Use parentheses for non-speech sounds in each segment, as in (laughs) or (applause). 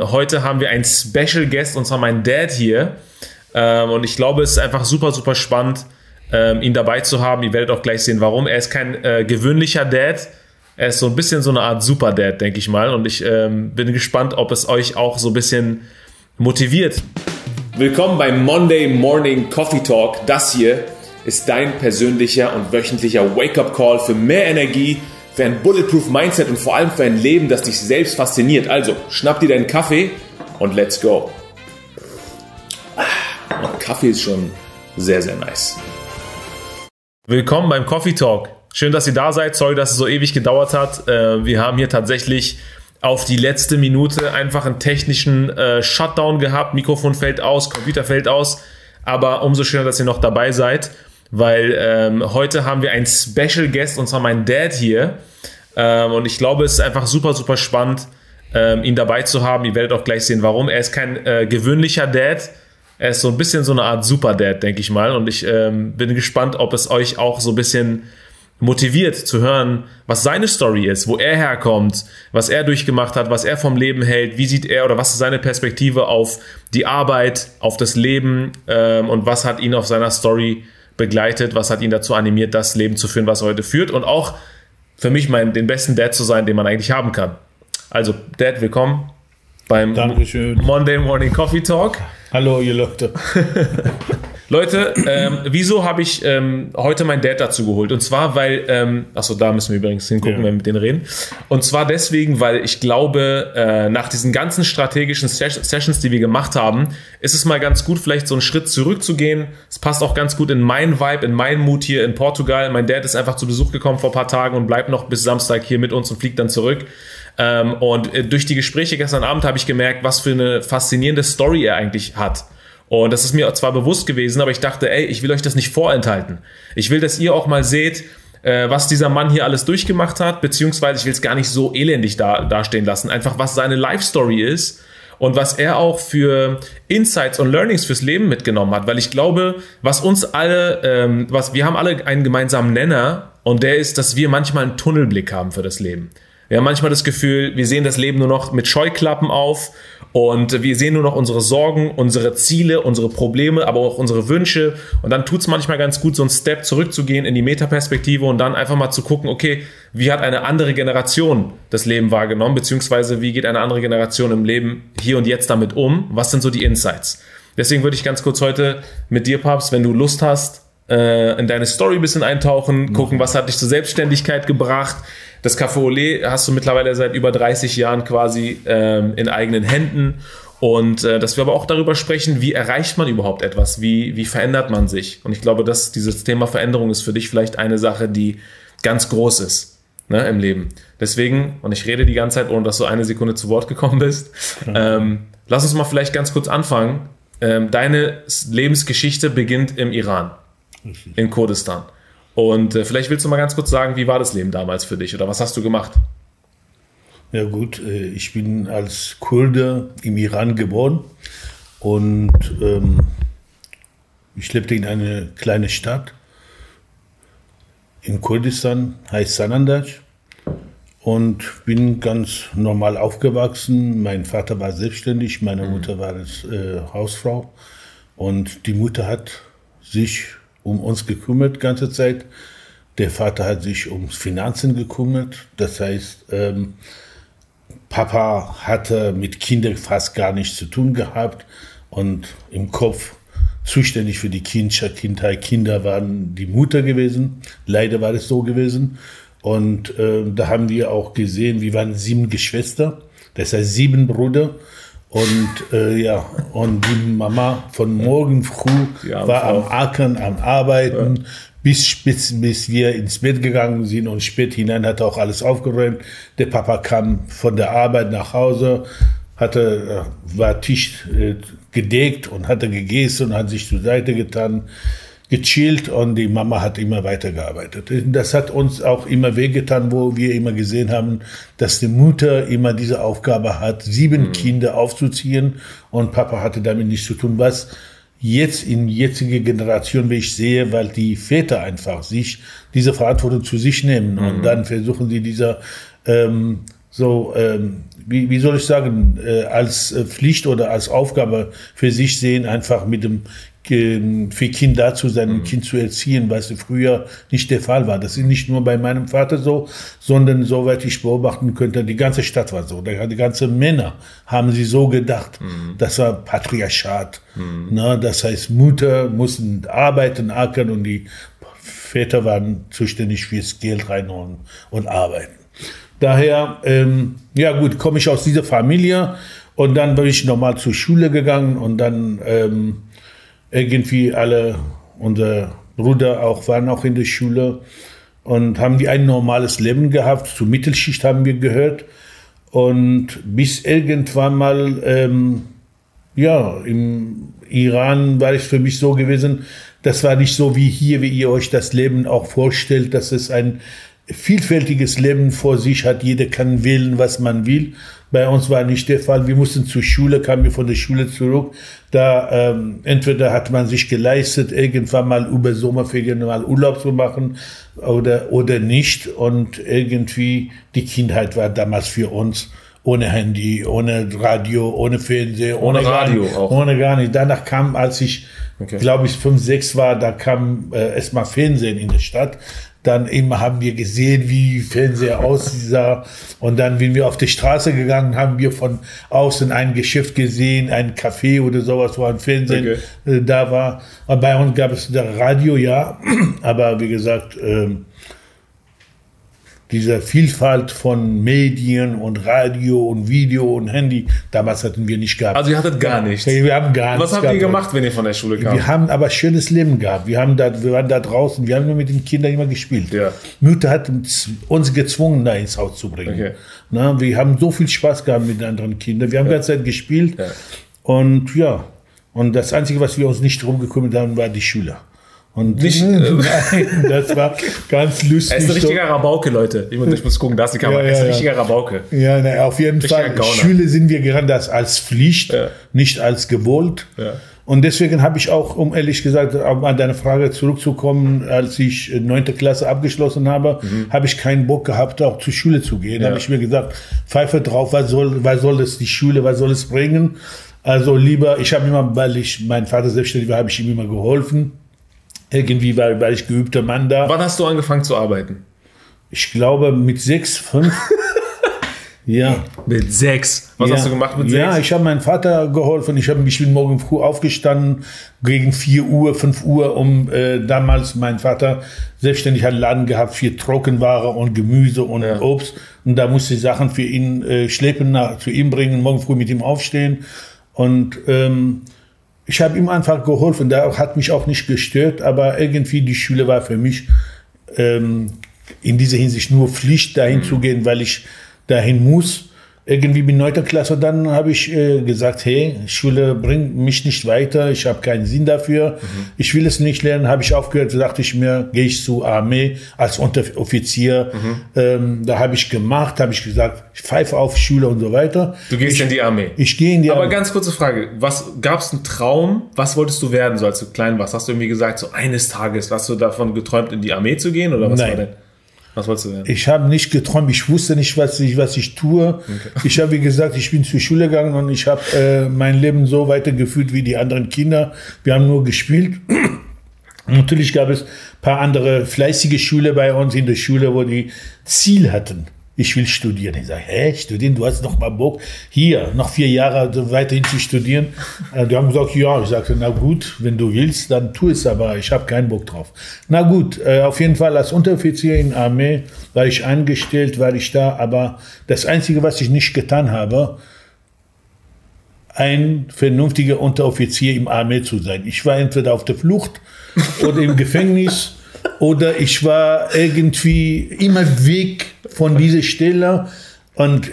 Heute haben wir einen Special Guest, und zwar mein Dad hier. Ähm, und ich glaube, es ist einfach super, super spannend, ähm, ihn dabei zu haben. Ihr werdet auch gleich sehen, warum. Er ist kein äh, gewöhnlicher Dad. Er ist so ein bisschen so eine Art Super Dad, denke ich mal. Und ich ähm, bin gespannt, ob es euch auch so ein bisschen motiviert. Willkommen beim Monday Morning Coffee Talk. Das hier ist dein persönlicher und wöchentlicher Wake-up-Call für mehr Energie für ein Bulletproof Mindset und vor allem für ein Leben, das dich selbst fasziniert. Also, schnapp dir deinen Kaffee und let's go. Ah, Kaffee ist schon sehr, sehr nice. Willkommen beim Coffee Talk. Schön, dass ihr da seid. Sorry, dass es so ewig gedauert hat. Äh, wir haben hier tatsächlich auf die letzte Minute einfach einen technischen äh, Shutdown gehabt. Mikrofon fällt aus, Computer fällt aus. Aber umso schöner, dass ihr noch dabei seid weil ähm, heute haben wir einen Special Guest und zwar mein Dad hier. Ähm, und ich glaube, es ist einfach super, super spannend, ähm, ihn dabei zu haben. Ihr werdet auch gleich sehen, warum. Er ist kein äh, gewöhnlicher Dad. Er ist so ein bisschen so eine Art Super Dad, denke ich mal. Und ich ähm, bin gespannt, ob es euch auch so ein bisschen motiviert zu hören, was seine Story ist, wo er herkommt, was er durchgemacht hat, was er vom Leben hält, wie sieht er oder was ist seine Perspektive auf die Arbeit, auf das Leben ähm, und was hat ihn auf seiner Story begleitet, was hat ihn dazu animiert, das Leben zu führen, was er heute führt und auch für mich mein, den besten Dad zu sein, den man eigentlich haben kann. Also, Dad, willkommen beim Dankeschön. Monday Morning Coffee Talk. Hallo, ihr Leute. (laughs) Leute, ähm, wieso habe ich ähm, heute meinen Dad dazu geholt? Und zwar, weil, ähm, achso, da müssen wir übrigens hingucken, ja. wenn wir mit denen reden. Und zwar deswegen, weil ich glaube, äh, nach diesen ganzen strategischen Sessions, die wir gemacht haben, ist es mal ganz gut, vielleicht so einen Schritt zurückzugehen. Es passt auch ganz gut in meinen Vibe, in meinen Mut hier in Portugal. Mein Dad ist einfach zu Besuch gekommen vor ein paar Tagen und bleibt noch bis Samstag hier mit uns und fliegt dann zurück. Ähm, und äh, durch die Gespräche gestern Abend habe ich gemerkt, was für eine faszinierende Story er eigentlich hat. Und das ist mir zwar bewusst gewesen, aber ich dachte, ey, ich will euch das nicht vorenthalten. Ich will, dass ihr auch mal seht, äh, was dieser Mann hier alles durchgemacht hat, beziehungsweise ich will es gar nicht so elendig da, dastehen lassen. Einfach, was seine Life-Story ist und was er auch für Insights und Learnings fürs Leben mitgenommen hat. Weil ich glaube, was uns alle, ähm, was wir haben alle einen gemeinsamen Nenner und der ist, dass wir manchmal einen Tunnelblick haben für das Leben. Wir haben manchmal das Gefühl, wir sehen das Leben nur noch mit Scheuklappen auf und wir sehen nur noch unsere Sorgen, unsere Ziele, unsere Probleme, aber auch unsere Wünsche. Und dann tut es manchmal ganz gut, so einen Step zurückzugehen in die Metaperspektive und dann einfach mal zu gucken, okay, wie hat eine andere Generation das Leben wahrgenommen, beziehungsweise wie geht eine andere Generation im Leben hier und jetzt damit um? Was sind so die Insights? Deswegen würde ich ganz kurz heute mit dir, Papst, wenn du Lust hast, äh, in deine Story ein bisschen eintauchen, gucken, was hat dich zur Selbstständigkeit gebracht, das Café Olé hast du mittlerweile seit über 30 Jahren quasi ähm, in eigenen Händen. Und äh, dass wir aber auch darüber sprechen, wie erreicht man überhaupt etwas, wie, wie verändert man sich. Und ich glaube, dass dieses Thema Veränderung ist für dich vielleicht eine Sache, die ganz groß ist ne, im Leben. Deswegen, und ich rede die ganze Zeit, ohne dass du eine Sekunde zu Wort gekommen bist, ähm, lass uns mal vielleicht ganz kurz anfangen. Ähm, deine Lebensgeschichte beginnt im Iran, in Kurdistan. Und äh, vielleicht willst du mal ganz kurz sagen, wie war das Leben damals für dich oder was hast du gemacht? Ja gut, äh, ich bin als Kurde im Iran geboren und ähm, ich lebte in einer kleinen Stadt in Kurdistan, heißt Sanandaj und bin ganz normal aufgewachsen. Mein Vater war selbstständig, meine mhm. Mutter war als, äh, Hausfrau und die Mutter hat sich um uns gekümmert ganze Zeit. Der Vater hat sich ums Finanzen gekümmert. Das heißt, ähm, Papa hatte mit Kindern fast gar nichts zu tun gehabt und im Kopf zuständig für die Kindheit Kinder waren die Mutter gewesen. Leider war es so gewesen. Und äh, da haben wir auch gesehen, wir waren sieben Geschwister, das heißt sieben Brüder. Und äh, ja, und die Mama von morgen früh war am Ackern, am Arbeiten, ja. bis, bis, bis wir ins Bett gegangen sind und spät hinein hat auch alles aufgeräumt. Der Papa kam von der Arbeit nach Hause, hatte, äh, war Tisch äh, gedeckt und hatte gegessen und hat sich zur Seite getan gechillt und die Mama hat immer weitergearbeitet. Das hat uns auch immer wehgetan, wo wir immer gesehen haben, dass die Mutter immer diese Aufgabe hat, sieben mhm. Kinder aufzuziehen und Papa hatte damit nichts zu tun, was jetzt in jetziger Generation, wie ich sehe, weil die Väter einfach sich diese Verantwortung zu sich nehmen mhm. und dann versuchen sie dieser ähm, so, ähm, wie, wie soll ich sagen, äh, als äh, Pflicht oder als Aufgabe für sich sehen, einfach mit dem für Kinder da zu sein, ein mhm. Kind zu erziehen, was früher nicht der Fall war. Das ist nicht nur bei meinem Vater so, sondern soweit ich beobachten könnte, die ganze Stadt war so. Die ganze Männer haben sie so gedacht. Mhm. Das war Patriarchat. Mhm. Na, das heißt, Mutter mussten arbeiten, ackern und die Väter waren zuständig fürs Geld reinholen und arbeiten. Daher, ähm, ja gut, komme ich aus dieser Familie und dann bin ich nochmal zur Schule gegangen und dann ähm, irgendwie alle, unsere Brüder auch waren auch in der Schule und haben die ein normales Leben gehabt. Zur Mittelschicht haben wir gehört. Und bis irgendwann mal, ähm, ja, im Iran war es für mich so gewesen, das war nicht so wie hier, wie ihr euch das Leben auch vorstellt, dass es ein vielfältiges Leben vor sich hat. Jeder kann wählen, was man will. Bei uns war nicht der Fall. Wir mussten zur Schule, kamen wir von der Schule zurück. Da ähm, entweder hat man sich geleistet, irgendwann mal über Sommerferien mal Urlaub zu machen oder oder nicht. Und irgendwie die Kindheit war damals für uns ohne Handy, ohne Radio, ohne Fernseher, ohne, ohne Radio nicht, auch. Ohne gar nicht. Danach kam, als ich, okay. glaube ich, fünf, sechs war, da kam äh, erstmal Fernsehen in der Stadt dann eben haben wir gesehen, wie Fernseher aussah. Und dann, wenn wir auf die Straße gegangen, haben wir von außen ein Geschäft gesehen, ein Café oder sowas, wo ein Fernsehen okay. Äh, da war. Und bei uns gab es das Radio, ja. (clears throat) Aber wie gesagt, ähm, diese Vielfalt von Medien und Radio und Video und Handy, damals hatten wir nicht gehabt. Also ihr hattet gar nichts? Wir haben gar nichts Was habt ihr gemacht, wenn ihr von der Schule kamt? Wir haben aber schönes Leben gehabt. Wir, haben da, wir waren da draußen, wir haben nur mit den Kindern immer gespielt. Ja. Mutter hat uns gezwungen, da ins Haus zu bringen. Okay. Na, wir haben so viel Spaß gehabt mit den anderen Kindern. Wir haben ja. die ganze Zeit gespielt. Ja. Und ja, und das Einzige, was wir uns nicht drum gekümmert haben, war die Schüler. Und nicht, äh, nein, (laughs) das war ganz lustig. Er ist ein richtiger Rabauke, Leute. Ich muss, ich muss gucken, da ist die Kamera. Ja, ja, er ist ein richtiger Rabauke. Ja, ne, auf jeden richtiger Fall. Gauner. Schule sind wir gerade das als Pflicht, ja. nicht als gewollt. Ja. Und deswegen habe ich auch, um ehrlich gesagt, um an deine Frage zurückzukommen, als ich neunte Klasse abgeschlossen habe, mhm. habe ich keinen Bock gehabt, auch zur Schule zu gehen. Da habe ich mir gesagt, pfeife drauf, was soll, was soll das die Schule, was soll es bringen? Also lieber, ich habe immer, weil ich mein Vater selbstständig war, habe ich ihm immer geholfen irgendwie, weil, weil ich geübter Mann da. Wann hast du angefangen zu arbeiten? Ich glaube mit sechs, fünf. (laughs) ja. Mit sechs. Was ja. hast du gemacht mit sechs? Ja, ich habe meinem Vater geholfen. Ich, hab, ich bin morgen früh aufgestanden, gegen vier Uhr, fünf Uhr, um äh, damals mein Vater selbstständig einen Laden gehabt für Trockenware und Gemüse und ja. Obst. Und da musste ich Sachen für ihn äh, schleppen, nach, zu ihm bringen, morgen früh mit ihm aufstehen. Und ähm, ich habe ihm einfach geholfen. Der hat mich auch nicht gestört, aber irgendwie die Schule war für mich ähm, in dieser Hinsicht nur Pflicht, dahin mhm. zu gehen, weil ich dahin muss irgendwie bin neunter Klasse, dann habe ich äh, gesagt, hey, Schule bringt mich nicht weiter, ich habe keinen Sinn dafür, mhm. ich will es nicht lernen, habe ich aufgehört, da dachte ich mir, gehe ich zur Armee als Unteroffizier. Mhm. Ähm, da habe ich gemacht, habe ich gesagt, ich pfeife auf Schule und so weiter. Du gehst ich, in die Armee? Ich gehe in die Aber Armee. Aber ganz kurze Frage, was gab es einen Traum, was wolltest du werden, so als du klein warst? Hast du irgendwie gesagt, so eines Tages, hast du davon geträumt, in die Armee zu gehen oder was Nein. war denn? Was wolltest du werden? Ich habe nicht geträumt, ich wusste nicht, was ich, was ich tue. Okay. Ich habe, wie gesagt, ich bin zur Schule gegangen und ich habe äh, mein Leben so weitergeführt wie die anderen Kinder. Wir haben nur gespielt. (clears throat) Natürlich gab es ein paar andere fleißige Schüler bei uns in der Schule, wo die Ziel hatten ich will studieren. Ich sage, hä, studieren, du hast noch mal Bock, hier noch vier Jahre weiterhin zu studieren. Äh, die haben gesagt, ja. Ich sagte, na gut, wenn du willst, dann tu es, aber ich habe keinen Bock drauf. Na gut, äh, auf jeden Fall als Unteroffizier in der Armee war ich eingestellt, war ich da, aber das Einzige, was ich nicht getan habe, ein vernünftiger Unteroffizier im Armee zu sein. Ich war entweder auf der Flucht oder im Gefängnis (laughs) oder ich war irgendwie immer weg von dieser Stelle und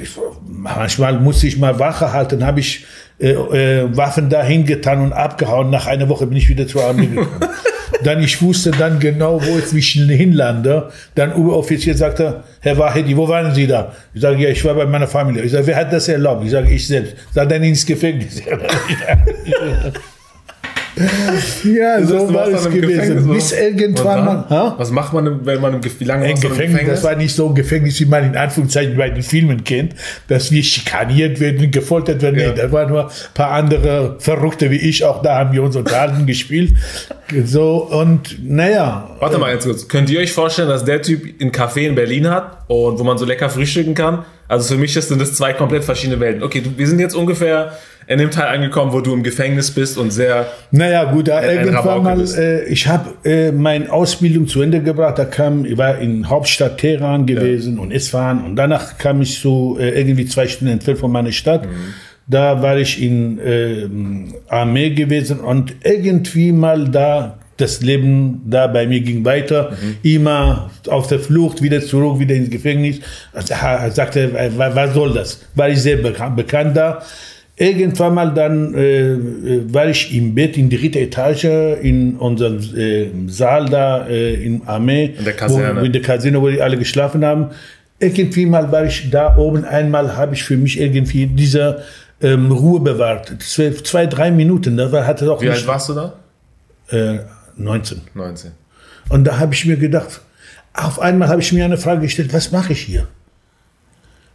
manchmal musste ich mal Wache halten, habe ich äh, äh, Waffen dahin getan und abgehauen. Nach einer Woche bin ich wieder zur Armee gekommen. (laughs) dann ich wusste dann genau, wo ich hinlande. Dann Oberoffizier sagte, Herr Wahedi, wo waren Sie da? Ich sage, ja, ich war bei meiner Familie. Ich sage, wer hat das erlaubt? Ich sage, ich selbst. Sag dann ins Gefängnis. (laughs) (laughs) ja, so war es gewesen. Bis irgendwann mal. Ha? Was macht man, wenn man im Gefängnis, wie lange ein Gefängnis, Gefängnis? Das war nicht so ein Gefängnis, wie man in Anführungszeichen bei den Filmen kennt, dass wir schikaniert werden, gefoltert werden. Ja. Nee, da waren nur ein paar andere Verrückte wie ich. Auch da haben wir unsere Daten (laughs) gespielt. So, und naja. Warte mal jetzt kurz. Könnt ihr euch vorstellen, dass der Typ ein Café in Berlin hat und wo man so lecker frühstücken kann? Also für mich sind das zwei komplett verschiedene Welten. Okay, wir sind jetzt ungefähr in dem Teil angekommen, wo du im Gefängnis bist und sehr. Naja, gut, da irgendwann mal, äh, ich habe äh, meine Ausbildung zu Ende gebracht. Da kam, ich war in Hauptstadt Teheran gewesen ja. und Isfahan und danach kam ich so äh, irgendwie zwei Stunden entfernt von meiner Stadt. Mhm. Da war ich in äh, Armee gewesen und irgendwie mal da das Leben da bei mir ging weiter, mhm. immer auf der Flucht, wieder zurück, wieder ins Gefängnis. Also, er sagte, was soll das? War ich sehr bekannt da. Irgendwann mal dann äh, war ich im Bett in der dritten Etage in unserem äh, Saal da äh, in Armee. In der Kaserne. Wo, in der Kaserne, wo die alle geschlafen haben. Irgendwie mal war ich da oben. Einmal habe ich für mich irgendwie diese ähm, Ruhe bewahrt. Zwei, zwei, drei Minuten. Da war, hatte auch Wie alt warst du da? Äh, 19. 19. Und da habe ich mir gedacht, auf einmal habe ich mir eine Frage gestellt, was mache ich hier?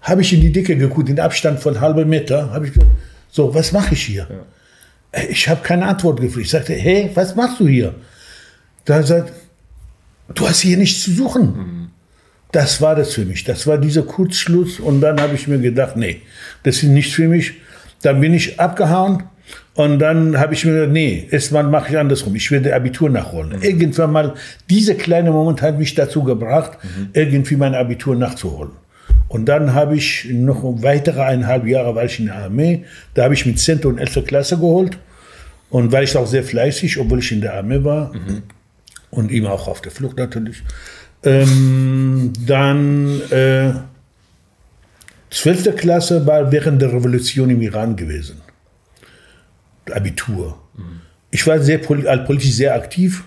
Habe ich in die Dicke geguckt, in Abstand von halben Meter, habe ich gesagt, so, was mache ich hier? Ja. Ich habe keine Antwort gefunden. Ich sagte, hey, was machst du hier? Da sagt, du hast hier nichts zu suchen. Mhm. Das war das für mich. Das war dieser Kurzschluss. Und dann habe ich mir gedacht, nee, das ist nichts für mich. Dann bin ich abgehauen. Und dann habe ich mir gedacht, nee, erstmal mache ich andersrum. Ich werde Abitur nachholen. Mhm. Irgendwann mal, dieser kleine Moment hat mich dazu gebracht, mhm. irgendwie mein Abitur nachzuholen. Und dann habe ich noch weitere eineinhalb Jahre war ich in der Armee. Da habe ich mit 10. und 11. Klasse geholt. Und war ich auch sehr fleißig, obwohl ich in der Armee war. Mhm. Und immer auch auf der Flucht natürlich. Ähm, dann äh, 12. Klasse war während der Revolution im Iran gewesen. Abitur. Mhm. Ich war sehr politisch sehr aktiv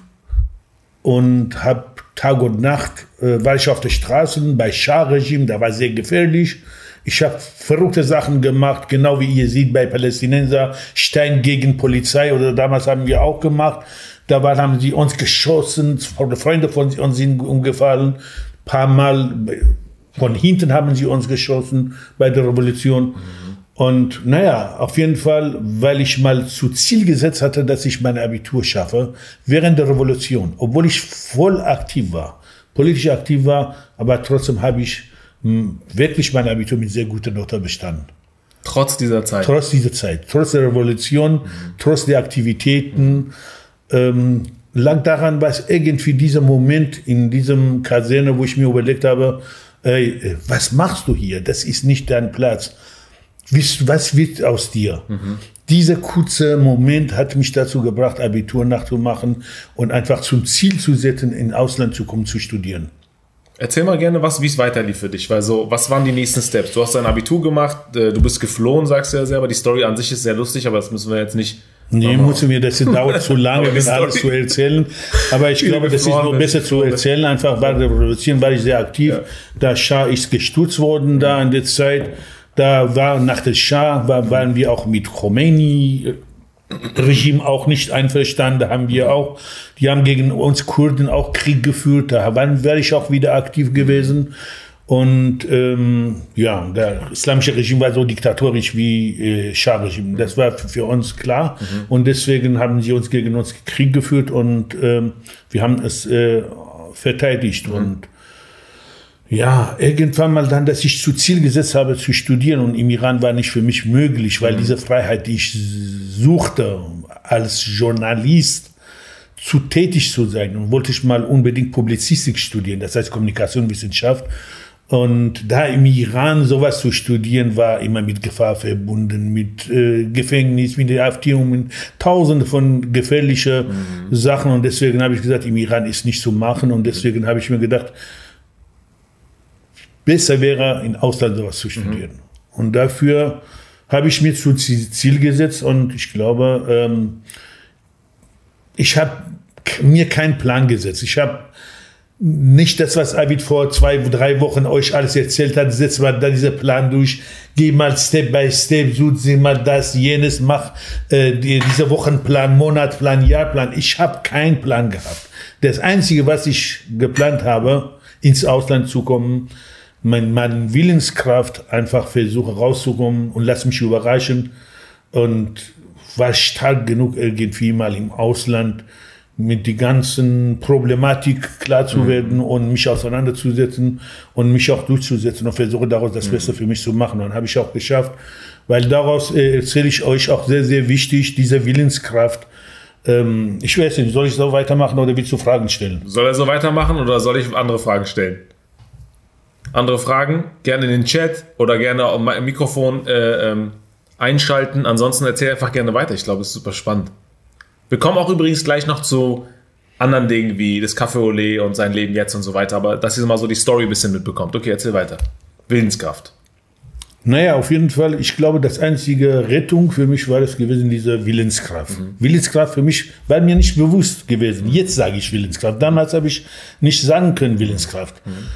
und habe Tag und Nacht äh, war ich auf den Straßen bei Schah-Regime, da war sehr gefährlich. Ich habe verrückte Sachen gemacht, genau wie ihr seht bei Palästinenser, Stein gegen Polizei oder damals haben wir auch gemacht. Da waren, haben sie uns geschossen, Freunde von uns sind umgefallen, paar Mal von hinten haben sie uns geschossen bei der Revolution. Mhm. Und naja, auf jeden Fall, weil ich mal zu Ziel gesetzt hatte, dass ich mein Abitur schaffe, während der Revolution, obwohl ich voll aktiv war, politisch aktiv war, aber trotzdem habe ich hm, wirklich mein Abitur mit sehr guter Note bestanden. Trotz dieser Zeit? Trotz dieser Zeit, trotz der Revolution, mhm. trotz der Aktivitäten. Ähm, lag daran, was irgendwie dieser Moment in diesem Kaserne, wo ich mir überlegt habe, ey, was machst du hier? Das ist nicht dein Platz was wird aus dir? Mhm. Dieser kurze Moment hat mich dazu gebracht, Abitur nachzumachen und einfach zum Ziel zu setzen, in Ausland zu kommen, zu studieren. Erzähl mal gerne, was, wie es weiterlief für dich. Weil so, was waren die nächsten Steps? Du hast dein Abitur gemacht, äh, du bist geflohen, sagst du ja selber. Die Story an sich ist sehr lustig, aber das müssen wir jetzt nicht. Nee, muss mir, das (laughs) dauert zu lange, das alles zu erzählen. Aber ich glaube, das ist nur besser zu erzählen. Einfach der Revolution war ich sehr aktiv. Ja. Da Schah ist gestürzt worden da in der Zeit. Da war nach der Schah war, waren wir auch mit Khomeini Regime auch nicht einverstanden. Da haben wir auch, die haben gegen uns Kurden auch Krieg geführt. Da waren, wäre ich auch wieder aktiv gewesen. Und ähm, ja, der islamische Regime war so diktatorisch wie äh, Schah-Regime. Das war für uns klar. Mhm. Und deswegen haben sie uns gegen uns Krieg geführt und ähm, wir haben es äh, verteidigt. Mhm. Und ja, irgendwann mal dann, dass ich zu Ziel gesetzt habe, zu studieren und im Iran war nicht für mich möglich, weil mhm. diese Freiheit, die ich suchte, als Journalist zu tätig zu sein und wollte ich mal unbedingt Publizistik studieren, das heißt Kommunikationswissenschaft. Und da im Iran sowas zu studieren, war immer mit Gefahr verbunden, mit äh, Gefängnis, mit der Inhaftierung, mit tausende von gefährlichen mhm. Sachen. Und deswegen habe ich gesagt, im Iran ist nicht zu machen. Und deswegen habe ich mir gedacht, besser wäre, in Ausland sowas zu studieren. Mhm. Und dafür habe ich mir zu Ziel gesetzt und ich glaube, ähm, ich habe mir keinen Plan gesetzt. Ich habe nicht das, was David vor zwei, drei Wochen euch alles erzählt hat, setzt mal da dieser Plan durch, geh mal Step by Step, such sie mal das, jenes, mach äh, die, dieser Wochenplan, Monatplan, Jahrplan. Ich habe keinen Plan gehabt. Das Einzige, was ich geplant habe, ins Ausland zu kommen, mein, meine Willenskraft einfach versuche rauszukommen und lass mich überraschen und war stark genug irgendwie mal im Ausland mit die ganzen Problematik klar zu mhm. werden und mich auseinanderzusetzen und mich auch durchzusetzen und versuche daraus das mhm. Beste für mich zu machen. Und habe ich auch geschafft, weil daraus äh, erzähle ich euch auch sehr, sehr wichtig, diese Willenskraft. Ähm, ich weiß nicht, soll ich so weitermachen oder willst du Fragen stellen? Soll er so weitermachen oder soll ich andere Fragen stellen? Andere Fragen? Gerne in den Chat oder gerne auf mein Mikrofon äh, ähm, einschalten. Ansonsten erzähl einfach gerne weiter. Ich glaube, es ist super spannend. Wir kommen auch übrigens gleich noch zu anderen Dingen wie das Café Olé und sein Leben jetzt und so weiter, aber dass ihr mal so die Story ein bisschen mitbekommt. Okay, erzähl weiter. Willenskraft. Naja, auf jeden Fall. Ich glaube, das einzige Rettung für mich war es gewesen, diese Willenskraft. Mhm. Willenskraft für mich war mir nicht bewusst gewesen. Jetzt sage ich Willenskraft. Damals habe ich nicht sagen können Willenskraft. Mhm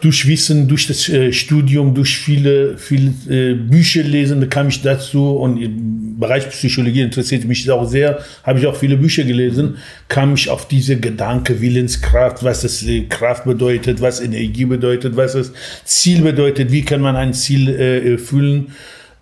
durch Wissen, durch das äh, Studium, durch viele, viele äh, Bücher lesen, kam ich dazu und im Bereich Psychologie interessiert mich auch sehr, habe ich auch viele Bücher gelesen, kam ich auf diese Gedanke Willenskraft, was das äh, Kraft bedeutet, was Energie bedeutet, was das Ziel bedeutet, wie kann man ein Ziel äh, erfüllen,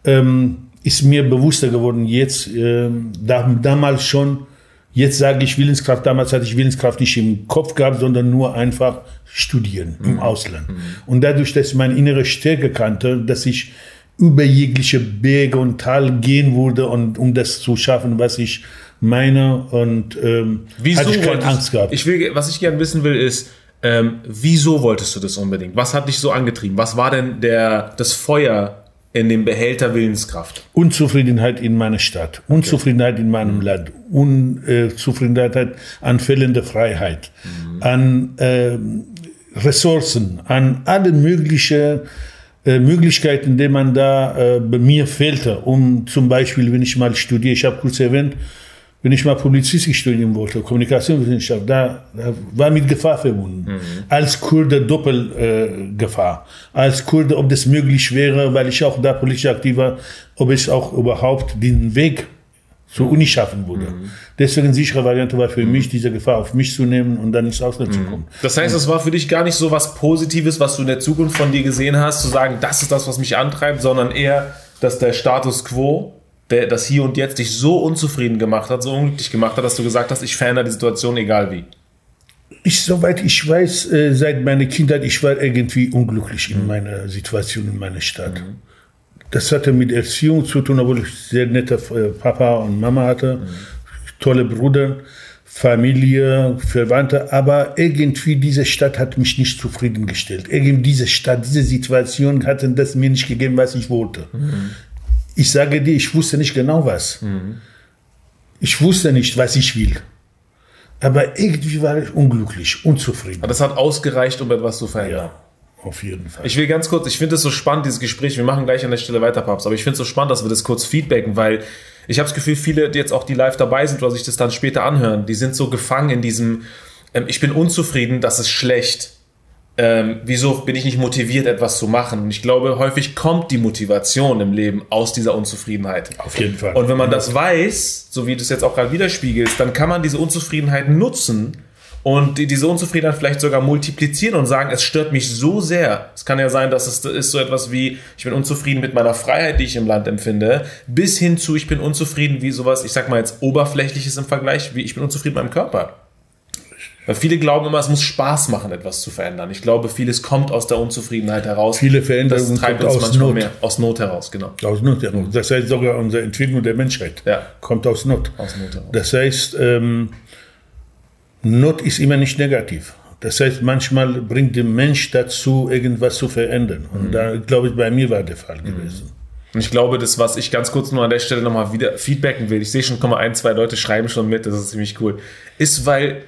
ähm, ist mir bewusster geworden jetzt, äh, da, damals schon, Jetzt sage ich Willenskraft, damals hatte ich Willenskraft nicht im Kopf gehabt, sondern nur einfach studieren mhm. im Ausland. Mhm. Und dadurch, dass ich meine innere Stärke kannte, dass ich über jegliche Berge und Tal gehen würde und um das zu schaffen, was ich meine und ähm, wieso hatte ich keine Angst gehabt. Ich will, was ich gerne wissen will, ist, ähm, wieso wolltest du das unbedingt? Was hat dich so angetrieben? Was war denn der das Feuer in dem Behälter Willenskraft? Unzufriedenheit in meiner Stadt, Unzufriedenheit okay. in meinem mhm. Land, Unzufriedenheit an fehlender Freiheit, mhm. an äh, Ressourcen, an alle möglichen äh, Möglichkeiten, die man da äh, bei mir fehlte, um zum Beispiel, wenn ich mal studiere, ich habe kurz erwähnt, wenn ich mal Publizistik studieren wollte, Kommunikationswissenschaft, da, da war mit Gefahr verbunden. Mhm. Als Kurde Doppelgefahr. Äh, Als Kurde, ob das möglich wäre, weil ich auch da politisch aktiv war, ob ich auch überhaupt den Weg zur Uni schaffen würde. Mhm. Deswegen sichere Variante war für mhm. mich, diese Gefahr auf mich zu nehmen und dann ins Ausland mhm. zu kommen. Das heißt, es war für dich gar nicht so was Positives, was du in der Zukunft von dir gesehen hast, zu sagen, das ist das, was mich antreibt, sondern eher, dass der Status quo der das Hier und Jetzt dich so unzufrieden gemacht hat, so unglücklich gemacht hat, dass du gesagt hast, ich verändere die Situation, egal wie? Ich, soweit ich weiß, äh, seit meiner Kindheit, ich war irgendwie unglücklich in mhm. meiner Situation, in meiner Stadt. Mhm. Das hatte mit Erziehung zu tun, obwohl ich sehr nette äh, Papa und Mama hatte, mhm. tolle Brüder, Familie, Verwandte, aber irgendwie diese Stadt hat mich nicht zufriedengestellt. Irgendwie diese Stadt, diese Situation hat das mir nicht gegeben, was ich wollte. Mhm. Ich sage dir, ich wusste nicht genau was. Mhm. Ich wusste nicht, was ich will. Aber irgendwie war ich unglücklich, unzufrieden. Aber das hat ausgereicht, um etwas zu verändern. Ja, auf jeden Fall. Ich will ganz kurz, ich finde es so spannend, dieses Gespräch. Wir machen gleich an der Stelle weiter, Paps. Aber ich finde es so spannend, dass wir das kurz feedbacken, weil ich habe das Gefühl, viele, die jetzt auch die live dabei sind oder sich das dann später anhören, die sind so gefangen in diesem, ähm, ich bin unzufrieden, das ist schlecht ähm, wieso bin ich nicht motiviert, etwas zu machen? Und ich glaube, häufig kommt die Motivation im Leben aus dieser Unzufriedenheit. Auf jeden Fall. Und wenn man das weiß, so wie du es jetzt auch gerade widerspiegelst, dann kann man diese Unzufriedenheit nutzen und diese Unzufriedenheit vielleicht sogar multiplizieren und sagen, es stört mich so sehr. Es kann ja sein, dass es ist so etwas wie, ich bin unzufrieden mit meiner Freiheit, die ich im Land empfinde, bis hin zu, ich bin unzufrieden wie sowas, ich sag mal jetzt oberflächliches im Vergleich, wie ich bin unzufrieden mit meinem Körper. Weil viele glauben immer, es muss Spaß machen, etwas zu verändern. Ich glaube, vieles kommt aus der Unzufriedenheit heraus. Viele Veränderungen das treibt uns manchmal Not. mehr. Aus Not heraus, genau. Aus Not heraus. Das heißt sogar unsere Entwicklung der Menschheit ja. kommt aus Not. Aus Not heraus. Das heißt, ähm, Not ist immer nicht negativ. Das heißt, manchmal bringt der Mensch dazu, irgendwas zu verändern. Und mhm. da, glaube ich, bei mir war der Fall mhm. gewesen. Und ich glaube, das, was ich ganz kurz nur an der Stelle nochmal wieder feedbacken will, ich sehe schon, kommen ein, zwei Leute schreiben schon mit, das ist ziemlich cool, ist, weil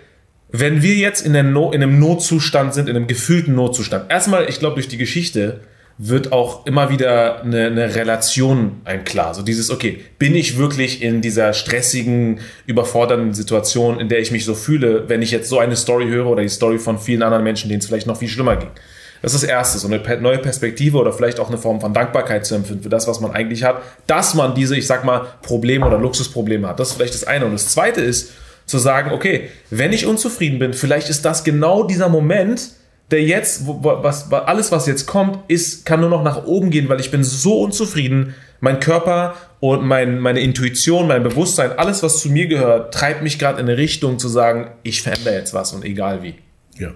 wenn wir jetzt in, no in einem Notzustand sind, in einem gefühlten Notzustand, erstmal, ich glaube, durch die Geschichte wird auch immer wieder eine, eine Relation ein klar. So dieses, okay, bin ich wirklich in dieser stressigen, überfordernden Situation, in der ich mich so fühle, wenn ich jetzt so eine Story höre oder die Story von vielen anderen Menschen, denen es vielleicht noch viel schlimmer ging. Das ist das Erste, so eine neue Perspektive oder vielleicht auch eine Form von Dankbarkeit zu empfinden für das, was man eigentlich hat, dass man diese, ich sag mal, Probleme oder Luxusprobleme hat. Das ist vielleicht das eine. Und das Zweite ist, zu sagen, okay, wenn ich unzufrieden bin, vielleicht ist das genau dieser Moment, der jetzt, wo, was, alles, was jetzt kommt, ist, kann nur noch nach oben gehen, weil ich bin so unzufrieden. Mein Körper und mein, meine Intuition, mein Bewusstsein, alles, was zu mir gehört, treibt mich gerade in eine Richtung zu sagen, ich verändere jetzt was und egal wie. Ja.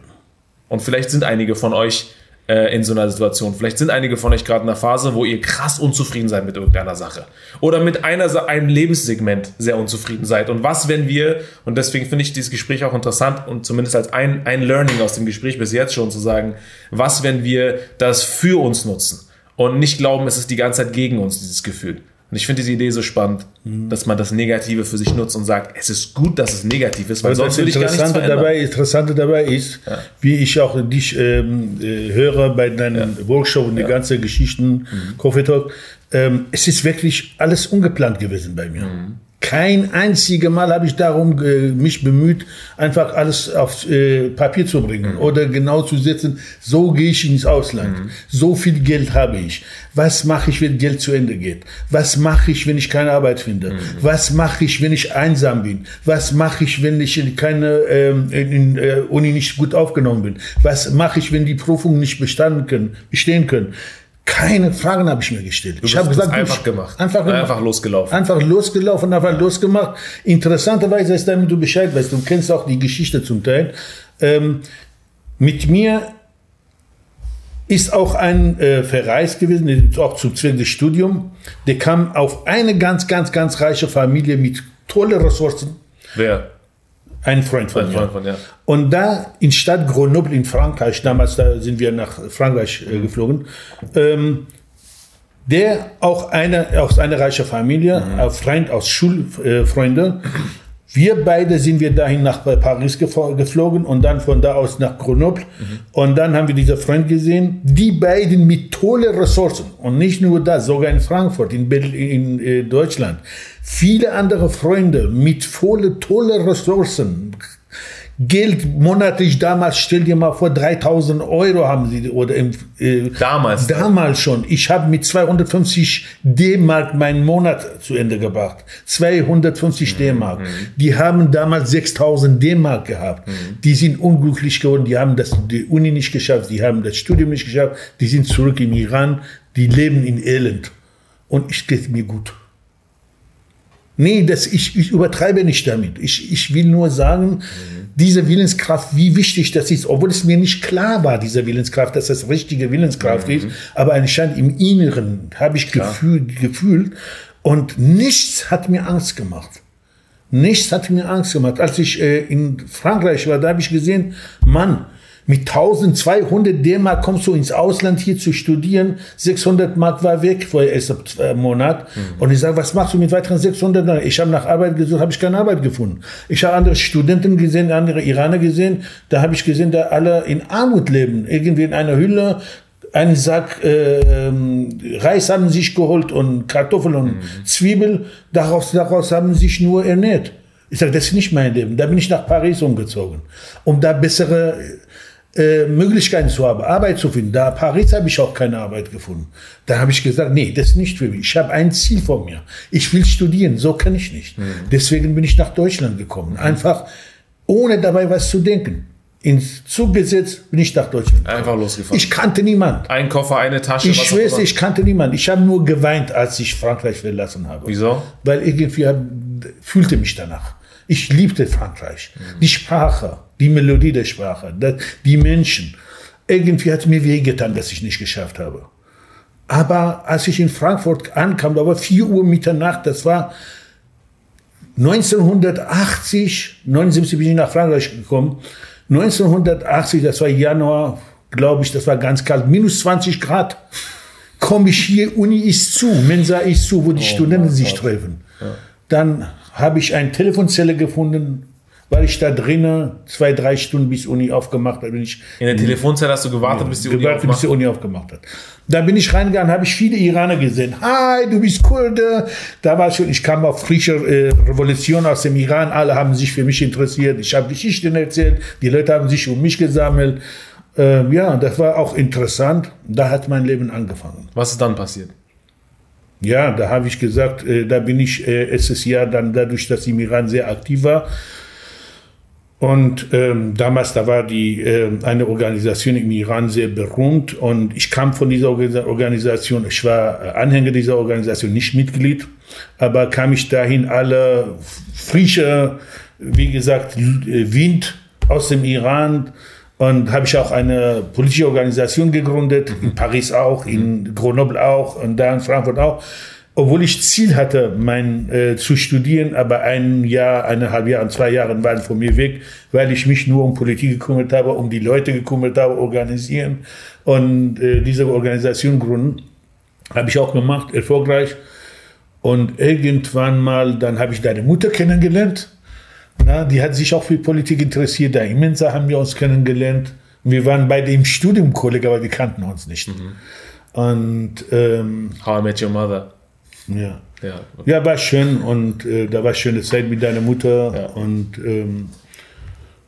Und vielleicht sind einige von euch äh, in so einer Situation. Vielleicht sind einige von euch gerade in einer Phase, wo ihr krass unzufrieden seid mit irgendeiner Sache. Oder mit einer, einem Lebenssegment sehr unzufrieden seid. Und was, wenn wir, und deswegen finde ich dieses Gespräch auch interessant und zumindest als ein, ein Learning aus dem Gespräch bis jetzt schon zu sagen, was, wenn wir das für uns nutzen und nicht glauben, es ist die ganze Zeit gegen uns, dieses Gefühl. Und ich finde diese Idee so spannend, mhm. dass man das Negative für sich nutzt und sagt, es ist gut, dass es negativ ist, weil sonst will ich gar nichts verändern. Dabei, Interessante dabei ist, ja. wie ich auch dich ähm, äh, höre bei deinen ja. Workshop und die ja. ganze Geschichten, mhm. Coffee Talk, ähm, es ist wirklich alles ungeplant gewesen bei mir. Mhm. Kein einziges Mal habe ich darum äh, mich bemüht, einfach alles auf äh, Papier zu bringen mhm. oder genau zu setzen, so gehe ich ins Ausland. Mhm. So viel Geld habe ich. Was mache ich, wenn Geld zu Ende geht? Was mache ich, wenn ich keine Arbeit finde? Mhm. Was mache ich, wenn ich einsam bin? Was mache ich, wenn ich in keine ähm, in, äh, Uni nicht gut aufgenommen bin? Was mache ich, wenn die Prüfungen nicht bestanden können, bestehen können? Keine Fragen habe ich mir gestellt. Du ich habe gesagt, einfach gemacht. Einfach, gemacht. einfach losgelaufen. Einfach losgelaufen, einfach losgemacht. Interessanterweise ist damit du Bescheid weißt, du kennst auch die Geschichte zum Teil. Ähm, mit mir ist auch ein äh, Verreis gewesen, auch zum Zweck des Studiums. Der kam auf eine ganz, ganz, ganz reiche Familie mit tollen Ressourcen. Wer? Ein Freund von ein mir. Freund von, ja. Und da in Stadt Grenoble in Frankreich, damals da sind wir nach Frankreich äh, geflogen, ähm, der auch eine, aus einer reichen Familie, mhm. ein Freund aus Schulfreunde, äh, wir beide sind wir dahin nach Paris geflogen und dann von da aus nach Grenoble. Mhm. Und dann haben wir diese Freund gesehen. Die beiden mit tollen Ressourcen. Und nicht nur das, sogar in Frankfurt, in, Berlin, in äh, Deutschland. Viele andere Freunde mit volle tolle Ressourcen, Geld monatlich damals, stell dir mal vor, 3000 Euro haben sie, oder im, äh, damals. Damals schon. Ich habe mit 250 D-Mark meinen Monat zu Ende gebracht. 250 mhm. D-Mark. Die haben damals 6000 D-Mark gehabt. Mhm. Die sind unglücklich geworden, die haben das, die Uni nicht geschafft, die haben das Studium nicht geschafft, die sind zurück im Iran, die leben in Elend. Und ich geht mir gut. Nee, das, ich, ich übertreibe nicht damit. Ich, ich will nur sagen, diese Willenskraft, wie wichtig das ist, obwohl es mir nicht klar war, diese Willenskraft, dass das richtige Willenskraft mhm. ist, aber anscheinend im Inneren habe ich gefühlt, gefühlt und nichts hat mir Angst gemacht. Nichts hat mir Angst gemacht. Als ich äh, in Frankreich war, da habe ich gesehen, Mann, mit 1200 D-Mark kommst du ins Ausland hier zu studieren. 600 Mark war weg vor erst Monat. Mhm. Und ich sage, was machst du mit weiteren 600? Ich habe nach Arbeit gesucht, habe ich keine Arbeit gefunden. Ich habe andere Studenten gesehen, andere Iraner gesehen. Da habe ich gesehen, da alle in Armut leben. Irgendwie in einer Hülle, einen Sack äh, Reis haben sich geholt und Kartoffeln und mhm. Zwiebel. Daraus, daraus haben sich nur ernährt. Ich sage, das ist nicht mein Leben. Da bin ich nach Paris umgezogen, um da bessere äh, Möglichkeiten zu haben, Arbeit zu finden. Da Paris habe ich auch keine Arbeit gefunden. Da habe ich gesagt, nee, das ist nicht für mich. Ich habe ein Ziel vor mir. Ich will studieren, so kann ich nicht. Mhm. Deswegen bin ich nach Deutschland gekommen. Mhm. Einfach ohne dabei was zu denken. Ins Zug gesetzt, bin ich nach Deutschland. Gekommen. Einfach losgefahren. Ich kannte niemand. Ein Koffer, eine Tasche. Ich schwöre, ich kannte niemand. Ich habe nur geweint, als ich Frankreich verlassen habe. Wieso? Weil irgendwie fühlte mich danach. Ich liebte Frankreich. Die Sprache, die Melodie der Sprache, die Menschen. Irgendwie hat mir wehgetan, dass ich nicht geschafft habe. Aber als ich in Frankfurt ankam, da war 4 Uhr Mitternacht, das war 1980, 79 bin ich nach Frankreich gekommen. 1980, das war Januar, glaube ich, das war ganz kalt, minus 20 Grad. Komme ich hier, Uni ist zu, Mensa ist zu, wo die oh, Studenten sich treffen. Ja. Dann habe ich eine Telefonzelle gefunden, war ich da drinnen, zwei, drei Stunden bis Uni aufgemacht hat. Bin ich in der Telefonzelle hast du gewartet, ja, bis die Uni gewartet, aufgemacht. bis die Uni aufgemacht hat. Da bin ich reingegangen, habe ich viele Iraner gesehen. Hi, du bist Kurde. Da war schon, ich kam auf frische äh, Revolution aus dem Iran. Alle haben sich für mich interessiert. Ich habe Geschichten erzählt. Die Leute haben sich um mich gesammelt. Äh, ja, das war auch interessant. Da hat mein Leben angefangen. Was ist dann passiert? Ja, da habe ich gesagt, äh, da bin ich äh, letztes Jahr dann dadurch, dass ich im Iran sehr aktiv war, und ähm, damals, da war die äh, eine Organisation im Iran sehr berühmt. Und ich kam von dieser Organisation. Ich war äh, Anhänger dieser Organisation, nicht Mitglied, aber kam ich dahin alle frische, wie gesagt, äh, Wind aus dem Iran und habe ich auch eine politische Organisation gegründet, in Paris auch, in Grenoble auch und da in Frankfurt auch obwohl ich Ziel hatte, mein äh, zu studieren, aber ein Jahr, eineinhalb Jahre, zwei Jahre waren von mir weg, weil ich mich nur um Politik gekümmert habe, um die Leute gekümmert habe, organisieren und äh, diese Organisation gründen. Habe ich auch gemacht, erfolgreich. Und irgendwann mal, dann habe ich deine Mutter kennengelernt. Na, die hat sich auch für Politik interessiert. Da in Mensa haben wir uns kennengelernt. Wir waren beide im Studium Kollege, aber wir kannten uns nicht. Mhm. Und ähm, How I Met Your Mother. Ja. Ja, okay. ja, war schön und äh, da war schöne Zeit mit deiner Mutter ja. und ähm,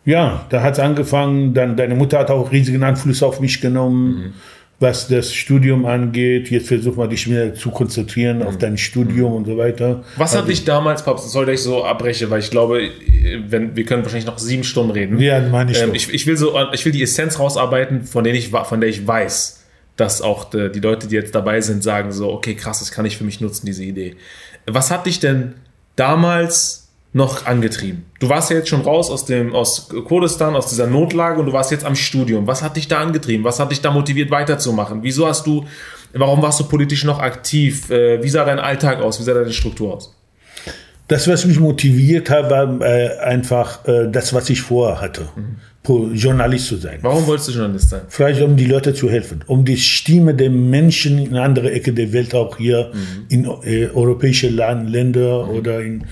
ja, da hat es angefangen. Dann deine Mutter hat auch riesigen Einfluss auf mich genommen, mhm. Was das Studium angeht. Jetzt versuch mal dich mehr zu konzentrieren mhm. auf dein Studium mhm. und so weiter. Was also, hat dich damals, Papst, soll ich so abbrechen, weil ich glaube, wenn, wir können wahrscheinlich noch sieben Stunden reden. Ja, meine ich, ähm, ich. Ich will so, ich will die Essenz rausarbeiten, von der ich, von der ich weiß dass auch die Leute, die jetzt dabei sind, sagen so, okay, krass, das kann ich für mich nutzen, diese Idee. Was hat dich denn damals noch angetrieben? Du warst ja jetzt schon raus aus dem, aus Kurdistan, aus dieser Notlage und du warst jetzt am Studium. Was hat dich da angetrieben? Was hat dich da motiviert weiterzumachen? Wieso hast du, warum warst du politisch noch aktiv? Äh, wie sah dein Alltag aus? Wie sah deine Struktur aus? Das, was mich motiviert hat, war äh, einfach äh, das, was ich vorher hatte. Mhm. Journalist zu sein. Warum wolltest du Journalist sein? Vielleicht, um die Leute zu helfen, um die Stimme der Menschen in andere Ecke der Welt, auch hier mhm. in äh, europäische Land, Länder mhm. oder in,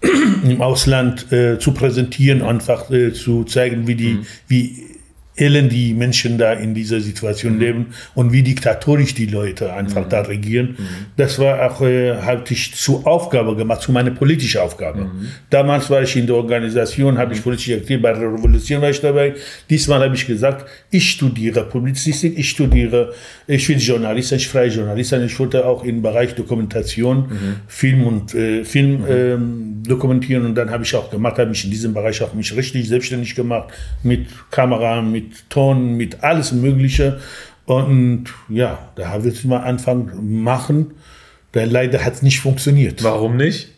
(clears throat) im Ausland äh, zu präsentieren, einfach äh, zu zeigen, wie die, mhm. wie elend die Menschen da in dieser Situation mhm. leben und wie diktatorisch die Leute einfach mhm. da regieren. Mhm. Das war auch, äh, hatte ich zur Aufgabe gemacht, zu meiner politischen Aufgabe. Mhm. Damals war ich in der Organisation, habe ich politisch aktiv, bei der Revolution war ich dabei. Diesmal habe ich gesagt, ich studiere Publizistik, ich studiere, ich bin Journalist, ich freie Journalist sein. Ich wollte auch im Bereich Dokumentation, mhm. Film und äh, Film mhm. ähm, dokumentieren und dann habe ich auch gemacht, habe mich in diesem Bereich auch mich richtig selbstständig gemacht, mit Kamera, mit mit Ton, mit alles Mögliche. Und ja, da habe ich mal anfangen machen. Denn leider hat es nicht funktioniert. Warum nicht?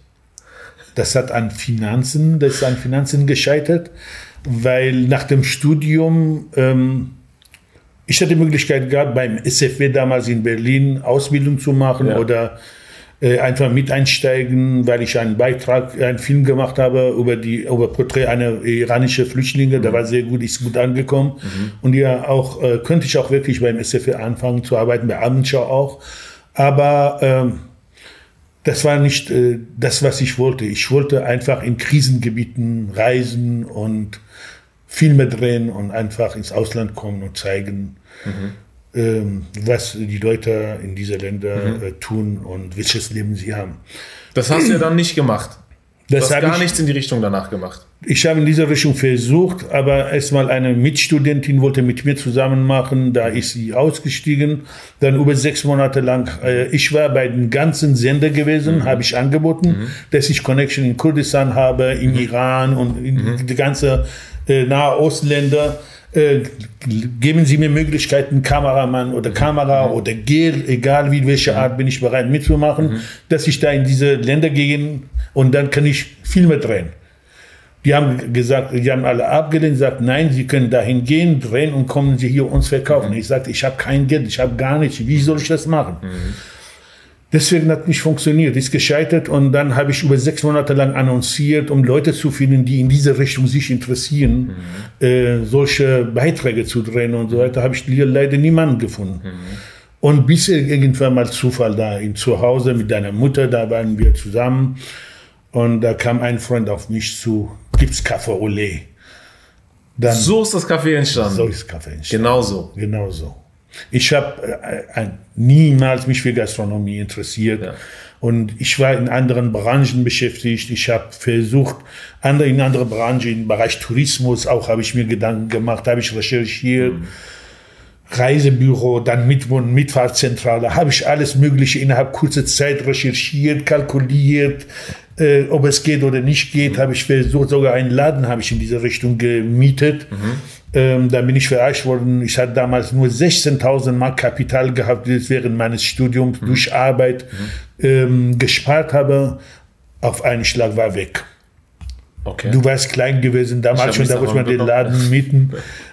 Das hat an Finanzen, das ist an Finanzen gescheitert, weil nach dem Studium ähm, ich hatte die Möglichkeit gehabt, beim SFW damals in Berlin Ausbildung zu machen ja. oder einfach mit einsteigen, weil ich einen Beitrag, einen Film gemacht habe über die über Porträt einer iranische Flüchtlinge. Mhm. Der war sehr gut, ist gut angekommen. Mhm. Und ja, auch äh, könnte ich auch wirklich beim SFR anfangen zu arbeiten, bei Abendschau auch. Aber ähm, das war nicht äh, das, was ich wollte. Ich wollte einfach in Krisengebieten reisen und Filme drehen und einfach ins Ausland kommen und zeigen, mhm. Ähm, was die Leute in diese Länder mhm. Äh, tun und welches Leben sie haben. Das hast du ja dann nicht gemacht. Du das hast gar ich, nichts in die Richtung danach gemacht. Ich habe in dieser Richtung versucht, aber erstmal eine Mitstudentin wollte mit mir zusammen machen, da ist sie ausgestiegen. Dann über sechs Monate lang, äh, ich war bei den ganzen Sender gewesen, mhm. habe ich angeboten, mhm. dass ich Connection in Kurdistan habe, im mhm. Iran und in mhm. die ganze äh, Nahostländer. Äh, geben Sie mir Möglichkeiten, Kameramann oder Kamera mhm. oder Gel, egal wie welche Art, bin ich bereit mitzumachen, mhm. dass ich da in diese Länder gehe und dann kann ich Filme drehen. Die haben gesagt, die haben alle abgelehnt, gesagt, nein, Sie können dahin gehen, drehen und kommen Sie hier uns verkaufen. Mhm. Ich sagte, ich habe kein Geld, ich habe gar nichts, wie soll ich das machen? Deswegen hat nicht funktioniert, ist gescheitert und dann habe ich über sechs Monate lang annonciert, um Leute zu finden, die in diese Richtung sich interessieren, mhm. äh, solche Beiträge zu drehen und so weiter, habe ich leider niemanden gefunden. Mhm. Und bis irgendwann mal Zufall da in zu Hause mit deiner Mutter, da waren wir zusammen und da kam ein Freund auf mich zu, gibt es Kaffee Olé. Dann, so ist das Kaffee entstanden. So ist Kaffee entstanden. Genau so. Genau so. Ich habe äh, äh, niemals mich für Gastronomie interessiert. Ja. Und ich war in anderen Branchen beschäftigt. Ich habe versucht, andere, in andere Branchen, im Bereich Tourismus auch habe ich mir Gedanken gemacht, habe ich recherchiert. Mhm. Reisebüro, dann Mitwohn, Mitfahrzentrale, habe ich alles Mögliche innerhalb kurzer Zeit recherchiert, kalkuliert, äh, ob es geht oder nicht geht, mhm. habe ich versucht, sogar einen Laden habe ich in diese Richtung gemietet. Mhm. Ähm, da bin ich verarscht worden. Ich hatte damals nur 16.000 Mark Kapital gehabt, das ich während meines Studiums mhm. durch Arbeit mhm. ähm, gespart habe. Auf einen Schlag war weg. Okay. Du warst klein gewesen, damals schon, da wollte man den Laden (laughs) mieten.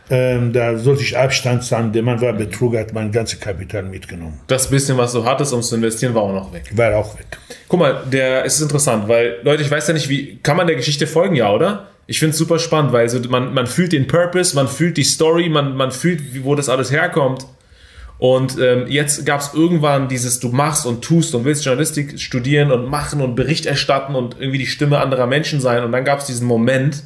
Ähm, da sollte ich Abstand sein. Der Mann war Betrug, hat mein ganzes Kapital mitgenommen. Das bisschen, was du hattest, um zu investieren, war auch noch weg. War auch weg. Guck mal, der, es ist interessant, weil, Leute, ich weiß ja nicht, wie, kann man der Geschichte folgen, ja, oder? Ich finde es super spannend, weil so, man, man fühlt den Purpose, man fühlt die Story, man, man fühlt, wo das alles herkommt. Und ähm, jetzt gab es irgendwann dieses, du machst und tust und willst Journalistik studieren und machen und Bericht erstatten und irgendwie die Stimme anderer Menschen sein. Und dann gab es diesen Moment,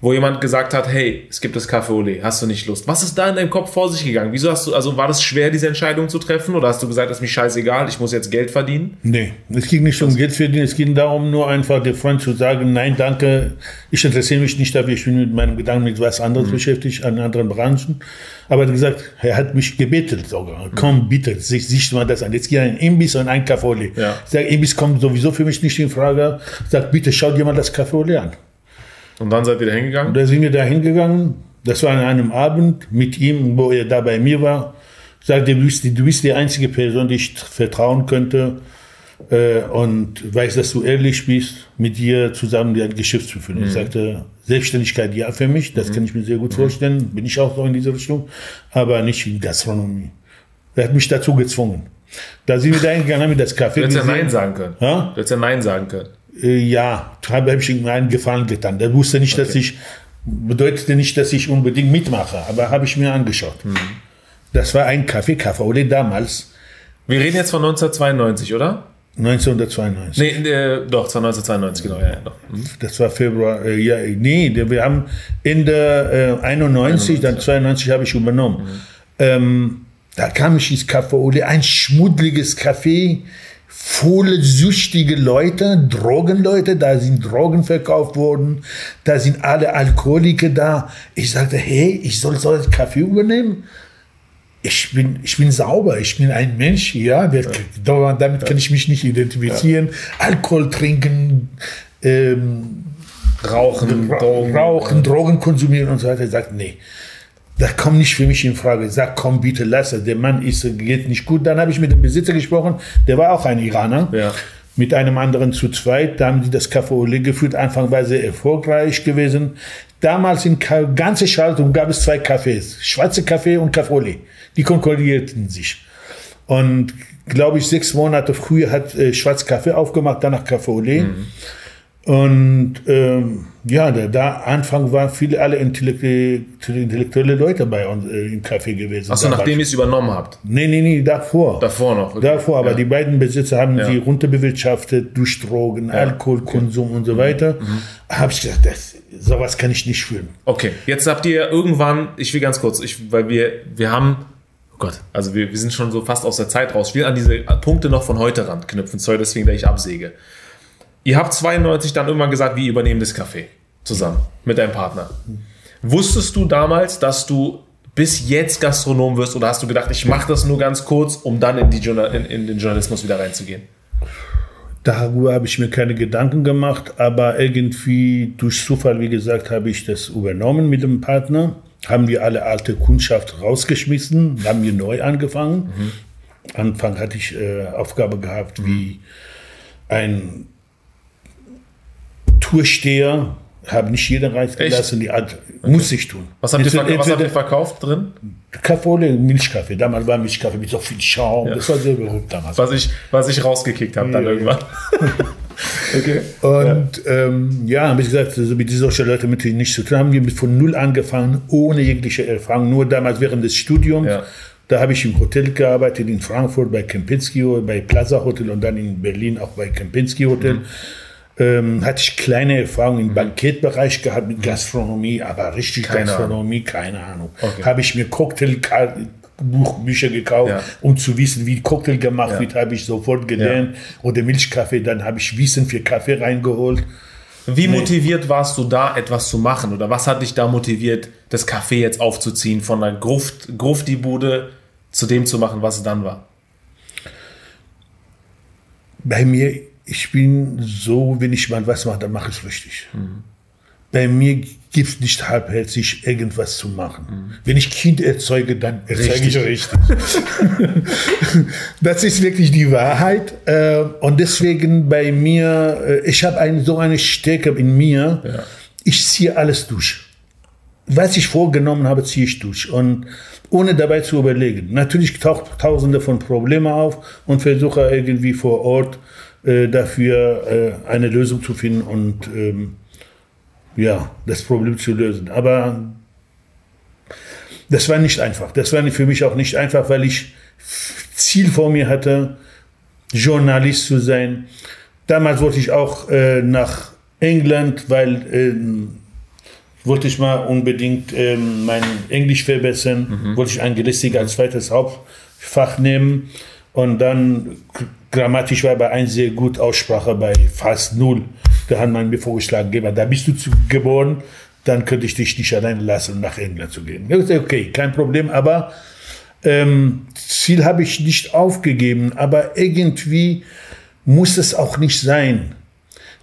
wo jemand gesagt hat, hey, es gibt das Café Olé, hast du nicht Lust? Was ist da in deinem Kopf vor sich gegangen? Wieso hast du, also war das schwer, diese Entscheidung zu treffen? Oder hast du gesagt, das ist mir scheißegal, ich muss jetzt Geld verdienen? Nee, es ging nicht um Geld verdienen, es ging darum, nur einfach der Freund zu sagen, nein, danke, ich interessiere mich nicht dafür, ich bin mit meinem Gedanken mit was anderes mhm. beschäftigt, an anderen Branchen. Aber er hat gesagt, er hat mich gebetet sogar, komm bitte, siehst du mal das an. Jetzt geht ein Imbiss und ein Café Olé. Ja. Ich sage, Imbiss kommt sowieso für mich nicht in Frage. Ich sage, bitte schau dir mal das Café Olé an. Und dann seid ihr da hingegangen? Da sind wir da hingegangen. Das war an einem Abend mit ihm, wo er da bei mir war. Sagte, du bist, die, du bist die einzige Person, die ich vertrauen könnte. Äh, und weiß, dass du ehrlich bist, mit dir zusammen ein Geschäft zu führen. Mhm. Ich sagte, Selbstständigkeit ja für mich, das mhm. kann ich mir sehr gut mhm. vorstellen. Bin ich auch so in diese Richtung, aber nicht in Gastronomie. Er hat mich dazu gezwungen. Da sind wir da hingegangen, haben wir das Kaffee Du hättest ja Nein sagen können. Ha? Du hättest ja Nein sagen können. Äh, ja, habe ich ihm einen Gefallen getan. Der wusste nicht, okay. dass ich, bedeutete nicht, dass ich unbedingt mitmache, aber habe ich mir angeschaut. Mhm. Das war ein Kaffee, Kaffee damals. Wir reden jetzt von 1992, oder? 1992. Nee, äh, doch, 1992, genau, ja, ja doch. Mhm. Das war Februar, äh, ja, nee, wir haben Ende äh, 91, 91, dann 92 habe ich übernommen. Mhm. Ähm, da kam ich ins Café ein schmuddeliges Café, volle süchtige Leute, Drogenleute, da sind Drogen verkauft worden, da sind alle Alkoholiker da. Ich sagte, hey, ich soll so einen Kaffee übernehmen? Ich bin, ich bin sauber, ich bin ein Mensch, ja, ja. damit kann ich mich nicht identifizieren. Ja. Alkohol trinken, ähm, rauchen, Drogen, rauchen, Drogen konsumieren und so weiter. Er sagt, nee, das kommt nicht für mich in Frage. Ich sag, komm bitte, lass es. Der Mann ist, geht nicht gut. Dann habe ich mit dem Besitzer gesprochen, der war auch ein Iraner. Ja. Mit einem anderen zu zweit. Da haben die das Café Olé geführt. Anfang war sehr erfolgreich gewesen. Damals in ganze Schaltung gab es zwei Cafés. Schwarze Kaffee und Café Olé. Die konkurrierten sich. Und glaube ich, sechs Monate früher hat äh, Schwarz Kaffee aufgemacht, danach Café Olé. Mhm. Und ähm, ja, da, da Anfang waren viele alle intellektuelle, Leute bei uns äh, im Café gewesen. Achso, nachdem ihr es übernommen habt? Nee, nee, nee, davor. Davor noch? Okay. Davor, aber ja. die beiden Besitzer haben ja. sie runterbewirtschaftet durch Drogen, ja. Alkoholkonsum okay. und so weiter. Mhm. mhm. Habe ich gesagt, das, sowas kann ich nicht führen. Okay, jetzt habt ihr irgendwann, ich will ganz kurz, ich, weil wir, wir haben Oh Gott, also wir, wir sind schon so fast aus der Zeit raus. Ich will an diese Punkte noch von heute ranknüpfen. Sorry, deswegen, dass ich absäge. Ihr habt 92 dann irgendwann gesagt, wir übernehmen das Café zusammen mit deinem Partner. Wusstest du damals, dass du bis jetzt Gastronom wirst oder hast du gedacht, ich mache das nur ganz kurz, um dann in, die in, in den Journalismus wieder reinzugehen? Darüber habe ich mir keine Gedanken gemacht, aber irgendwie durch Zufall, wie gesagt, habe ich das übernommen mit dem Partner. Haben wir alle alte Kundschaft rausgeschmissen, haben wir neu angefangen. Mhm. Anfang hatte ich äh, Aufgabe gehabt, wie ein Toursteher, habe nicht jeder Reis gelassen, die Art, okay. muss ich tun. Was habt, ihr, entweder, was habt ihr verkauft drin? Kaffee oder Milchkaffee. Damals war Milchkaffee mit so viel Schaum. Ja. Das war sehr berühmt damals. Was ich, was ich rausgekickt habe dann irgendwann. (laughs) okay. Und ja, ähm, ja habe ich gesagt, also mit solchen Leuten mit denen nicht zu tun haben. Wir von null angefangen, ohne jegliche Erfahrung. Nur damals während des Studiums. Ja. Da habe ich im Hotel gearbeitet, in Frankfurt bei Kempinski, bei Plaza Hotel und dann in Berlin auch bei Kempinski Hotel. Mhm ähm, hatte ich kleine Erfahrungen im Bankettbereich gehabt mit Gastronomie, aber richtig Keine Gastronomie, keine Ahnung. Okay. Habe ich mir Cocktail Buchbücher gekauft, Ja. um zu wissen, wie Cocktail gemacht Ja. wird, habe ich sofort gelernt. Oder Milchkaffee, dann habe ich Wissen für Kaffee reingeholt. Wie motiviert warst du da, etwas zu machen? Oder was hat dich da motiviert, das Café jetzt aufzuziehen, von der Gruft, Grufti-Bude zu dem zu machen, was es dann war? Bei mir, ich bin so, wenn ich mal was mache, dann mache ich es richtig. Bei mir gibt es nicht halbherzig irgendwas zu machen. Wenn ich Kind erzeuge, dann erzeuge ich richtig. (laughs) das ist wirklich die Wahrheit. Äh, Und deswegen bei mir, äh, ich habe ein, so eine Stärke in mir, Ja. ich ziehe alles durch. Was ich vorgenommen habe, ziehe ich durch. Und ohne dabei zu überlegen. Natürlich taucht tausende von Problemen auf und versuche irgendwie vor Ort äh, dafür äh, eine Lösung zu finden und ähm, ja, das Problem zu lösen. Aber das war nicht einfach. Das war für mich auch nicht einfach, weil ich Ziel vor mir hatte, Journalist zu sein. Damals wollte ich auch äh, nach England, weil ähm, wollte ich mal unbedingt ähm, mein Englisch verbessern, wollte ich Anglistik als zweites Hauptfach nehmen und dann grammatisch war bei 1 sehr gut, Aussprache bei fast null. Da hat man mir vorgeschlagen, da bist du geboren, dann könnte ich dich nicht alleine lassen, nach England zu gehen. Ich gesagt, okay, kein Problem, aber ähm, Ziel habe ich nicht aufgegeben, aber irgendwie muss es auch nicht sein.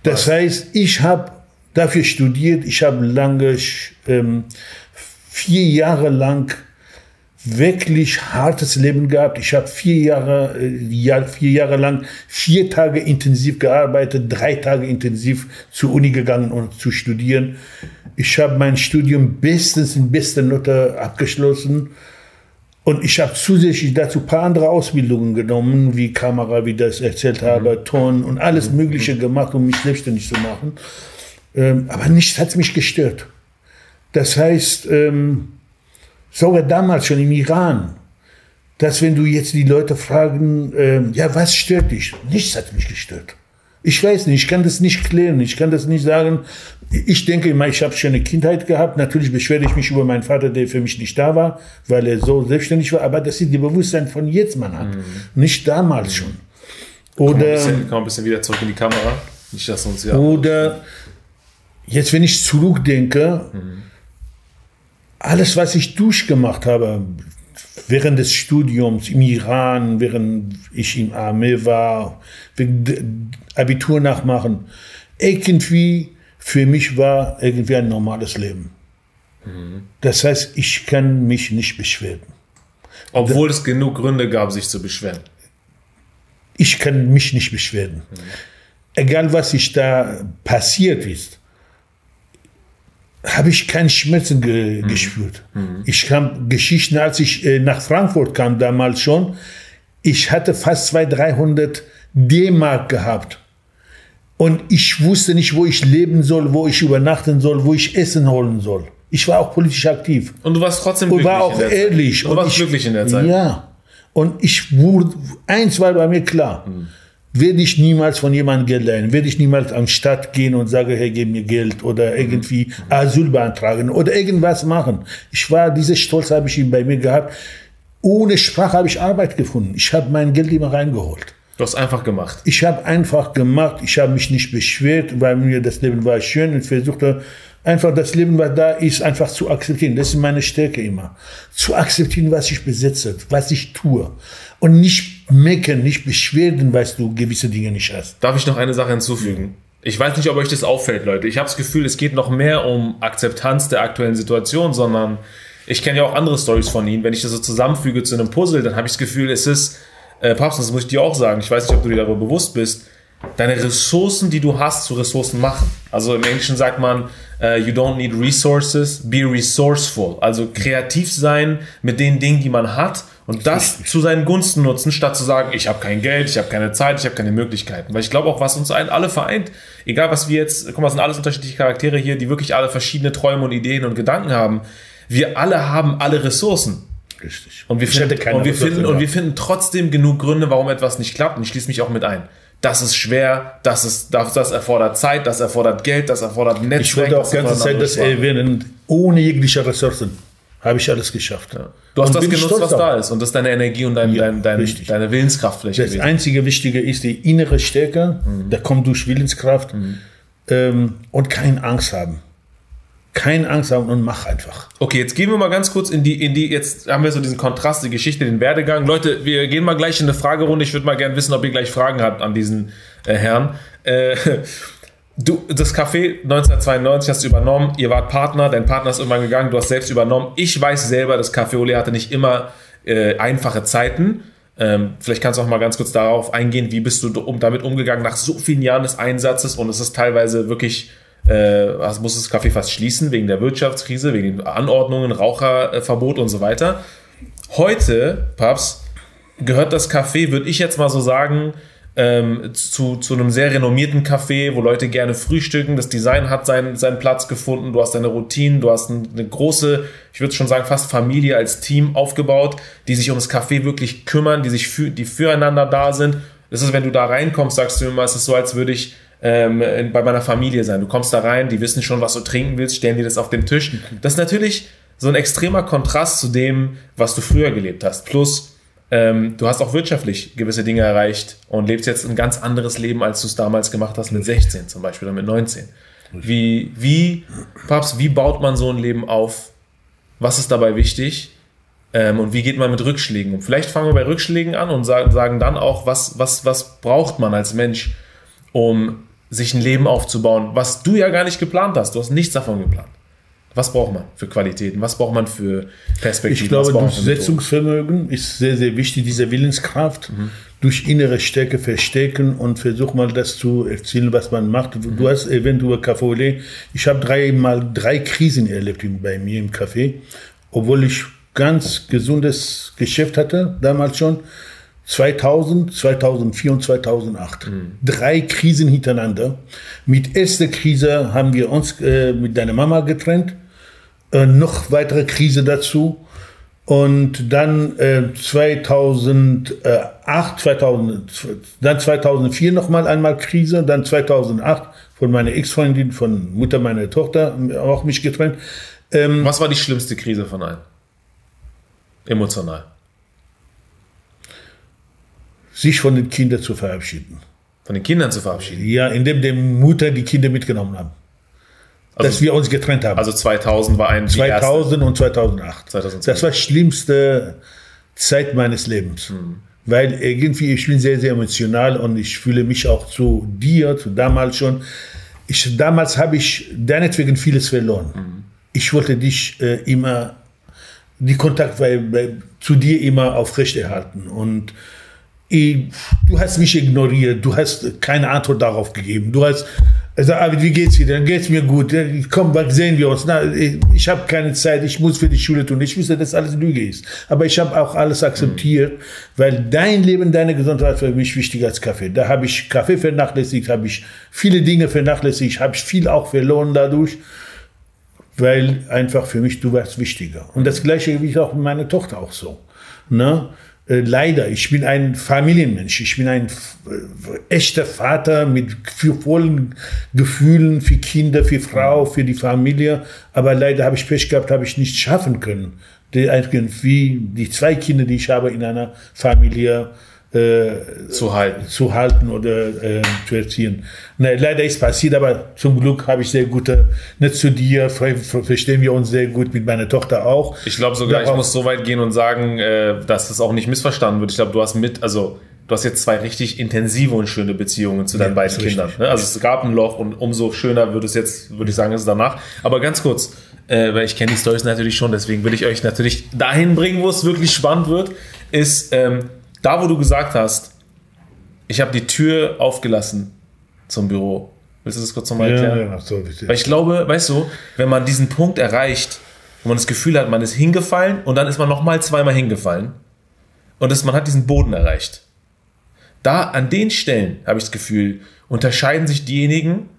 Das heißt, ich habe dafür studiert, ich habe lange, ähm, vier Jahre lang wirklich hartes Leben gehabt. Ich habe vier Jahre, äh, Jahr, vier Jahre lang vier Tage intensiv gearbeitet, drei Tage intensiv zur Uni gegangen und zu studieren. Ich habe mein Studium bestens in bester Note abgeschlossen. Und ich habe zusätzlich dazu ein paar andere Ausbildungen genommen, wie Kamera, wie das erzählt habe, Ton und alles Mögliche gemacht, um mich selbstständig zu machen. Ähm, aber nichts hat mich gestört. Das heißt, ähm, sogar damals schon im Iran, dass wenn du jetzt die Leute fragen, ähm, ja, was stört dich? Nichts hat mich gestört. Ich weiß nicht, ich kann das nicht klären, ich kann das nicht sagen. Ich denke immer, ich habe schon eine Kindheit gehabt. Natürlich beschwere ich mich über meinen Vater, der für mich nicht da war, weil er so selbstständig war. Aber das ist die Bewusstsein von jetzt man hat, nicht damals schon. Komm mal, ein Oder, bisschen, komm ein bisschen wieder zurück in die Kamera. Nicht, dass uns ja. oder jetzt, wenn ich zurückdenke, alles, was ich durchgemacht habe, während des Studiums im Iran, während ich im Armee war, Abitur nachmachen, irgendwie für mich war irgendwie ein normales Leben. Das heißt, ich kann mich nicht beschweren. Obwohl es genug Gründe gab, sich zu beschweren. Ich kann mich nicht beschweren. Egal, was sich da passiert ist, habe ich keinen Schmerzen ge gespürt. Ich kam Geschichten, als ich äh, nach Frankfurt kam, damals schon, ich hatte fast 200, 300 D-Mark gehabt. Und ich wusste nicht, wo ich leben soll, wo ich übernachten soll, wo ich Essen holen soll. Ich war auch politisch aktiv. Und du warst trotzdem Und glücklich. war auch ehrlich. Und du warst ich, glücklich in der Zeit. Ja. Und ich wurde, eins war bei mir klar. Werde ich niemals von jemandem Geld leihen, werde ich niemals an die Stadt gehen und sage, hey, gib mir Geld oder irgendwie Asyl beantragen oder irgendwas machen. Ich war, diese Stolz habe ich bei mir gehabt. Ohne Sprache habe ich Arbeit gefunden. Ich habe mein Geld immer reingeholt. Du hast einfach gemacht. Ich habe einfach gemacht, ich habe mich nicht beschwert, weil mir das Leben war schön und versuchte einfach das Leben, was da ist, einfach zu akzeptieren. Das ist meine Stärke immer. Zu akzeptieren, was ich besitze, was ich tue. Und nicht meckern, nicht beschweren, weil du gewisse Dinge nicht hast. Darf ich noch eine Sache hinzufügen? Ich weiß nicht, ob euch das auffällt, Leute. Ich habe das Gefühl, es geht noch mehr um Akzeptanz der aktuellen Situation, sondern ich kenne ja auch andere Stories von ihnen. Wenn ich das so zusammenfüge zu einem Puzzle, dann habe ich das Gefühl, es ist, äh, Papst, das muss ich dir auch sagen, ich weiß nicht, ob du dir darüber bewusst bist, deine Ressourcen, die du hast, zu Ressourcen machen. Also im Englischen sagt man, äh, you don't need resources, be resourceful. Also kreativ sein mit den Dingen, die man hat und das zu seinen Gunsten nutzen, statt zu sagen, ich habe kein Geld, ich habe keine Zeit, ich habe keine Möglichkeiten. Weil ich glaube auch, was uns alle vereint, egal was wir jetzt, guck mal, es sind alles unterschiedliche Charaktere hier, die wirklich alle verschiedene Träume und Ideen und Gedanken haben. Wir alle haben alle Ressourcen. Richtig. Und wir, Ich finden, keine und, wir finden, und wir finden trotzdem genug Gründe, warum etwas nicht klappt. Und ich schließe mich auch mit ein. das ist schwer, das, ist, das, das erfordert Zeit, das erfordert Geld, das erfordert Netzwerk. Ich wollte auch ganze Zeit das erwähnen, ohne jegliche Ressourcen habe ich alles geschafft. Ja. Du hast und das genutzt, was da ist und das ist deine Energie und dein, ja, dein, dein, deine Willenskraft vielleicht. Das gewesen. einzige Wichtige ist die innere Stärke, mhm. da kommt durch Willenskraft mhm. ähm, und keine Angst haben keine Angst haben und mach einfach. Okay, jetzt gehen wir mal ganz kurz in die, in die, jetzt haben wir so diesen Kontrast, die Geschichte, den Werdegang. Leute, wir gehen mal gleich in eine Fragerunde. Ich würde mal gerne wissen, ob ihr gleich Fragen habt an diesen äh, Herrn. Äh, (laughs) du, das Café 1992 hast du übernommen, ihr wart Partner, dein Partner ist irgendwann gegangen, du hast selbst übernommen. Ich weiß selber, das Café Ole hatte nicht immer äh, einfache Zeiten. Ähm, vielleicht kannst du auch mal ganz kurz darauf eingehen, wie bist du um, damit umgegangen nach so vielen Jahren des Einsatzes und es ist teilweise wirklich äh, muss das Café fast schließen wegen der Wirtschaftskrise, wegen den Anordnungen, Raucherverbot und so weiter. Heute, Paps, gehört das Café, würde ich jetzt mal so sagen, ähm, zu, zu einem sehr renommierten Café, wo Leute gerne frühstücken. Das Design hat seinen, seinen Platz gefunden. Du hast deine Routinen, du hast eine große, ich würde schon sagen, fast Familie als Team aufgebaut, die sich ums Café wirklich kümmern, die sich für, die füreinander da sind. Das ist, wenn du da reinkommst, sagst du immer, es ist so, als würde ich ähm, bei meiner Familie sein. Du kommst da rein, die wissen schon, was du trinken willst, stellen dir das auf den Tisch. (laughs) Das ist natürlich so ein extremer Kontrast zu dem, was du früher gelebt hast. Plus, ähm, du hast auch wirtschaftlich gewisse Dinge erreicht und lebst jetzt ein ganz anderes Leben, als du es damals gemacht hast mit 16 zum Beispiel oder mit 19. Wie, wie, Paps, wie baut man so ein Leben auf? Was ist dabei wichtig? Ähm, und wie geht man mit Rückschlägen um? Vielleicht fangen wir bei Rückschlägen an und sagen, sagen dann auch, was, was, was braucht man als Mensch, um sich ein Leben aufzubauen, was du ja gar nicht geplant hast. Du hast nichts davon geplant. Was braucht man für Qualitäten? Was braucht man für Perspektiven? Ich glaube, Durchsetzungsvermögen ist sehr, sehr wichtig, diese Willenskraft mhm. durch innere Stärke verstärken und versuch mal das zu erzielen, was man macht. Mhm. Du hast eventuell Café Ich habe dreimal drei Krisen erlebt bei mir im Café, obwohl ich ganz gesundes Geschäft hatte, damals schon. 2000, 2004 und 2008. Mhm. Drei Krisen hintereinander. Mit erster Krise haben wir uns äh, mit deiner Mama getrennt. Äh, noch weitere Krise dazu. Und dann äh, 2008, 2000, dann 2004 noch mal einmal Krise, dann 2008 von meiner Ex-Freundin, von Mutter meiner Tochter, auch mich getrennt. Ähm, Was war die schlimmste Krise von allen? Emotional sich von den Kindern zu verabschieden. Von den Kindern zu verabschieden? Ja, indem die Mutter die Kinder mitgenommen haben. Also, dass wir uns getrennt haben. Also 2000 war ein 2000 und 2008. 2002. Das war die schlimmste Zeit meines Lebens. Hm. Weil irgendwie, ich bin sehr, sehr emotional und ich fühle mich auch zu dir, zu damals schon. Ich, damals habe ich deinetwegen vieles verloren. Hm. Ich wollte dich äh, immer, die Kontakt bei, bei, zu dir immer aufrechterhalten. Und du hast mich ignoriert, du hast keine Antwort darauf gegeben. Du hast gesagt, also, wie geht's dir? Dann geht's mir gut. Komm, bald sehen wir uns. Na, ich, ich habe keine Zeit, ich muss für die Schule tun. Ich wusste, dass alles Lüge ist. Aber ich habe auch alles akzeptiert, mhm. weil dein Leben, deine Gesundheit für mich wichtiger als Kaffee. Da habe ich Kaffee vernachlässigt, habe ich viele Dinge vernachlässigt, habe ich viel auch verloren dadurch, weil einfach für mich du warst wichtiger. Und das Gleiche wie auch mit meiner Tochter auch so. Ne? Äh, leider, ich bin ein Familienmensch, ich bin ein äh, echter Vater mit vollen Gefühlen für Kinder, für Frau, für die Familie, aber leider habe ich Pech gehabt, habe ich nicht schaffen können, die, irgendwie die zwei Kinder, die ich habe in einer Familie, äh, zu halten. zu halten oder äh, zu erziehen. Ne, leider ist passiert, aber zum Glück habe ich sehr gute, nicht zu dir, verstehen wir uns sehr gut mit meiner Tochter auch. Ich glaube sogar, Darauf, ich muss so weit gehen und sagen, äh, dass das auch nicht missverstanden wird. Ich glaube, du hast mit, also du hast jetzt zwei richtig intensive und schöne Beziehungen zu deinen ja, beiden Kindern. Ne? Also es gab ein Loch und umso schöner wird es jetzt, würde ich sagen, ist es danach. Aber ganz kurz, äh, weil ich kenne die Stories natürlich schon, deswegen will ich euch natürlich dahin bringen, wo es wirklich spannend wird, ist, ähm, da, wo du gesagt hast, ich habe die Tür aufgelassen zum Büro. Willst du das kurz nochmal erklären? Ja, ja, so, bitte. Weil ich glaube, weißt du, wenn man diesen Punkt erreicht, wo man das Gefühl hat, man ist hingefallen und dann ist man nochmal zweimal hingefallen und das, man hat diesen Boden erreicht. Da, an den Stellen, habe ich das Gefühl, unterscheiden sich diejenigen,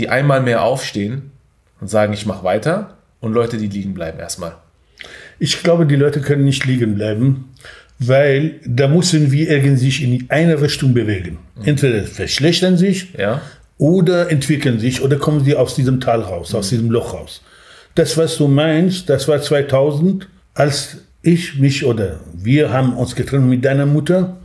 die einmal mehr aufstehen und sagen, ich mache weiter und Leute, die liegen bleiben erstmal. Ich glaube, die Leute können nicht liegen bleiben weil da müssen wir irgendwie sich in eine Richtung bewegen. Entweder verschlechtern sich Ja. oder entwickeln sich oder kommen sie aus diesem Tal raus, aus diesem Loch raus. Das, was du meinst, das war 2000, als ich mich oder wir haben uns getrennt mit deiner Mutter.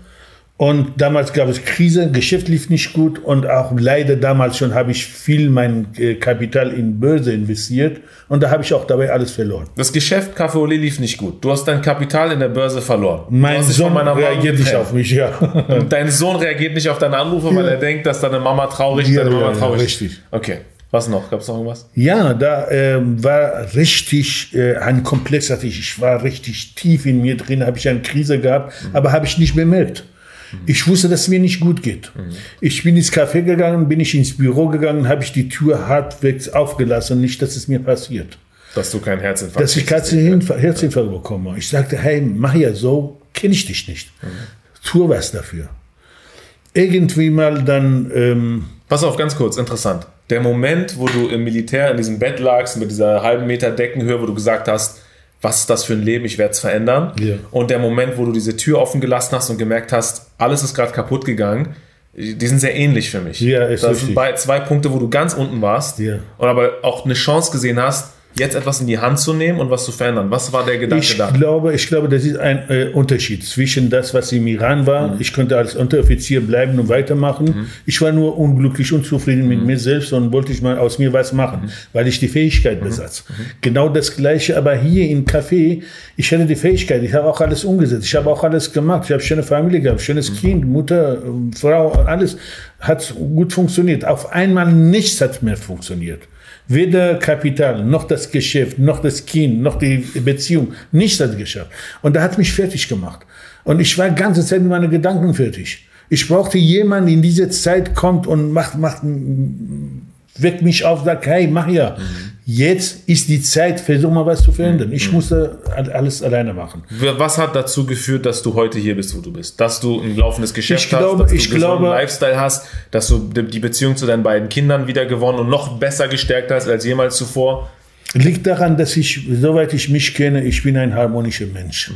Und damals gab es Krise, Geschäft lief nicht gut und auch leider damals schon habe ich viel mein äh, Kapital in Börse investiert und da habe ich auch dabei alles verloren. Das Geschäft Café Olé lief nicht gut. Du hast dein Kapital in der Börse verloren. Mein Sohn reagiert nicht auf mich, ja. (laughs) Und dein Sohn reagiert nicht auf deine Anrufe, weil Ja. er denkt, dass deine Mama traurig ist, Ja, deine Mama ja, traurig richtig. Okay. Was noch? Gab es noch irgendwas? Ja, da ähm, war richtig äh, ein Komplex hatte ich. Ich war richtig tief in mir drin, habe ich eine Krise gehabt, aber habe ich nicht bemerkt. Ich wusste, dass es mir nicht gut geht. Ich bin ins Café gegangen, bin ich ins Büro gegangen, habe ich die Tür halbwegs aufgelassen, nicht, dass es mir passiert. Dass du keinen Herzinfarkt Dass ich kriegst. Herzinfarkt, bekomme. Ich sagte, hey, mach ja so, kenne ich dich nicht. Tu was dafür. Irgendwie mal dann, ähm, Pass auf, ganz kurz, interessant. Der Moment, wo du im Militär in diesem Bett lagst, mit dieser halben Meter Deckenhöhe, wo du gesagt hast, was ist das für ein Leben, ich werde es verändern. Ja. Und der Moment, wo du diese Tür offen gelassen hast und gemerkt hast, alles ist gerade kaputt gegangen, die sind sehr ähnlich für mich. Ja, ist das richtig. sind zwei Punkte, wo du ganz unten warst Ja. und aber auch eine Chance gesehen hast, jetzt etwas in die Hand zu nehmen und was zu verändern. Was war der Gedanke Ich da? glaube, ich glaube, das ist ein äh, Unterschied zwischen das, was im Iran war. Mhm. Ich konnte als Unteroffizier bleiben und weitermachen. Ich war nur unglücklich, unzufrieden Mhm. mit mir selbst und wollte ich mal aus mir was machen, weil ich die Fähigkeit Mhm. besaß. Genau das Gleiche, aber hier im Café, ich hatte die Fähigkeit, ich habe auch alles umgesetzt, ich habe auch alles gemacht, ich habe schöne Familie gehabt, schönes Mhm. Kind, Mutter, Frau, alles hat gut funktioniert. Auf einmal nichts hat mehr funktioniert. Weder Kapital, noch das Geschäft, noch das Kind, noch die Beziehung, nichts hat geschafft. Und da hat mich fertig gemacht. Und ich war ganze Zeit mit meinen Gedanken fertig. Ich brauchte jemanden, in diese Zeit kommt und macht, macht, weckt mich auf, sagt, hey, mach ja. Jetzt ist die Zeit, versuch mal was zu verändern. Ich musste alles alleine machen. Was hat dazu geführt, dass du heute hier bist, wo du bist? Dass du ein laufendes Geschäft Ich glaube- hast, dass du ich einen glaube- Lifestyle hast, dass du die Beziehung zu deinen beiden Kindern wieder gewonnen und noch besser gestärkt hast als jemals zuvor. Liegt daran, dass ich, soweit ich mich kenne, ich bin ein harmonischer Mensch.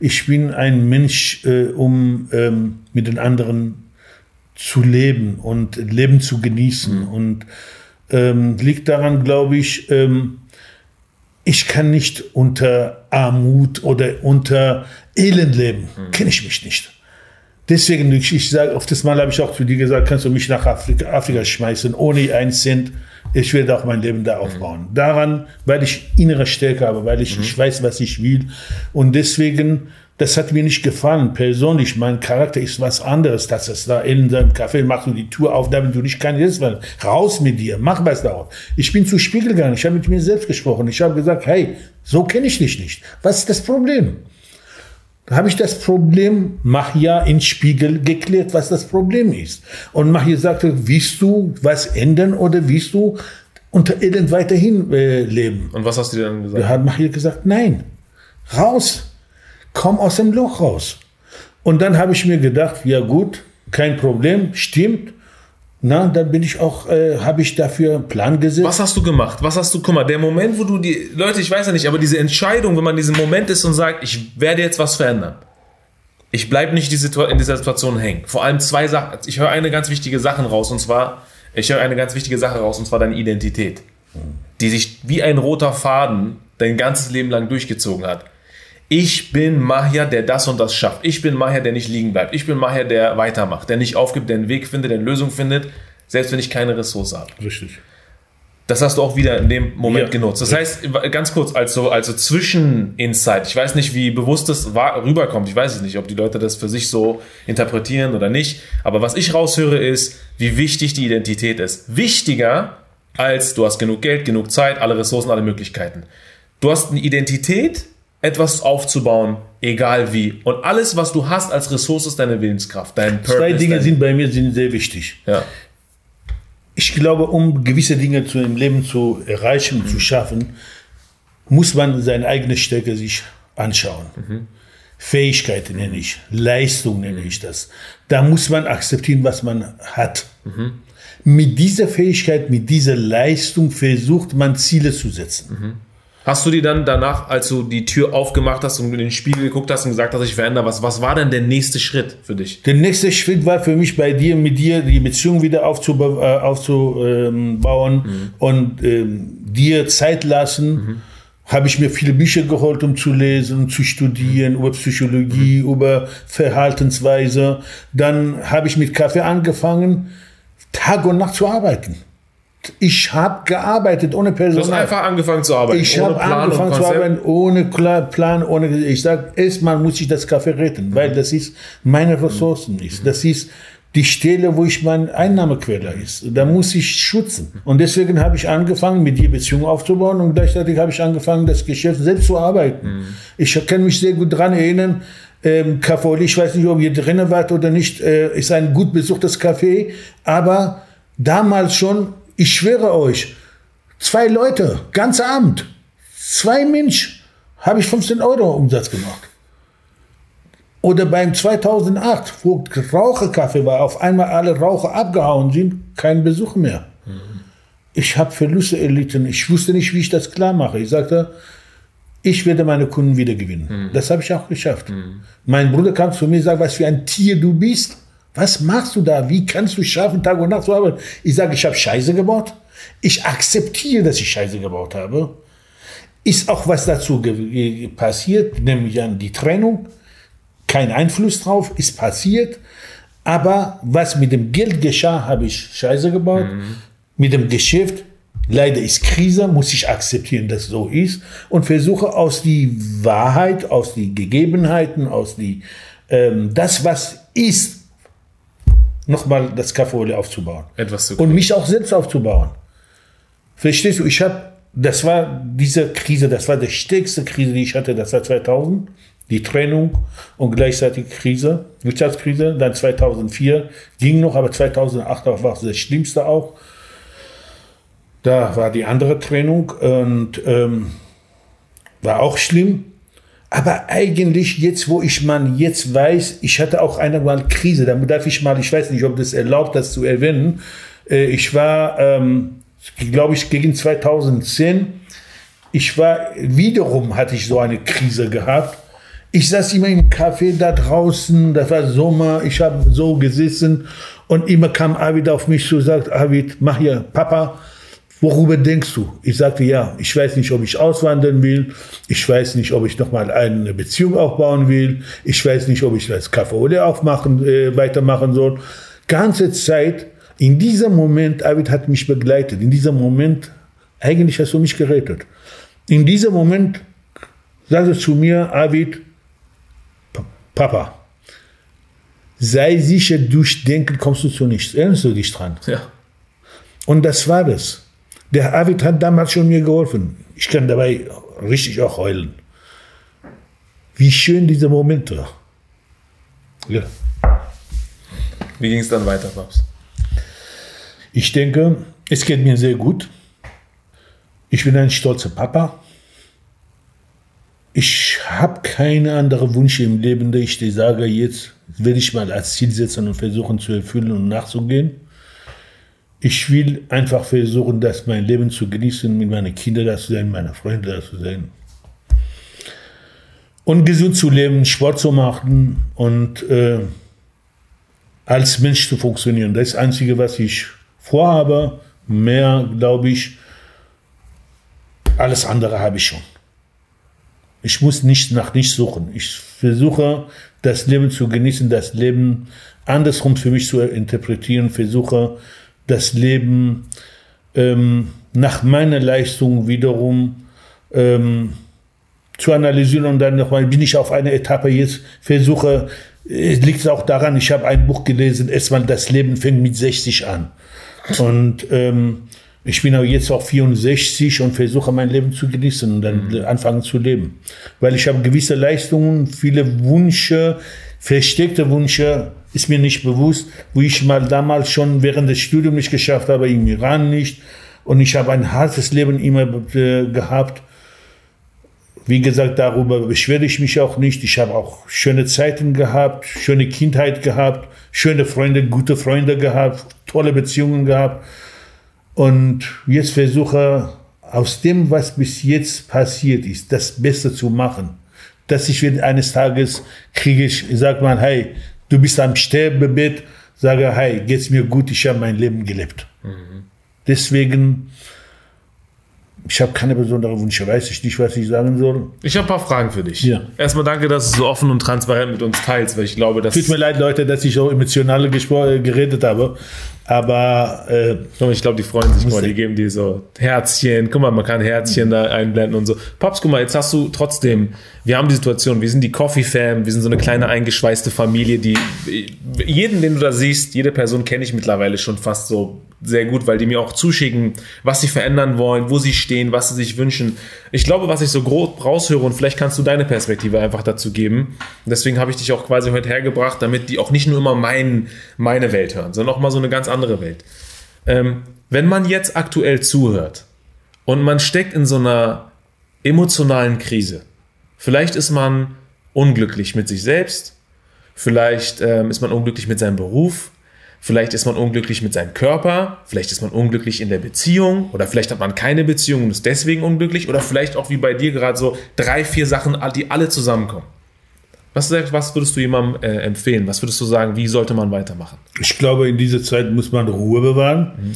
Ich bin ein Mensch, äh, um ähm, mit den anderen zu leben und Leben zu genießen. Und ähm, liegt daran, glaube ich, ähm, ich kann nicht unter Armut oder unter Elend leben. Kenne ich mich nicht. Deswegen, ich, ich sage, auf das Mal habe ich auch zu dir gesagt, kannst du mich nach Afrika, Afrika schmeißen, ohne einen Cent. Ich werde auch mein Leben da aufbauen. Daran, weil ich innere Stärke habe, weil ich, ich weiß, was ich will. Und deswegen, das hat mir nicht gefallen. Persönlich, mein Charakter ist was anderes. Das ist da in seinem Café, machst du die Tür auf, damit du nicht kannst. Jetzt raus mit dir, mach was daraus. Ich bin zu Spiegel gegangen, ich habe mit mir selbst gesprochen. Ich habe gesagt, hey, so kenne ich dich nicht. Was ist das Problem? Da habe ich das Problem Mahia in Spiegel geklärt, was das Problem ist. Und Mahia sagte, willst du was ändern oder willst du unter Elend weiterhin äh, leben? Und was hast du dir dann gesagt? Da hat Mahia gesagt, nein, raus, komm aus dem Loch raus. Und dann habe ich mir gedacht, ja gut, kein Problem, stimmt. Na, dann bin ich auch, äh, habe ich dafür einen Plan gesetzt. Was hast du gemacht? Was hast du, guck mal, der Moment, wo du die, Leute, ich weiß ja nicht, aber diese Entscheidung, wenn man in diesem Moment ist und sagt, ich werde jetzt was verändern. Ich bleibe nicht die in dieser Situation hängen. Vor allem zwei Sachen, ich höre eine ganz wichtige Sache raus und zwar, ich höre eine ganz wichtige Sache raus und zwar deine Identität, die sich wie ein roter Faden dein ganzes Leben lang durchgezogen hat. Ich bin Mahia, der das und das schafft. Ich bin Mahia, der nicht liegen bleibt. Ich bin Mahia, der weitermacht, der nicht aufgibt, der einen Weg findet, der eine Lösung findet, selbst wenn ich keine Ressource habe. Richtig. Das hast du auch wieder in dem Moment Ja. genutzt. Das heißt, ganz kurz, also, also Zwischen-Insight, ich weiß nicht, wie bewusst das war, rüberkommt, ich weiß es nicht, ob die Leute das für sich so interpretieren oder nicht, aber was ich raushöre ist, wie wichtig die Identität ist. Wichtiger als du hast genug Geld, genug Zeit, alle Ressourcen, alle Möglichkeiten. Du hast eine Identität, etwas aufzubauen, egal wie. Und alles, was du hast als Ressource, ist deine Willenskraft, dein Purpose. Zwei Dinge sind bei mir sind sehr wichtig. ja. Ich glaube, um gewisse Dinge zu, im Leben zu erreichen, zu schaffen, muss man seine eigene Stärke sich anschauen. Fähigkeiten nenne ich, Leistung nenne ich das. Da muss man akzeptieren, was man hat. Mit dieser Fähigkeit, mit dieser Leistung versucht man Ziele zu setzen. Hast du dir dann danach, als du die Tür aufgemacht hast und in den Spiegel geguckt hast und gesagt hast, ich verändere was, was war denn der nächste Schritt für dich? Der nächste Schritt war für mich bei dir, mit dir die Beziehung wieder aufzuba äh, aufzubauen mhm. und ähm, dir Zeit lassen. Mhm. Habe ich mir viele Bücher geholt, um zu lesen, zu studieren über Psychologie, mhm. über Verhaltensweise. Dann habe ich mit Kaffee angefangen, Tag und Nacht zu arbeiten. Ich habe gearbeitet ohne Personal. Du hast einfach angefangen zu arbeiten. Ich habe angefangen zu arbeiten ohne Plan, ohne. Ich sage, erstmal muss ich das Kaffee retten, mhm. weil das ist meine Ressourcen ist. Das ist die Stelle, wo ich mein Einnahmequelle ist. Da muss ich schützen. Und deswegen habe ich angefangen, mit dir Beziehungen aufzubauen und gleichzeitig habe ich angefangen, das Geschäft selbst zu arbeiten. Mhm. Ich kann mich sehr gut daran erinnern, ähm, Café, ich weiß nicht, ob ihr drinnen wart oder nicht, äh, ist ein gut besuchtes Café, aber damals schon ich schwöre euch, zwei Leute, ganze Abend, zwei Mensch, habe ich 15 Euro Umsatz gemacht. Oder beim 2008, wo Raucherkaffee war, auf einmal alle Raucher abgehauen sind, kein Besuch mehr. Mhm. Ich habe Verluste erlitten. Ich wusste nicht, wie ich das klar mache. Ich sagte, ich werde meine Kunden wieder gewinnen. Mhm. Das habe ich auch geschafft. Mhm. Mein Bruder kam zu mir und sagte, was für ein Tier du bist. Was machst du da? Wie kannst du schaffen, Tag und Nacht zu arbeiten? Ich sage, ich habe Scheiße gebaut. Ich akzeptiere, dass ich Scheiße gebaut habe. Ist auch was dazu passiert, nämlich an die Trennung. Kein Einfluss drauf, ist passiert. Aber was mit dem Geld geschah, habe ich Scheiße gebaut. Mhm. Mit dem Geschäft, leider ist Krise, muss ich akzeptieren, dass so ist. Und versuche aus die Wahrheit, aus die Gegebenheiten, aus die, ähm, das, was ist, nochmal das Scaffold aufzubauen. Etwas zu Und mich auch selbst aufzubauen. Verstehst du? Ich habe, das war diese Krise, das war die stärkste Krise, die ich hatte, das war 2000, die Trennung und gleichzeitig Krise, Wirtschaftskrise. Dann 2004 ging noch, aber 2008 war das Schlimmste auch. Da war die andere Trennung und ähm, war auch schlimm. Aber eigentlich jetzt, wo ich mal jetzt weiß, ich hatte auch einmal Krise, da darf ich mal, ich weiß nicht, ob das erlaubt, das zu erwähnen. Äh, ich war, ähm, glaube ich, gegen 2010, ich war, wiederum hatte ich so eine Krise gehabt. Ich saß immer im Café da draußen, das war Sommer, ich habe so gesessen und immer kam Avid auf mich zu, sagt, Avid, mach hier, Papa, worüber denkst du? Ich sagte, ja, ich weiß nicht, ob ich auswandern will. Ich weiß nicht, ob ich nochmal eine Beziehung aufbauen will. Ich weiß nicht, ob ich das Kaffee oder aufmachen, äh, weitermachen soll. Ganze Zeit, in diesem Moment, David hat mich begleitet. In diesem Moment, eigentlich hast du mich gerettet. In diesem Moment sagte zu mir, David, Papa, sei sicher, durch Denken kommst du zu nichts. Erinnerst du dich dran? Ja. Und das war das. Der Arvid hat damals schon mir geholfen. Ich kann dabei richtig auch heulen. Wie schön dieser Moment war. Ja. Wie ging es dann weiter, Papst? Ich denke, es geht mir sehr gut. Ich bin ein stolzer Papa. Ich habe keine anderen Wünsche im Leben, die ich dir sage, jetzt werde ich mal als Ziel setzen und versuchen zu erfüllen und nachzugehen. Ich will einfach versuchen, das mein Leben zu genießen, mit meinen Kindern da zu sein, meinen Freunden da zu sein. Und gesund zu leben, Sport zu machen und äh, als Mensch zu funktionieren. Das das Einzige, was ich vorhabe. Mehr, glaube ich, alles andere habe ich schon. Ich muss nicht nach nichts suchen. Ich versuche, das Leben zu genießen, das Leben andersrum für mich zu interpretieren, versuche, das Leben ähm, nach meiner Leistung wiederum ähm, zu analysieren und dann nochmal bin ich auf einer Etappe jetzt versuche, es liegt auch daran, ich habe ein Buch gelesen, erstmal das Leben fängt mit 60 an. Und ähm, ich bin auch jetzt auch 64 und versuche mein Leben zu genießen und dann mhm. anfangen zu leben. Weil ich habe gewisse Leistungen, viele Wünsche, versteckte Wünsche, ist mir nicht bewusst, wo ich mal damals schon während des Studiums nicht geschafft habe, im Iran nicht. Und ich habe ein hartes Leben immer äh, gehabt. Wie gesagt, darüber beschwere ich mich auch nicht. Ich habe auch schöne Zeiten gehabt, schöne Kindheit gehabt, schöne Freunde, gute Freunde gehabt, tolle Beziehungen gehabt. Und jetzt versuche aus dem, was bis jetzt passiert ist, das Beste zu machen. Dass ich eines Tages kriege ich, sag mal, hey, du bist am Sterbebett, sage, hey, geht's mir gut, ich habe mein Leben gelebt. Mhm. Deswegen ich habe keine besonderen Wünsche, weiß ich nicht, was ich sagen soll. Ich habe ein paar Fragen für dich. Ja. Erstmal danke, dass du so offen und transparent mit uns teilst, weil ich glaube, dass. Tut mir leid, Leute, dass ich so emotional geredet habe. Aber äh, ich glaube, die freuen sich mal, die geben dir so Herzchen. Guck mal, man kann Herzchen da einblenden und so. Pops, guck mal, jetzt hast du trotzdem, wir haben die Situation, wir sind die Coffee Fam, wir sind so eine kleine eingeschweißte Familie, die jeden, den du da siehst, jede Person kenne ich mittlerweile schon fast so sehr gut, weil die mir auch zuschicken, was sie verändern wollen, wo sie stehen, was sie sich wünschen. Ich glaube, was ich so grob raushöre und vielleicht kannst du deine Perspektive einfach dazu geben. Deswegen habe ich dich auch quasi heute hergebracht, damit die auch nicht nur immer mein, meine Welt hören, sondern auch mal so eine ganz andere Welt. Ähm, wenn man jetzt aktuell zuhört und man steckt in so einer emotionalen Krise, vielleicht ist man unglücklich mit sich selbst, vielleicht ähm, ist man unglücklich mit seinem Beruf, Vielleicht ist man unglücklich mit seinem Körper, vielleicht ist man unglücklich in der Beziehung oder vielleicht hat man keine Beziehung und ist deswegen unglücklich oder vielleicht auch wie bei dir gerade so drei, vier Sachen, die alle zusammenkommen. Was, was würdest du jemandem äh, empfehlen? Was würdest du sagen, wie sollte man weitermachen? Ich glaube, in dieser Zeit muss man Ruhe bewahren mhm.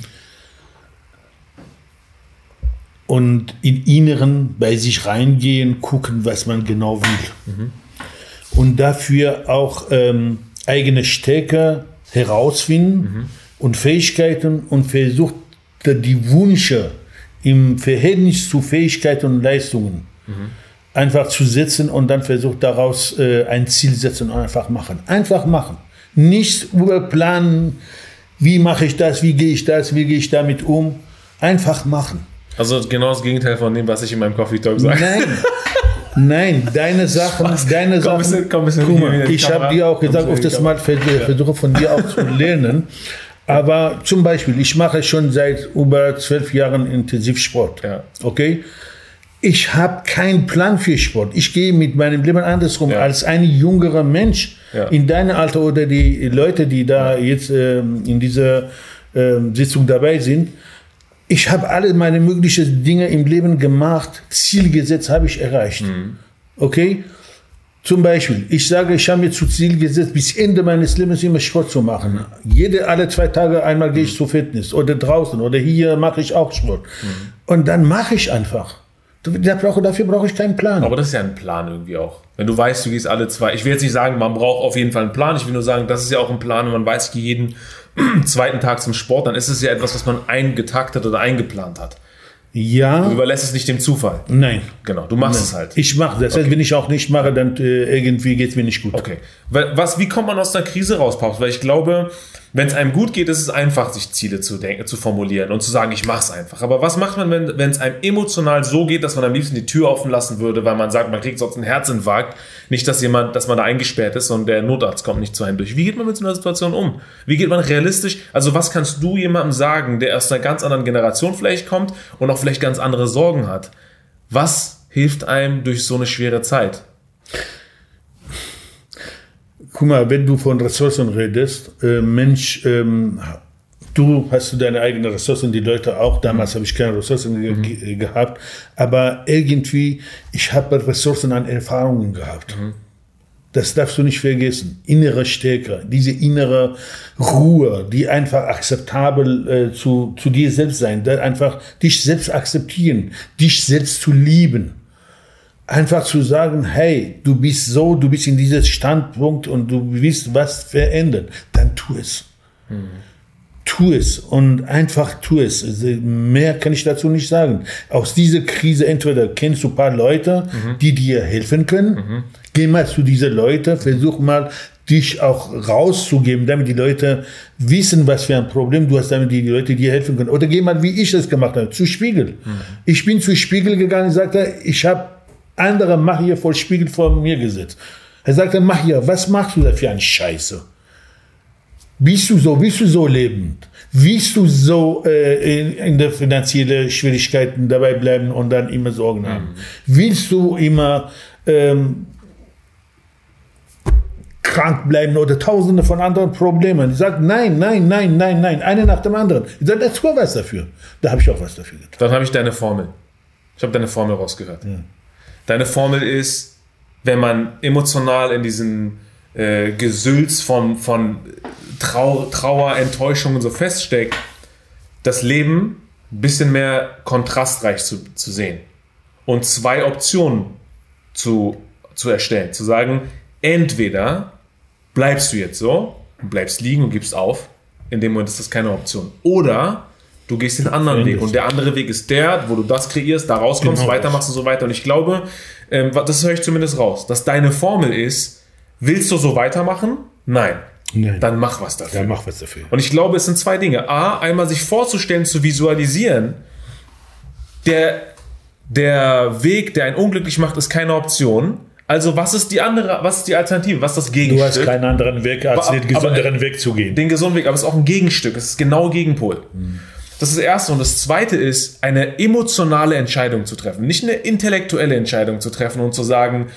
und in Inneren bei sich reingehen, gucken, was man genau will. Mhm. Und dafür auch ähm, eigene Stärke herausfinden mhm. und Fähigkeiten und versucht die Wünsche im Verhältnis zu Fähigkeiten und Leistungen mhm. Einfach zu setzen und dann versucht daraus äh, ein Ziel setzen und einfach machen. Einfach machen. Nicht überplanen, wie mache ich das, wie gehe ich das, wie gehe ich damit um. Einfach machen. Also genau das Gegenteil von dem, was ich in meinem Coffee Talk sage. Nein, Nein, deine (laughs) Sachen, Spaß. deine komm Sachen. Komm bisschen, komm mal, ich habe dir auch gesagt, auf das Mal versuche von dir auch zu lernen. Aber zum Beispiel, ich mache schon seit über zwölf Jahren Intensivsport. Ja. Okay? Ich habe keinen Plan für Sport. Ich gehe mit meinem Leben andersrum ja. als ein jüngerer Mensch ja. in deinem Alter oder die Leute, die da jetzt ähm, in dieser ähm, Sitzung dabei sind. Ich habe alle meine möglichen Dinge im Leben gemacht, Ziel gesetzt, habe ich erreicht. Mhm. Okay? Zum Beispiel, ich sage, ich habe mir zu Ziel gesetzt, bis Ende meines Lebens immer Sport zu machen. Jede, alle zwei Tage einmal gehe ich zur Fitness oder draußen oder hier mache ich auch Sport. Mhm. Und dann mache ich einfach. Dafür brauche ich keinen Plan. Aber das ist ja ein Plan irgendwie auch. Wenn du weißt, du gehst alle zwei. Ich will jetzt nicht sagen, man braucht auf jeden Fall einen Plan. Ich will nur sagen, das ist ja auch ein Plan und man weiß, ich gehe jeden (clears throat) zweiten Tag zum Sport, dann ist es ja etwas, was man eingetaktet oder eingeplant hat. Ja. Du überlässt es nicht dem Zufall. Nein. Genau, du machst Nein. es halt. Ich mache das. Okay. wenn ich auch nicht mache, dann äh, irgendwie geht es mir nicht gut. Okay. Was, wie kommt man aus der Krise raus, Papst? Weil ich glaube, wenn es einem gut geht, ist es einfach, sich Ziele zu, denken, zu formulieren und zu sagen, ich mache es einfach. Aber was macht man, wenn es einem emotional so geht, dass man am liebsten die Tür offen lassen würde, weil man sagt, man kriegt sonst einen Herzinfarkt. Nicht, dass jemand, dass man da eingesperrt ist und der Notarzt kommt nicht zu einem durch. Wie geht man mit so einer Situation um? Wie geht man realistisch? Also was kannst du jemandem sagen, der aus einer ganz anderen Generation vielleicht kommt und auch vielleicht ganz andere Sorgen hat? Was hilft einem durch so eine schwere Zeit? Guck mal, wenn du von Ressourcen redest, äh, Mensch, ähm, du hast du deine eigenen Ressourcen, die Leute auch. Damals habe ich keine Ressourcen mhm. ge gehabt, aber irgendwie, ich habe Ressourcen an Erfahrungen gehabt. Mhm. Das darfst du nicht vergessen. Innere Stärke, diese innere Ruhe, die einfach akzeptabel äh, zu, zu dir selbst sein, einfach dich selbst akzeptieren, dich selbst zu lieben einfach zu sagen, hey, du bist so, du bist in diesem Standpunkt und du willst was verändern, dann tu es. Mhm. Tu es und einfach tu es. Also mehr kann ich dazu nicht sagen. Aus dieser Krise entweder kennst du ein paar Leute, mhm. die dir helfen können. Mhm. Geh mal zu diesen Leuten, versuch mal dich auch rauszugeben, damit die Leute wissen, was für ein Problem du hast, damit die Leute dir helfen können. Oder geh mal, wie ich das gemacht habe, zu Spiegel. Ich bin zu Spiegel gegangen und sagte, ich habe andere mach hier vor Spiegel vor mir gesetzt. Er sagte, mach hier, was machst du da für eine Scheiße? Bist du so, bist du so lebend? Willst du so äh, in, in der finanziellen Schwierigkeiten dabei bleiben und dann immer Sorgen haben? Mhm. Willst du immer ähm, krank bleiben oder tausende von anderen Problemen? Ich sage, nein, nein, nein, nein, nein, eine nach dem anderen. Ich sage, tu was dafür. Da habe ich auch was dafür getan. Dann habe ich deine Formel. Ich habe deine Formel rausgehört. Ja. Deine Formel ist, wenn man emotional in diesem äh, Gesülz von, von Trau Trauer, Enttäuschung und so feststeckt, das Leben ein bisschen mehr kontrastreich zu, zu sehen und zwei Optionen zu, zu erstellen. Zu sagen, entweder bleibst du jetzt so bleibst liegen und gibst auf, in dem Moment ist das keine Option. Oder du gehst den anderen Weg und der andere Weg ist der, wo du das kreierst, da rauskommst, genau. weitermachst und so weiter. Und ich glaube, ähm, das höre ich zumindest raus, dass deine Formel ist, willst du so weitermachen? Nein. Nein. Dann mach was dafür. Dann mach was dafür. Und ich glaube, es sind zwei Dinge. A, einmal sich vorzustellen, zu visualisieren, der, der Weg, der einen unglücklich macht, ist keine Option. Also was ist die andere, was ist die Alternative, was ist das Gegenstück? Du hast keinen anderen Weg, als aber, den gesünderen aber, Weg zu gehen. Den gesunden Weg, aber es ist auch ein Gegenstück, es ist genau Gegenpol. Mhm. Das ist das Erste. Und das Zweite ist, eine emotionale Entscheidung zu treffen. Nicht eine intellektuelle Entscheidung zu treffen und zu sagen,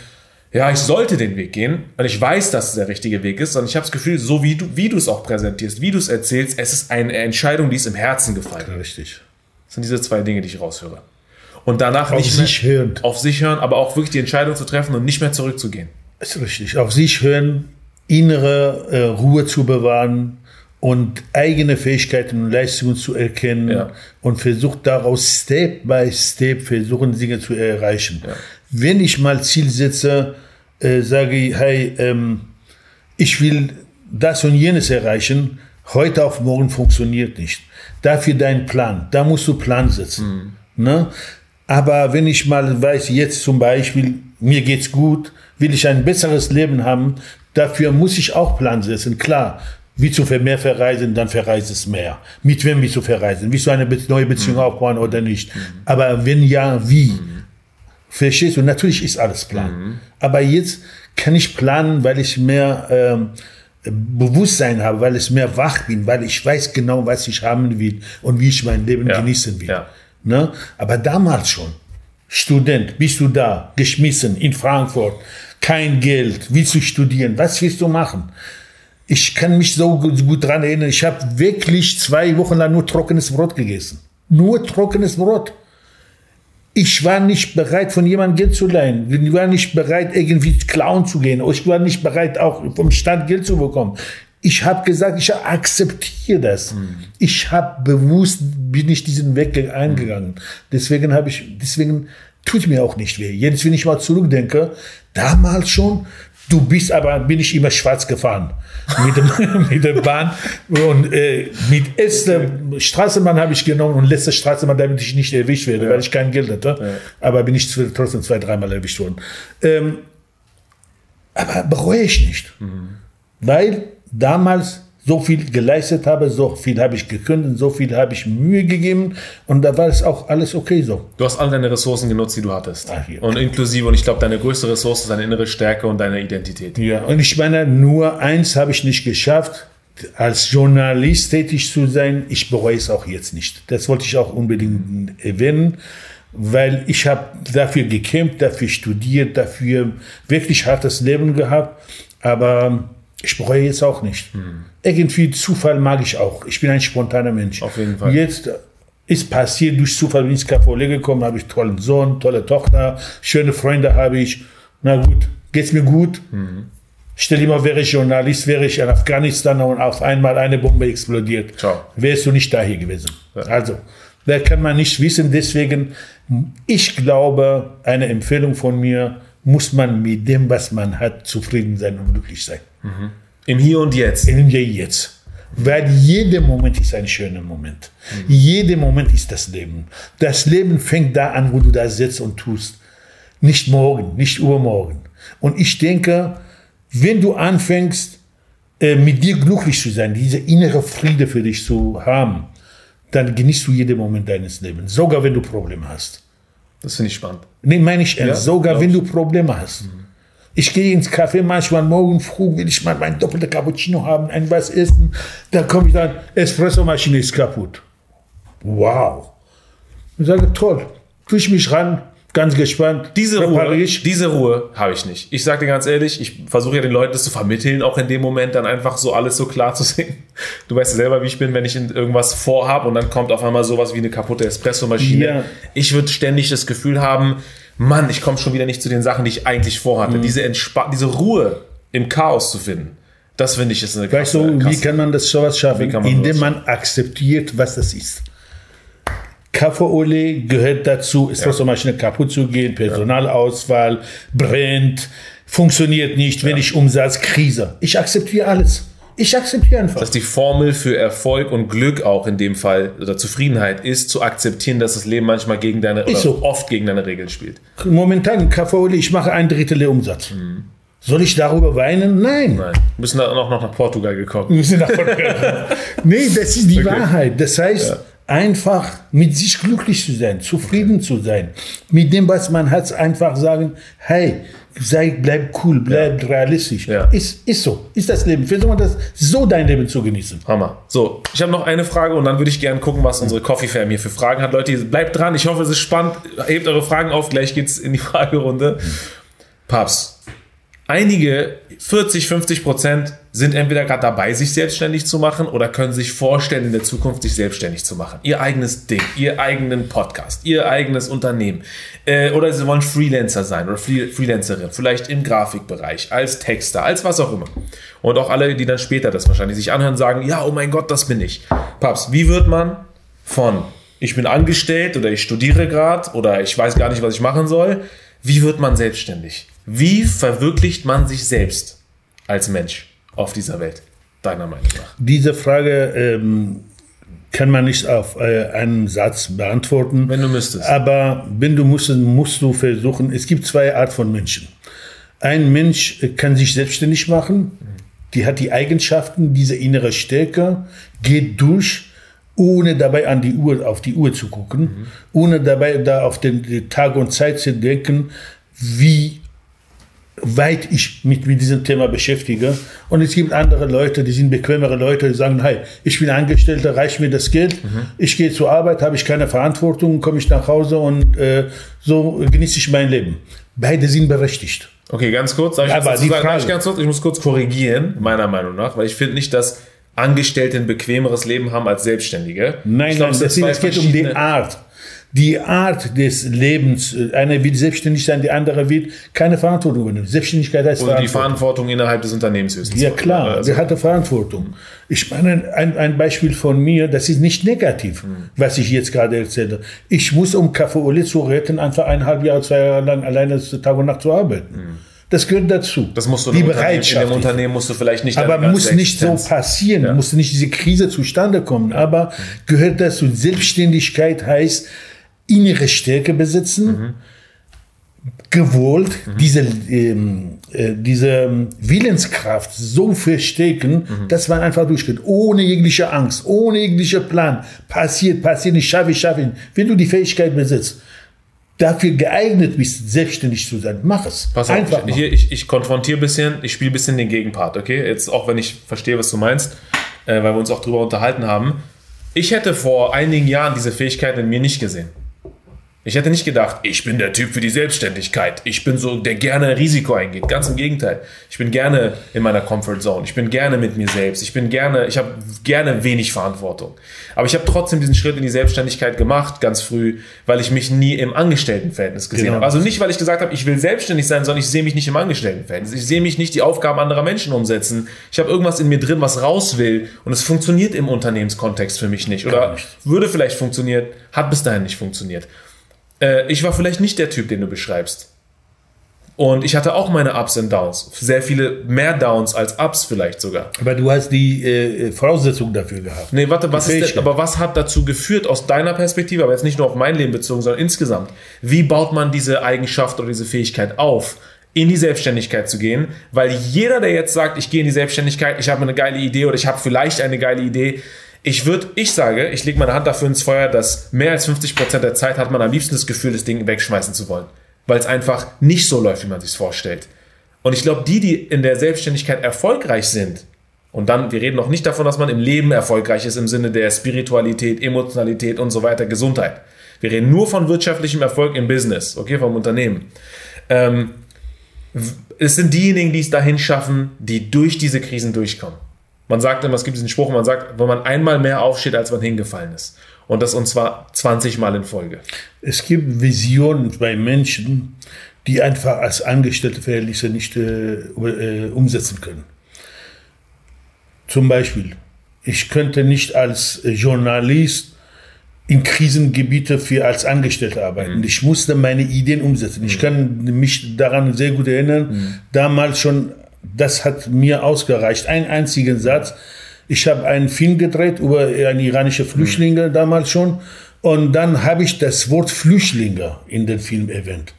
ja, ich sollte den Weg gehen, weil ich weiß, dass es der richtige Weg ist, sondern ich habe das Gefühl, so wie du, wie du es auch präsentierst, wie du es erzählst, es ist eine Entscheidung, die ist im Herzen gefallen. Ja, richtig. Das sind diese zwei Dinge, die ich raushöre. Und danach auf nicht sich mehr, hören. Auf sich hören, aber auch wirklich die Entscheidung zu treffen und nicht mehr zurückzugehen. Das ist richtig. Auf sich hören, innere äh, Ruhe zu bewahren und eigene Fähigkeiten und Leistungen zu erkennen ja. und versucht daraus Step by Step versuchen, Dinge zu erreichen. Ja wenn ich mal Ziel setze, äh, sage ich, hey, ähm, ich will das und jenes erreichen, heute auf morgen funktioniert nicht. Dafür dein Plan, da musst du Plan setzen. Mhm. Ne? Aber wenn ich mal weiß, jetzt zum Beispiel, mir geht's gut, will ich ein besseres Leben haben, dafür muss ich auch Plan setzen. Klar, wie zu mehr verreisen, dann verreise es mehr. Mit wem willst du verreisen? Willst du eine neue Beziehung mhm. aufbauen oder nicht? Mhm. Aber wenn ja, wie? Mhm. Verstehst du? Natürlich ist alles Plan. Mhm. Aber jetzt kann ich planen, weil ich mehr ähm, Bewusstsein habe, weil ich mehr wach bin, weil ich weiß genau, was ich haben will und wie ich mein Leben ja. genießen will. Ja. Ne? Aber damals schon, Student, bist du da, geschmissen in Frankfurt, kein Geld, willst du studieren, was willst du machen? Ich kann mich so gut, gut dran erinnern, ich habe wirklich zwei Wochen lang nur trockenes Brot gegessen. Nur trockenes Brot ich war nicht bereit, von jemandem Geld zu leihen. Ich war nicht bereit, irgendwie klauen zu gehen. Ich war nicht bereit, auch vom Staat Geld zu bekommen. Ich habe gesagt, ich akzeptiere das. Mhm. Ich habe bewusst, bin ich diesen Weg eingegangen. Deswegen habe ich, deswegen tut mir auch nicht weh. Jetzt, wenn ich mal zurückdenke, damals schon, Du bist aber, bin ich immer schwarz gefahren mit, dem, (laughs) mit der Bahn. Und äh, mit erster Straßenbahn habe ich genommen und letzte Straßenbahn, damit ich nicht erwischt werde, ja. weil ich kein Geld hatte. Ja. Aber bin ich trotzdem zwei, dreimal erwischt worden. Ähm, aber bereue ich nicht. Mhm. Weil damals so viel geleistet habe, so viel habe ich gekündigt, so viel habe ich Mühe gegeben und da war es auch alles okay so. Du hast all deine Ressourcen genutzt, die du hattest. Ach, ja. Und inklusive, und ich glaube, deine größte Ressource ist deine innere Stärke und deine Identität. Ja, und ich meine, nur eins habe ich nicht geschafft, als Journalist tätig zu sein. Ich bereue es auch jetzt nicht. Das wollte ich auch unbedingt erwähnen, weil ich habe dafür gekämpft, dafür studiert, dafür wirklich hartes Leben gehabt, aber ich bereue jetzt auch nicht. Hm. Irgendwie Zufall mag ich auch. Ich bin ein spontaner Mensch. Auf jeden Fall. Jetzt ist passiert, durch Zufall bin ich ins Café gekommen, habe ich tollen Sohn, tolle Tochter, schöne Freunde habe ich. Na gut, geht's mir gut? Mhm. Stell dir mal, wäre ich Journalist, wäre ich in Afghanistan und auf einmal eine Bombe explodiert. Ciao. Wärst du nicht da hier gewesen. Ja. Also, da kann man nicht wissen. Deswegen, ich glaube, eine Empfehlung von mir, muss man mit dem, was man hat, zufrieden sein und glücklich sein. Mhm. Im Hier und Jetzt. Im Hier und Jetzt. Weil jeder Moment ist ein schöner Moment. Mhm. Jeder Moment ist das Leben. Das Leben fängt da an, wo du da sitzt und tust. Nicht morgen, nicht übermorgen. Und ich denke, wenn du anfängst, äh, mit dir glücklich zu sein, diese innere Friede für dich zu haben, dann genießt du jeden Moment deines Lebens, sogar wenn du Probleme hast. Das finde ich spannend. Nee, meine ich ernst, ja, sogar wenn du Probleme hast. Mhm. Ich gehe ins Café manchmal morgen früh, will ich mal mein doppelter Cappuccino haben, ein was essen. Dann komme ich dann, Espressomaschine ist kaputt. Wow. Ich sage, toll. Tue ich mich ran, ganz gespannt. Diese Ruhe, diese Ruhe habe ich nicht. Ich sage dir ganz ehrlich, ich versuche ja den Leuten das zu vermitteln, auch in dem Moment dann einfach so alles so klar zu (laughs) sehen. Du weißt ja selber, wie ich bin, wenn ich irgendwas vorhab und dann kommt auf einmal sowas wie eine kaputte Espressomaschine. Ja. Ich würde ständig das Gefühl haben, Mann, ich komme schon wieder nicht zu den Sachen, die ich eigentlich vorhatte. Mhm. Diese, Entspa diese Ruhe im Chaos zu finden. Das finde ich ist eine Weißt du, wie kann man das sowas schaffen? Man Indem man akzeptiert, was das ist. Kaffeeole gehört dazu, Espressomaschine ja. kaputt zu gehen, Personalauswahl, brennt, funktioniert nicht, wenn ich Umsatz, Krise. Ich akzeptiere alles. Ich akzeptiere einfach. Dass die Formel für Erfolg und Glück auch in dem Fall oder Zufriedenheit ist, zu akzeptieren, dass das Leben manchmal gegen deine oder so. oft gegen deine Regeln spielt. Momentan, Kaffeeole, ich mache ein Drittel der Umsatz. Mhm. Soll ich darüber weinen? Nein. Nein. Wir müssen auch noch nach Portugal gekommen. Wir müssen nach Portugal. (laughs) nee, das ist die okay. Wahrheit. Das heißt, ja einfach mit sich glücklich zu sein, zufrieden okay. zu sein, mit dem, was man hat, einfach sagen, hey, sei, bleib cool, bleib ja. realistisch. Ja. Ist, ist so, ist das Leben. Versuch mal das so dein Leben zu genießen. Hammer. So, ich habe noch eine Frage und dann würde ich gerne gucken, was unsere Coffee Fam hier für Fragen hat. Leute, bleibt dran. Ich hoffe, es ist spannend. Hebt eure Fragen auf. Gleich geht's in die (laughs) Fragerunde. Mhm. Papst, einige 40, 50 Prozent sind entweder gerade dabei, sich selbstständig zu machen oder können sich vorstellen, in der Zukunft sich selbstständig zu machen. Ihr eigenes Ding, ihr eigenen Podcast, ihr eigenes Unternehmen. Äh, oder sie wollen Freelancer sein oder Freelancerin, vielleicht im Grafikbereich, als Texter, als was auch immer. Und auch alle, die dann später das wahrscheinlich sich anhören, sagen, ja, oh mein Gott, das bin ich. Paps, wie wird man von ich bin angestellt oder ich studiere gerade oder ich weiß gar nicht, was ich machen soll, wie wird man selbstständig? Wie verwirklicht man sich selbst als Mensch auf dieser Welt, deiner Meinung nach? Diese Frage ähm, kann man nicht auf äh, einen Satz beantworten. Wenn du müsstest. Aber wenn du musst, musst du versuchen, es gibt zwei Art von Menschen. Ein Mensch kann sich selbstständig machen, die hat die Eigenschaften, diese innere Stärke, geht durch, ohne dabei an die Uhr, auf die Uhr zu gucken, mhm. ohne dabei da auf den Tag und Zeit zu denken, wie weit ich mich mit diesem Thema beschäftige. Und es gibt andere Leute, die sind bequemere Leute, die sagen, hey, ich bin Angestellter, reicht mir das Geld, mhm. ich gehe zur Arbeit, habe ich keine Verantwortung, komme ich nach Hause und äh, so genieße ich mein Leben. Beide sind berechtigt. Okay, ganz kurz, ich, Aber die sagen, Frage, ich, ganz kurz, ich muss kurz korrigieren, meiner Meinung nach, weil ich finde nicht, dass Angestellte ein bequemeres Leben haben als Selbstständige. Nein, glaub, nein, das, das geht um die Art die Art des Lebens, äh, eine will selbstständig sein, die andere will keine Verantwortung übernehmen. Selbstständigkeit heißt Verantwortung. die Verantwortung innerhalb des Unternehmens höchstens. Ja klar, also. der hatte Verantwortung. Ich meine, ein, ein Beispiel von mir, das ist nicht negativ, hm. was ich jetzt gerade erzähle. Ich muss, um Kaffee zu retten, einfach eineinhalb Jahre, zwei Jahre lang alleine Tag und Nacht zu arbeiten. Hm. Das gehört dazu. Das musst du die Bereitschaft. In dem Unternehmen musst du vielleicht nicht. Aber muss nicht so passieren, ja. muss nicht diese Krise zustande kommen. Aber gehört dazu. Selbstständigkeit heißt, innere Stärke besitzen, mhm. gewollt mhm. diese, ähm, äh, diese Willenskraft so verstecken, mhm. dass man einfach durchgeht, ohne jegliche Angst, ohne jegliche Plan. Passiert, passiert nicht, schaffe ich, schaffe ich. Wenn du die Fähigkeit besitzt, dafür geeignet bist, selbstständig zu sein, mach es. Pass auf, Einfach ich, hier, ich, ich konfrontiere ein bisschen, ich spiele ein bisschen den Gegenpart, okay? Jetzt auch, wenn ich verstehe, was du meinst, äh, weil wir uns auch drüber unterhalten haben. Ich hätte vor einigen Jahren diese Fähigkeit in mir nicht gesehen. Ich hätte nicht gedacht, ich bin der Typ für die Selbstständigkeit. Ich bin so, der gerne Risiko eingeht. Ganz im Gegenteil. Ich bin gerne in meiner Comfort Zone. Ich bin gerne mit mir selbst. Ich bin gerne, ich habe gerne wenig Verantwortung. Aber ich habe trotzdem diesen Schritt in die Selbstständigkeit gemacht, ganz früh, weil ich mich nie im Angestelltenverhältnis gesehen genau. habe. Also nicht, weil ich gesagt habe, ich will selbstständig sein, sondern ich sehe mich nicht im Angestelltenverhältnis. Ich sehe mich nicht die Aufgaben anderer Menschen umsetzen. Ich habe irgendwas in mir drin, was raus will. Und es funktioniert im Unternehmenskontext für mich nicht. Oder würde vielleicht funktionieren, hat bis dahin nicht funktioniert äh, ich war vielleicht nicht der Typ, den du beschreibst. Und ich hatte auch meine Ups und Downs. Sehr viele mehr Downs als Ups vielleicht sogar. Aber du hast die äh, Voraussetzungen dafür gehabt. Nee, warte, was ist denn, aber was hat dazu geführt aus deiner Perspektive, aber jetzt nicht nur auf mein Leben bezogen, sondern insgesamt? Wie baut man diese Eigenschaft oder diese Fähigkeit auf? in die Selbstständigkeit zu gehen, weil jeder, der jetzt sagt, ich gehe in die Selbstständigkeit, ich habe eine geile Idee oder ich habe vielleicht eine geile Idee, ich würde, ich sage, ich lege meine Hand dafür ins Feuer, dass mehr als 50 Prozent der Zeit hat man am liebsten das Gefühl, das Ding wegschmeißen zu wollen. Weil es einfach nicht so läuft, wie man sich vorstellt. Und ich glaube, die, die in der Selbstständigkeit erfolgreich sind, Und dann, wir reden noch nicht davon, dass man im Leben erfolgreich ist im Sinne der Spiritualität, Emotionalität und so weiter, Gesundheit. Wir reden nur von wirtschaftlichem Erfolg im Business, okay, vom Unternehmen. Ähm, es sind diejenigen, die es dahin schaffen, die durch diese Krisen durchkommen. Man sagt immer, es gibt diesen Spruch, man sagt, wenn man einmal mehr aufsteht, als man hingefallen ist. Und das und zwar 20 Mal in Folge. Es gibt Visionen bei Menschen, die einfach als Angestellte Verhältnisse nicht äh, äh, umsetzen können. Zum Beispiel, ich könnte nicht als Journalist in Krisengebiete für als Angestellter arbeiten. Mhm. Ich musste meine Ideen umsetzen. Ich mhm. kann mich daran sehr gut erinnern, mhm. damals schon, das hat mir ausgereicht. Ein einzigen Satz. Ich habe einen Film gedreht über iranische Flüchtlinge mhm. damals schon. Und dann habe ich das Wort Flüchtlinge in den Film erwähnt.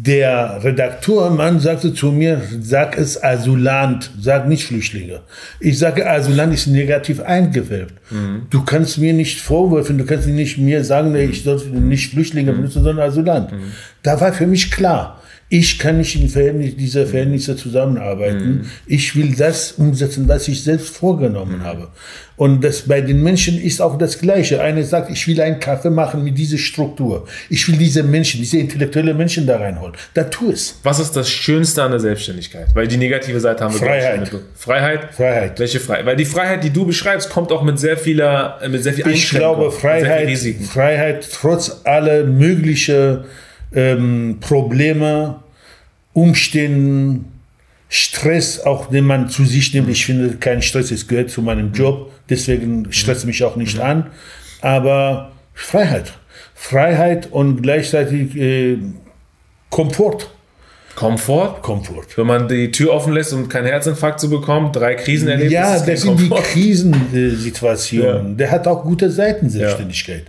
Der Redakteurmann sagte zu mir, sag es Asylant, sag nicht Flüchtlinge. Ich sage, Asylant ist negativ eingefärbt. Mhm. Du kannst mir nicht vorwerfen, du kannst nicht mir sagen, ich sollte nicht Flüchtlinge benutzen, sondern Asylant. Mhm. Da war für mich klar, ich kann nicht in Verhältnis, dieser Verhältnisse zusammenarbeiten. Mhm. Ich will das umsetzen, was ich selbst vorgenommen mhm. habe. Und das bei den Menschen ist auch das Gleiche. Einer sagt, ich will einen Kaffee machen mit dieser Struktur. Ich will diese Menschen, diese intellektuelle Menschen da reinholen. Da tu es. Was ist das Schönste an der Selbstständigkeit? Weil die negative Seite haben wir Freiheit. Freiheit. Freiheit. Welche Freiheit? Weil die Freiheit, die du beschreibst, kommt auch mit sehr vieler, mit sehr viel Ich glaube, Freiheit, Freiheit trotz aller möglichen ähm, Probleme, Umständen, Stress, auch den man zu sich nimmt. Ich finde, kein Stress, es gehört zu meinem Job, deswegen stresst mich auch nicht an. Aber Freiheit. Freiheit und gleichzeitig äh, Komfort. Komfort? Komfort. Wenn man die Tür offen lässt und keinen Herzinfarkt zu bekommen, drei Krisen erlebt. Ja, das sind Komfort. die Krisensituationen. Ja. Der hat auch gute Seiten, Selbstständigkeit.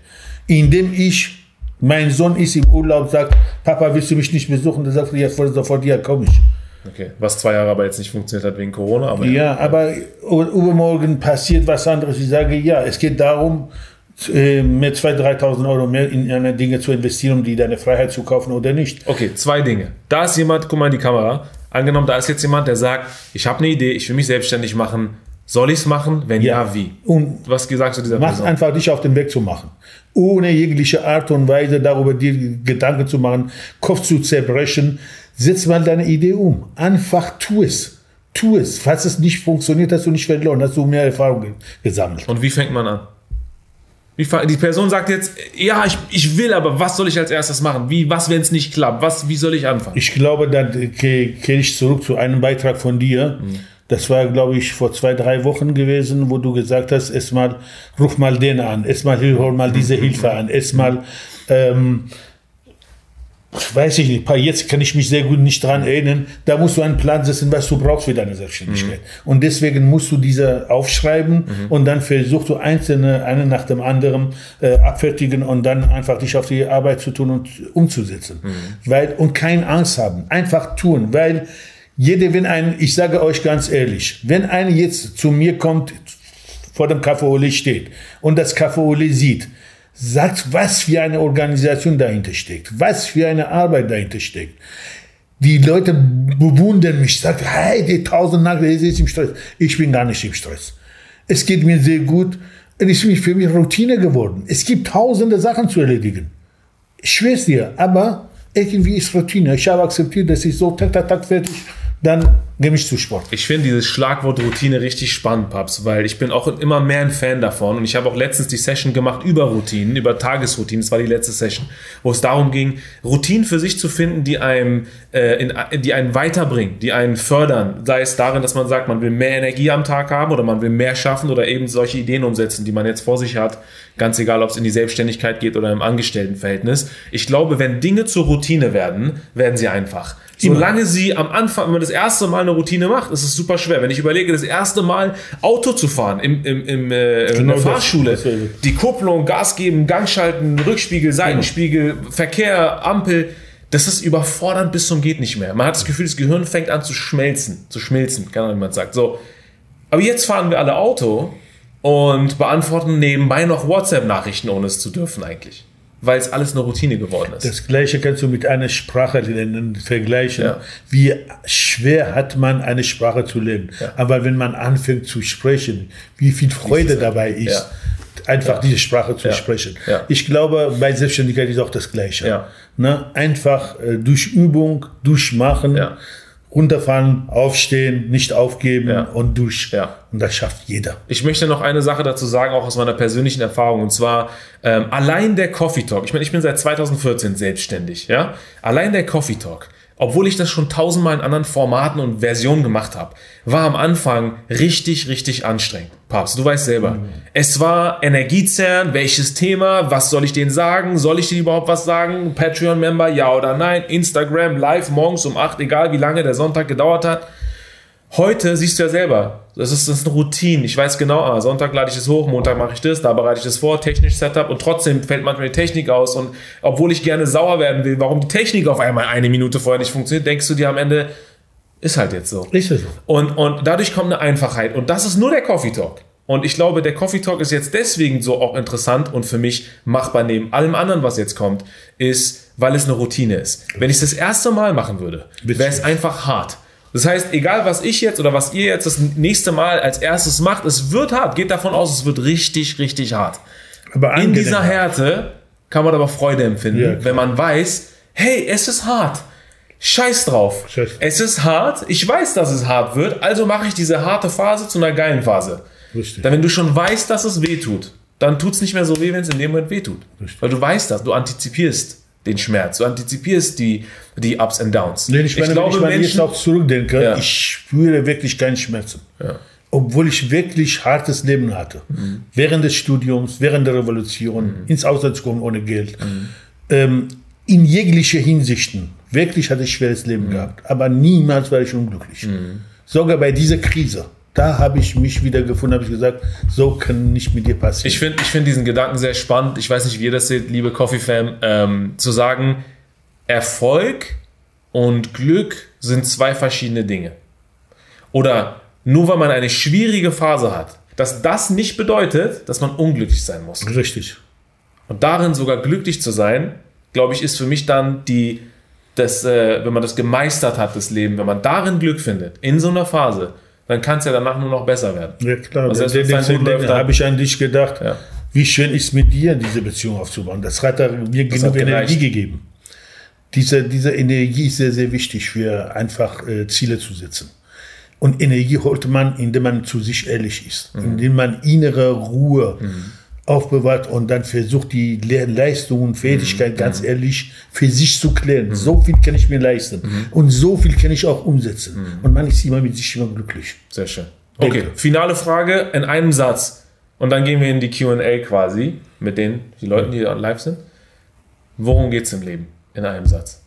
Ja. Indem ich mein Sohn ist im Urlaub, sagt, Papa, willst du mich nicht besuchen? Dann sagt er, ja, sofort, ja, komm ich. Okay, was zwei Jahre aber jetzt nicht funktioniert hat wegen Corona. Aber ja, ja, aber übermorgen passiert was anderes. Ich sage, ja, es geht darum, mit 2.000, 3.000 Euro mehr in eine Dinge zu investieren, um die deine Freiheit zu kaufen oder nicht. Okay, zwei Dinge. Da ist jemand, guck mal in die Kamera, angenommen, da ist jetzt jemand, der sagt, ich habe eine Idee, ich will mich selbstständig machen, soll ich es machen? Wenn ja, ja wie? Und was sagst du dieser mach Person? einfach dich auf den Weg zu machen. Ohne jegliche Art und Weise darüber dir Gedanken zu machen, Kopf zu zerbrechen. Setz mal deine Idee um. Einfach tu es. Tu es. Falls es nicht funktioniert, hast du nicht verloren, hast du mehr Erfahrung gesammelt. Und wie fängt man an? Die Person sagt jetzt, ja, ich, ich will, aber was soll ich als erstes machen? Wie, was, wenn es nicht klappt? Was, wie soll ich anfangen? Ich glaube, dann kehre ich zurück zu einem Beitrag von dir. Mhm das war, glaube ich, vor zwei, drei Wochen gewesen, wo du gesagt hast, erstmal ruf mal den an, erstmal hol mal diese Hilfe an, erstmal, ähm, weiß ich nicht, jetzt kann ich mich sehr gut nicht dran erinnern, da musst du einen Plan setzen, was du brauchst für deine Selbstständigkeit. Mhm. Und deswegen musst du diese aufschreiben mhm. und dann versuchst du einzelne, eine nach dem anderen äh, abfertigen und dann einfach dich auf die Arbeit zu tun und umzusetzen. Mhm. Weil, und keine Angst haben, einfach tun, weil jeder, wenn ein, ich sage euch ganz ehrlich, wenn einer jetzt zu mir kommt, vor dem Café steht und das Café sieht, sagt, was für eine Organisation dahinter steckt, was für eine Arbeit dahinter steckt. Die Leute bewundern mich, sagen, hey, die tausend Nagel, ist im Stress. Ich bin gar nicht im Stress. Es geht mir sehr gut. Es ist für mich Routine geworden. Es gibt tausende Sachen zu erledigen. Ich schwör's dir, aber irgendwie ist Routine. Ich habe akzeptiert, dass ich so tak, tak, tak fertig dann gehe zu Sport. Ich finde dieses Schlagwort Routine richtig spannend, Paps, weil ich bin auch immer mehr ein Fan davon und ich habe auch letztens die Session gemacht über Routinen, über Tagesroutinen, das war die letzte Session, wo es darum ging, Routinen für sich zu finden, die einem, äh, in, die einen weiterbringen, die einen fördern, sei es darin, dass man sagt, man will mehr Energie am Tag haben oder man will mehr schaffen oder eben solche Ideen umsetzen, die man jetzt vor sich hat, ganz egal, ob es in die Selbstständigkeit geht oder im Angestelltenverhältnis. Ich glaube, wenn Dinge zur Routine werden, werden sie einfach. Solange sie am Anfang, wenn man das erste Mal eine Routine macht, ist es super schwer. Wenn ich überlege, das erste Mal Auto zu fahren im, im, im, äh, genau in der Fahrschule, die Kupplung, Gas geben, Gang schalten, Rückspiegel, Seitenspiegel, genau. Verkehr, Ampel, das ist überfordernd bis zum geht nicht mehr. Man hat das Gefühl, das Gehirn fängt an zu schmelzen, zu schmilzen, kann man sagt. So. Aber jetzt fahren wir alle Auto und beantworten nebenbei noch WhatsApp-Nachrichten, ohne es zu dürfen eigentlich. Weil es alles eine Routine geworden ist. Das gleiche kannst du mit einer Sprache lernen, vergleichen. Ja. Wie schwer hat man eine Sprache zu lernen. Ja. Aber wenn man anfängt zu sprechen, wie viel Freude dabei ist, ja. einfach diese Sprache zu sprechen. Ich glaube, bei Selbstständigkeit ist auch das gleiche. Ne? Einfach äh, durch Übung, durch Machen runterfahren, aufstehen, nicht aufgeben ja. und durch. Ja. Und das schafft jeder. Ich möchte noch eine Sache dazu sagen, auch aus meiner persönlichen Erfahrung, und zwar ähm, allein der Coffee Talk. Ich meine, ich bin seit 2014 selbstständig, ja. Allein der Coffee Talk obwohl ich das schon tausendmal in anderen Formaten und Versionen gemacht habe, war am Anfang richtig, richtig anstrengend. Papst, du weißt selber. Mhm. Es war Energiezerren, welches Thema, was soll ich denen sagen, soll ich denen überhaupt was sagen, Patreon-Member, ja oder nein, Instagram, live, morgens um acht, egal wie lange der Sonntag gedauert hat. Heute siehst du ja selber, das ist, das ist eine Routine. Ich weiß genau, ah, Sonntag lade ich es hoch, Montag mache ich das, da bereite ich das vor, technisch Setup und trotzdem fällt manchmal die Technik aus. Und obwohl ich gerne sauer werden will, warum die Technik auf einmal eine Minute vorher nicht funktioniert, denkst du dir am Ende, ist halt jetzt so. Ist es. Und, und dadurch kommt eine Einfachheit. Und das ist nur der Coffee Talk. Und ich glaube, der Coffee Talk ist jetzt deswegen so auch interessant und für mich machbar neben allem anderen, was jetzt kommt, ist, weil es eine Routine ist. Wenn ich es das erste Mal machen würde, wäre es einfach hart. Das heißt, egal was ich jetzt oder was ihr jetzt das nächste Mal als erstes macht, es wird hart. Geht davon aus, es wird richtig, richtig hart. Aber In dieser Härte kann man aber Freude empfinden, ja, wenn man weiß, hey, es ist hart. Scheiß drauf. Scheiß. Es ist hart. Ich weiß, dass es hart wird. Also mache ich diese harte Phase zu einer geilen Phase. Richtig. Denn wenn du schon weißt, dass es weh tut, dann tut es nicht mehr so weh, wenn es in dem Moment weh tut. Richtig. Weil du weißt das, du antizipierst den Schmerz. Du antizipierst die, die Ups and Downs. Nee, ich, meine, ich glaube, wenn ich Menschen, jetzt auch zurückdenke, ja. ich spüre wirklich keine Schmerzen. Ja. Obwohl ich wirklich hartes Leben hatte. Mhm. Während des Studiums, während der Revolution, mhm. ins Ausland zu kommen ohne Geld. Mhm. Ähm, in jeglicher Hinsichten. Wirklich hatte ich schweres Leben mhm. gehabt. Aber niemals war ich unglücklich. Mhm. Sogar bei dieser Krise da habe ich mich wieder gefunden, habe ich gesagt, so kann nicht mit dir passieren. Ich finde ich find diesen Gedanken sehr spannend. Ich weiß nicht, wie ihr das seht, liebe Coffee-Fam, ähm, zu sagen, Erfolg und Glück sind zwei verschiedene Dinge. Oder nur weil man eine schwierige Phase hat, dass das nicht bedeutet, dass man unglücklich sein muss. Richtig. Und darin sogar glücklich zu sein, glaube ich, ist für mich dann die, das, äh, wenn man das gemeistert hat, das Leben, wenn man darin Glück findet, in so einer Phase, dann kann es ja danach nur noch besser werden. Ja, klar. Also deswegen habe ich an dich gedacht, ja. wie schön ist mit dir, diese Beziehung aufzubauen. Das hat mir das genug hat Energie gegeben. Diese, diese Energie ist sehr, sehr wichtig für einfach äh, Ziele zu setzen. Und Energie holt man, indem man zu sich ehrlich ist, mhm. indem man innere Ruhe, mhm aufbewahrt und dann versucht, die Leistung und Fähigkeit mhm. ganz ehrlich für sich zu klären. Mhm. So viel kann ich mir leisten mhm. und so viel kann ich auch umsetzen. Mhm. Und man ist immer mit sich immer glücklich. Sehr schön. Okay, Denke. finale Frage in einem Satz. Und dann gehen wir in die QA quasi mit den die Leuten, die live sind. Worum geht es im Leben? In einem Satz.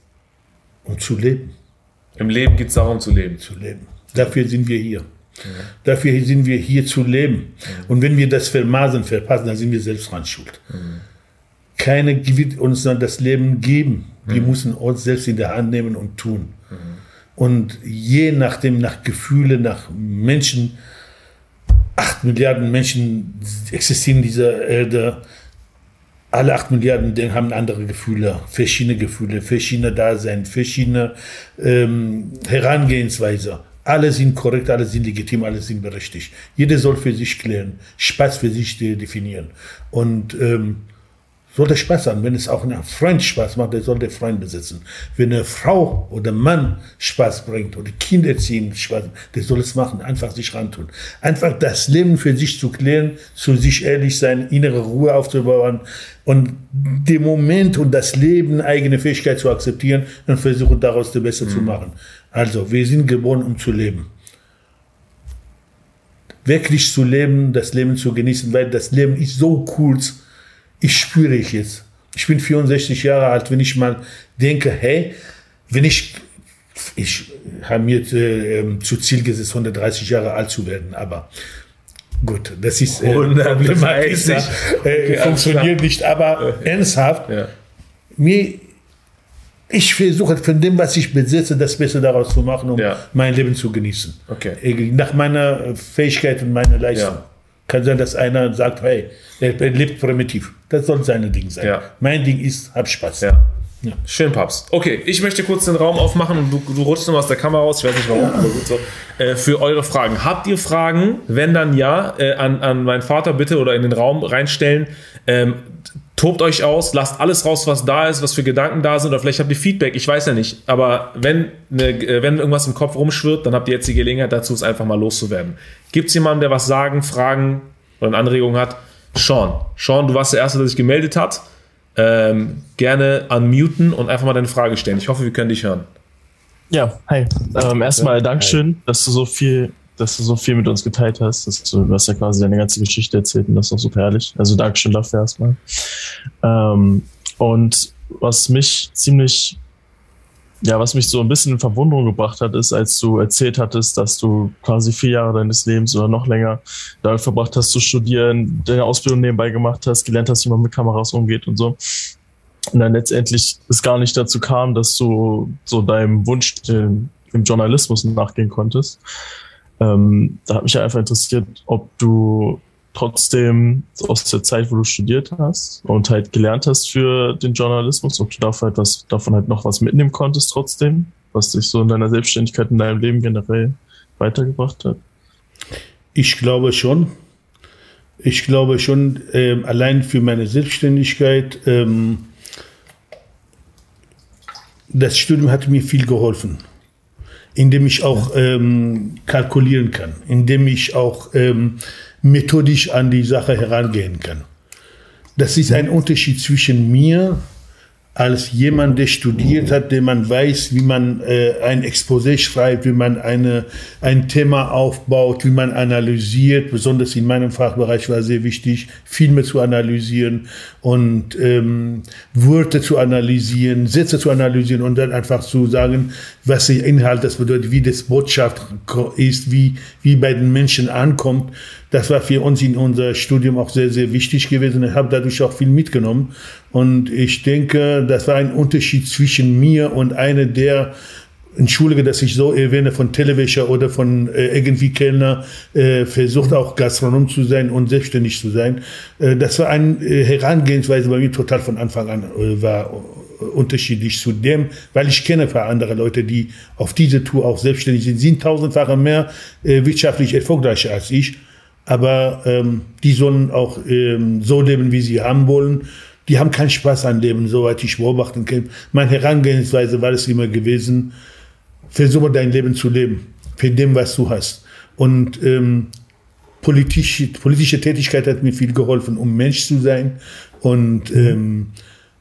Um zu leben. Im Leben geht es darum zu leben. Zu leben. Dafür sind wir hier. Ja. Dafür sind wir hier zu leben. Ja. Und wenn wir das vermaßen, verpassen, dann sind wir selbst dran schuld. Mhm. Keiner wird uns dann das Leben geben. Wir müssen uns selbst in der Hand nehmen und tun. Und je nachdem, nach Gefühle, nach Menschen, acht Milliarden Menschen existieren in dieser Erde. Alle acht Milliarden haben andere Gefühle, verschiedene Gefühle, verschiedene Dasein, verschiedene ähm, Herangehensweise. Alle sind korrekt, alle sind legitim, alle sind berechtigt. Jeder soll für sich klären, Spaß für sich definieren. Und ähm, sollte Spaß haben. Wenn es auch ein Freund Spaß macht, der soll der Freund besitzen. Wenn eine Frau oder Mann Spaß bringt oder Kinder erziehen Spaß, der soll es machen, einfach sich rantun. Einfach das Leben für sich zu klären, zu sich ehrlich sein, innere Ruhe aufzubauen und den Moment und das Leben, eigene Fähigkeit zu akzeptieren und versuchen daraus das Beste mhm. zu machen. Also, wir sind geboren, um zu leben. Wirklich zu leben, das Leben zu genießen, weil das Leben ist so kurz. Ich spüre ich jetzt. Ich bin 64 Jahre alt, wenn ich mal denke, hey, wenn ich, ich habe mir äh, zu Ziel gesetzt, 130 Jahre alt zu werden, aber gut, das ist äh, problematisch, äh, okay, funktioniert nicht, aber ernsthaft, ja. mir ich versuche von dem, was ich besitze, das Beste daraus zu machen, um ja. mein Leben zu genießen. Okay. Nach meiner Fähigkeit und meiner Leistung. Ja. Kann sein, dass einer sagt, hey, er lebt primitiv. Das soll seine Ding sein. Ja. Mein Ding ist, hab Spaß. Schön, Paps. Okay, ich möchte kurz den Raum aufmachen und du, du rutschst nochmal aus der Kamera raus. Ich weiß nicht warum, aber gut so. Äh, für eure Fragen. Habt ihr Fragen? Wenn dann ja, äh, an, an meinen Vater bitte oder in den Raum reinstellen. Ähm, tobt euch aus, lasst alles raus, was da ist, was für Gedanken da sind, oder vielleicht habt ihr Feedback, ich weiß ja nicht. Aber wenn, ne, äh, wenn irgendwas im Kopf rumschwirrt, dann habt ihr jetzt die Gelegenheit dazu, es einfach mal loszuwerden. Gibt es jemanden, der was sagen, Fragen oder eine Anregung hat? Sean. Sean, du warst der Erste, der sich gemeldet hat ähm, gerne unmuten und einfach mal deine Frage stellen. Ich hoffe, wir können dich hören. Ja, hi. Ähm, erstmal Dankeschön, dass du so viel, dass du so viel mit uns geteilt hast. Dass du, du hast ja quasi deine ganze Geschichte erzählt und das ist auch super herrlich. Also Dankeschön dafür erstmal. Ähm, und was mich ziemlich ja, was mich so ein bisschen in Verwunderung gebracht hat, ist, als du erzählt hattest, dass du quasi vier Jahre deines Lebens oder noch länger damit verbracht hast zu studieren, deine Ausbildung nebenbei gemacht hast, gelernt hast, wie man mit Kameras umgeht und so. Und dann letztendlich es gar nicht dazu kam, dass du so deinem Wunsch im Journalismus nachgehen konntest. Ähm, da hat mich einfach interessiert, ob du trotzdem aus der Zeit, wo du studiert hast und halt gelernt hast für den Journalismus, ob du davon halt, was, davon halt noch was mitnehmen konntest trotzdem, was dich so in deiner Selbstständigkeit, in deinem Leben generell weitergebracht hat? Ich glaube schon. Ich glaube schon, ähm, allein für meine Selbstständigkeit, ähm, das Studium hat mir viel geholfen, indem ich auch ähm, kalkulieren kann, indem ich auch ähm, methodisch an die Sache herangehen kann. Das ist ein Unterschied zwischen mir als jemand, der studiert hat, der man weiß, wie man äh, ein Exposé schreibt, wie man eine, ein Thema aufbaut, wie man analysiert. Besonders in meinem Fachbereich war sehr wichtig, Filme zu analysieren und ähm, Wörter zu analysieren, Sätze zu analysieren und dann einfach zu sagen, was der Inhalt das bedeutet, wie das Botschaft ist, wie, wie bei den Menschen ankommt. Das war für uns in unser Studium auch sehr, sehr wichtig gewesen. Ich habe dadurch auch viel mitgenommen. Und ich denke, das war ein Unterschied zwischen mir und einer der Entschuldige, dass ich so erwähne, von Telewäscher oder von äh, irgendwie Kellner, äh, versucht auch Gastronom zu sein und selbstständig zu sein. Äh, das war eine äh, Herangehensweise bei mir total von Anfang an äh, war äh, unterschiedlich zu dem, weil ich kenne ein paar andere Leute, die auf diese Tour auch selbstständig sind, sind tausendfache mehr wirtschaftlich erfolgreicher als ich aber ähm, die sollen auch ähm, so leben, wie sie haben wollen. Die haben keinen Spaß an Leben, soweit ich beobachten kann. Meine Herangehensweise war es immer gewesen, versuche dein Leben zu leben, für dem, was du hast. Und ähm, politische, politische Tätigkeit hat mir viel geholfen, um Mensch zu sein und ähm,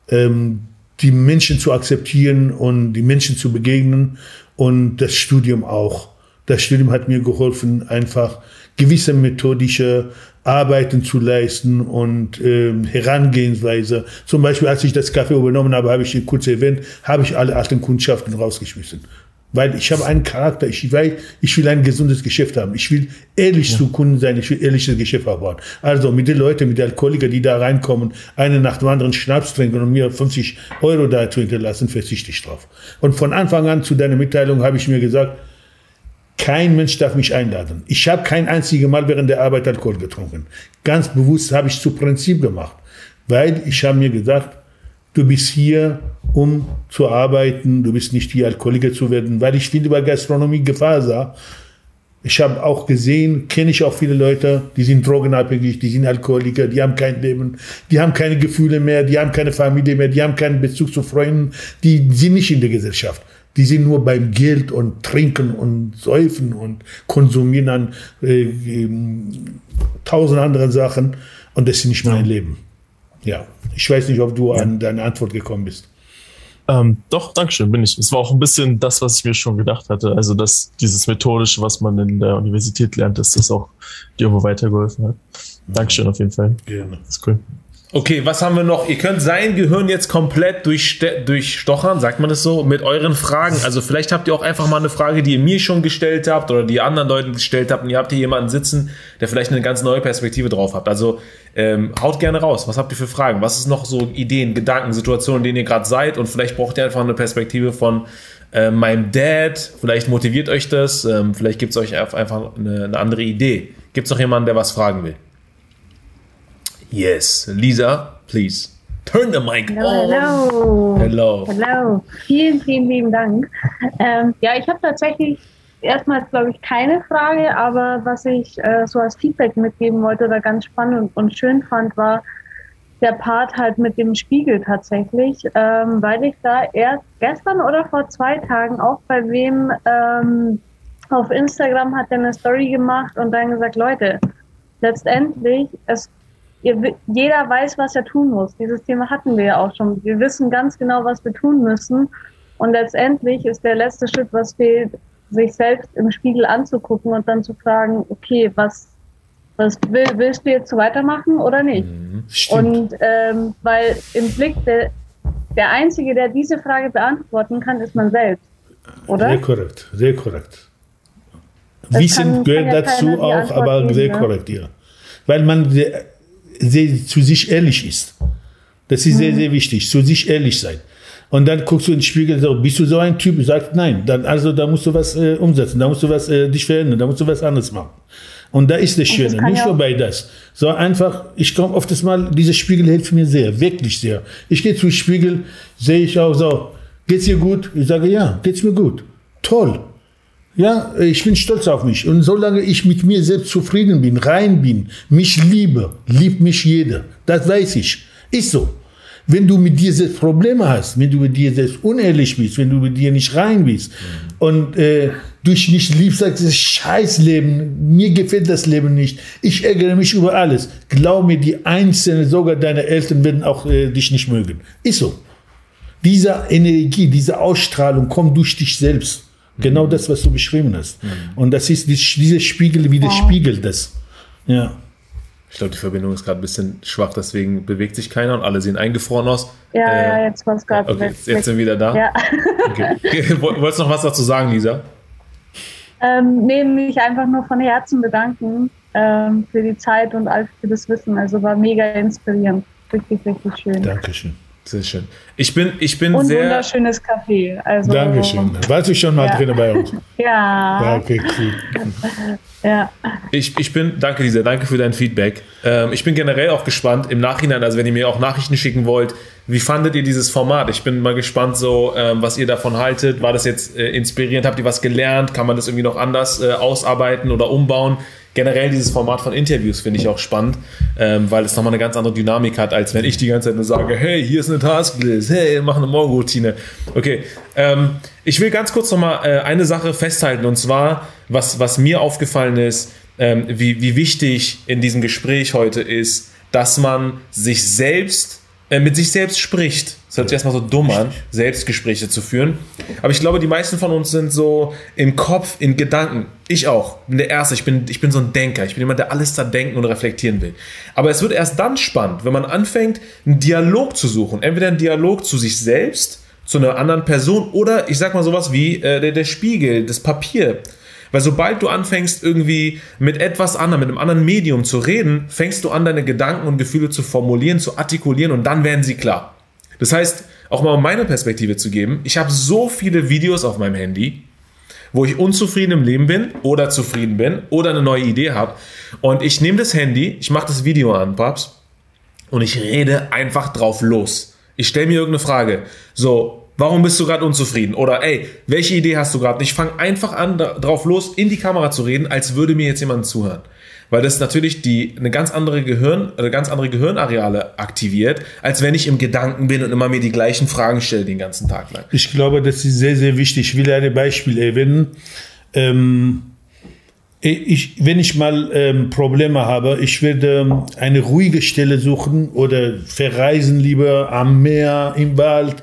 ähm, die Menschen zu akzeptieren und die Menschen zu begegnen und das Studium auch. Das Studium hat mir geholfen, einfach gewisse methodische Arbeiten zu leisten und äh, Herangehensweise. Zum Beispiel, als ich das Café übernommen habe, habe ich kurz erwähnt, habe ich alle alten Kundschaften rausgeschmissen. Weil ich habe einen Charakter, ich will, ich will ein gesundes Geschäft haben. Ich will ehrlich ja. zu Kunden sein, ich will ehrliches Geschäft aufbauen. Also mit den Leuten, mit den Alkoholikern, die da reinkommen, einen nach dem anderen Schnaps trinken und mir 50 Euro dazu hinterlassen, verzichte ich drauf. Und von Anfang an zu deiner Mitteilung habe ich mir gesagt, kein Mensch darf mich einladen. Ich habe kein einziges Mal während der Arbeit Alkohol getrunken. Ganz bewusst habe ich zu Prinzip gemacht, weil ich habe mir gesagt, du bist hier, um zu arbeiten, du bist nicht hier Alkoholiker zu werden, weil ich viel über Gastronomie Gefahr sah. Ich habe auch gesehen, kenne ich auch viele Leute, die sind drogenabhängig, die sind Alkoholiker, die haben kein Leben, die haben keine Gefühle mehr, die haben keine Familie mehr, die haben keinen Bezug zu Freunden, die sind nicht in der Gesellschaft. Die sind nur beim Geld und Trinken und Säufen und Konsumieren an äh, tausend anderen Sachen. Und das ist nicht mein ja. Leben. Ja, ich weiß nicht, ob du ja. an deine Antwort gekommen bist. Ähm, doch, Dankeschön, bin ich. Es war auch ein bisschen das, was ich mir schon gedacht hatte. Also, dass dieses Methodische, was man in der Universität lernt, dass das auch dir irgendwo weitergeholfen hat. Dankeschön auf jeden Fall. Gerne. Das ist cool. Okay, was haben wir noch? Ihr könnt sein Gehirn jetzt komplett durchstochern, sagt man das so, mit euren Fragen. Also vielleicht habt ihr auch einfach mal eine Frage, die ihr mir schon gestellt habt oder die anderen Leuten gestellt habt und ihr habt hier jemanden sitzen, der vielleicht eine ganz neue Perspektive drauf habt. Also ähm, haut gerne raus. Was habt ihr für Fragen? Was ist noch so Ideen, Gedanken, Situationen, in denen ihr gerade seid? Und vielleicht braucht ihr einfach eine Perspektive von äh, meinem Dad. Vielleicht motiviert euch das. Ähm, vielleicht gibt es euch einfach eine, eine andere Idee. Gibt es noch jemanden, der was fragen will? Yes. Lisa, please. Turn the mic Hello, on. hello. Hello. Hello. Vielen, vielen lieben Dank. Ähm, ja, ich habe tatsächlich erstmal, glaube ich, keine Frage, aber was ich äh, so als Feedback mitgeben wollte oder ganz spannend und, und schön fand, war der Part halt mit dem Spiegel tatsächlich, ähm, weil ich da erst gestern oder vor zwei Tagen auch bei wem ähm, auf Instagram hat er eine Story gemacht und dann gesagt, Leute, letztendlich, es, ihr, jeder weiß, was er tun muss. Dieses Thema hatten wir ja auch schon. Wir wissen ganz genau, was wir tun müssen. Und letztendlich ist der letzte Schritt, was fehlt, sich selbst im Spiegel anzugucken und dann zu fragen, okay, was, was will, willst du jetzt so weitermachen oder nicht? Mhm, stimmt. Und ähm, weil im Blick der, der Einzige, der diese Frage beantworten kann, ist man selbst. Oder? Sehr korrekt, sehr korrekt. Das Wissen kann- gehört kann ja dazu auch, aber geben, sehr ne? korrekt, ja. Weil man sehr, zu sich ehrlich ist. Das ist Mhm. sehr, sehr wichtig, zu sich ehrlich sein. Und dann guckst du in den Spiegel, so, bist du so ein Typ? Sagt nein. Dann, also da musst du was äh, umsetzen, da musst du was äh, dich verändern, da musst du was anderes machen. Und da ist das Schöne, kann nicht bei das. So einfach, ich komme oft mal, dieser Spiegel hilft mir sehr, wirklich sehr. Ich gehe zum Spiegel, sehe ich auch so, geht's dir gut? Ich sage, ja, geht's mir gut. Toll. Ja, ich bin stolz auf mich. Und solange ich mit mir selbst zufrieden bin, rein bin, mich liebe, liebt mich jeder. Das weiß ich. Ist so. Wenn du mit dir selbst Probleme hast, wenn du mit dir selbst unehrlich bist, wenn du mit dir nicht rein bist und äh, du dich nicht liebst, sagst, das Scheißleben, mir gefällt das Leben nicht, ich ärgere mich über alles. Glaub mir, die Einzelnen, sogar deine Eltern werden auch äh, dich nicht mögen. Ist so. Diese Energie, diese Ausstrahlung kommt durch dich selbst. Genau das, was du beschrieben hast. Und das ist, dieser Spiegel widerspiegelt das. Ja. Ich glaube, die Verbindung ist gerade ein bisschen schwach, deswegen bewegt sich keiner und alle sehen eingefroren aus. Ja, Äh, ja, jetzt war es gerade Okay, jetzt sind wir wieder da. Ja. Okay. (laughs) Wolltest du noch was dazu sagen, Lisa? ähm, nee, mich einfach nur von Herzen bedanken ähm, für die Zeit und all für das Wissen. Also war mega inspirierend. Richtig, richtig schön. Dankeschön. Sehr schön. Ich bin, ich bin Und sehr. wunderschönes Café. Also, Dankeschön. Warst du schon mal Ja. drin bei uns? (laughs) Ja, Ja, okay, cool. ja. Ich, ich bin, danke Lisa, danke für dein Feedback. Ähm, ich bin generell auch gespannt im Nachhinein, also wenn ihr mir auch Nachrichten schicken wollt, wie fandet ihr dieses Format? Ich bin mal gespannt, so ähm, was ihr davon haltet. War das jetzt äh, inspirierend? Habt ihr was gelernt? Kann man das irgendwie noch anders äh, ausarbeiten oder umbauen? Generell dieses Format von Interviews finde ich auch spannend, ähm, weil es nochmal eine ganz andere Dynamik hat, als wenn ich die ganze Zeit nur sage, hey, hier ist eine Tasklist, hey, mach eine Morgenroutine. Okay, ähm, ich will ganz kurz nochmal äh, eine Sache festhalten und zwar, was, was mir aufgefallen ist, ähm, wie, wie wichtig in diesem Gespräch heute ist, dass man sich selbst, äh, mit sich selbst spricht. Das hört sich erstmal so dumm an, Selbstgespräche zu führen. Aber ich glaube, die meisten von uns sind so im Kopf, in Gedanken. Ich auch. Bin der Erste. Ich bin, ich bin so ein Denker. Ich bin jemand, der alles da denken und reflektieren will. Aber es wird erst dann spannend, wenn man anfängt, einen Dialog zu suchen. Entweder einen Dialog zu sich selbst, zu einer anderen Person oder ich sag mal sowas wie äh, der, der Spiegel, das Papier. Weil sobald du anfängst, irgendwie mit etwas anderem, mit einem anderen Medium zu reden, fängst du an, deine Gedanken und Gefühle zu formulieren, zu artikulieren und dann werden sie klar. Das heißt, auch mal um meine Perspektive zu geben, ich habe so viele Videos auf meinem Handy, wo ich unzufrieden im Leben bin oder zufrieden bin oder eine neue Idee habe. Und ich nehme das Handy, ich mache das Video an, Paps, und ich rede einfach drauf los. Ich stelle mir irgendeine Frage. So, warum bist du gerade unzufrieden? Oder ey, welche Idee hast du gerade? Ich fange einfach an, drauf los, in die Kamera zu reden, als würde mir jetzt jemand zuhören. Weil das natürlich die, eine ganz andere Gehirn, eine ganz andere Gehirnareale aktiviert, als wenn ich im Gedanken bin und immer mir die gleichen Fragen stelle den ganzen Tag lang. Ich glaube, das ist sehr, sehr wichtig. Ich will ein Beispiel erwähnen. Ähm, ich, wenn ich mal ähm, Probleme habe, ich werde eine ruhige Stelle suchen oder verreisen lieber am Meer, im Wald,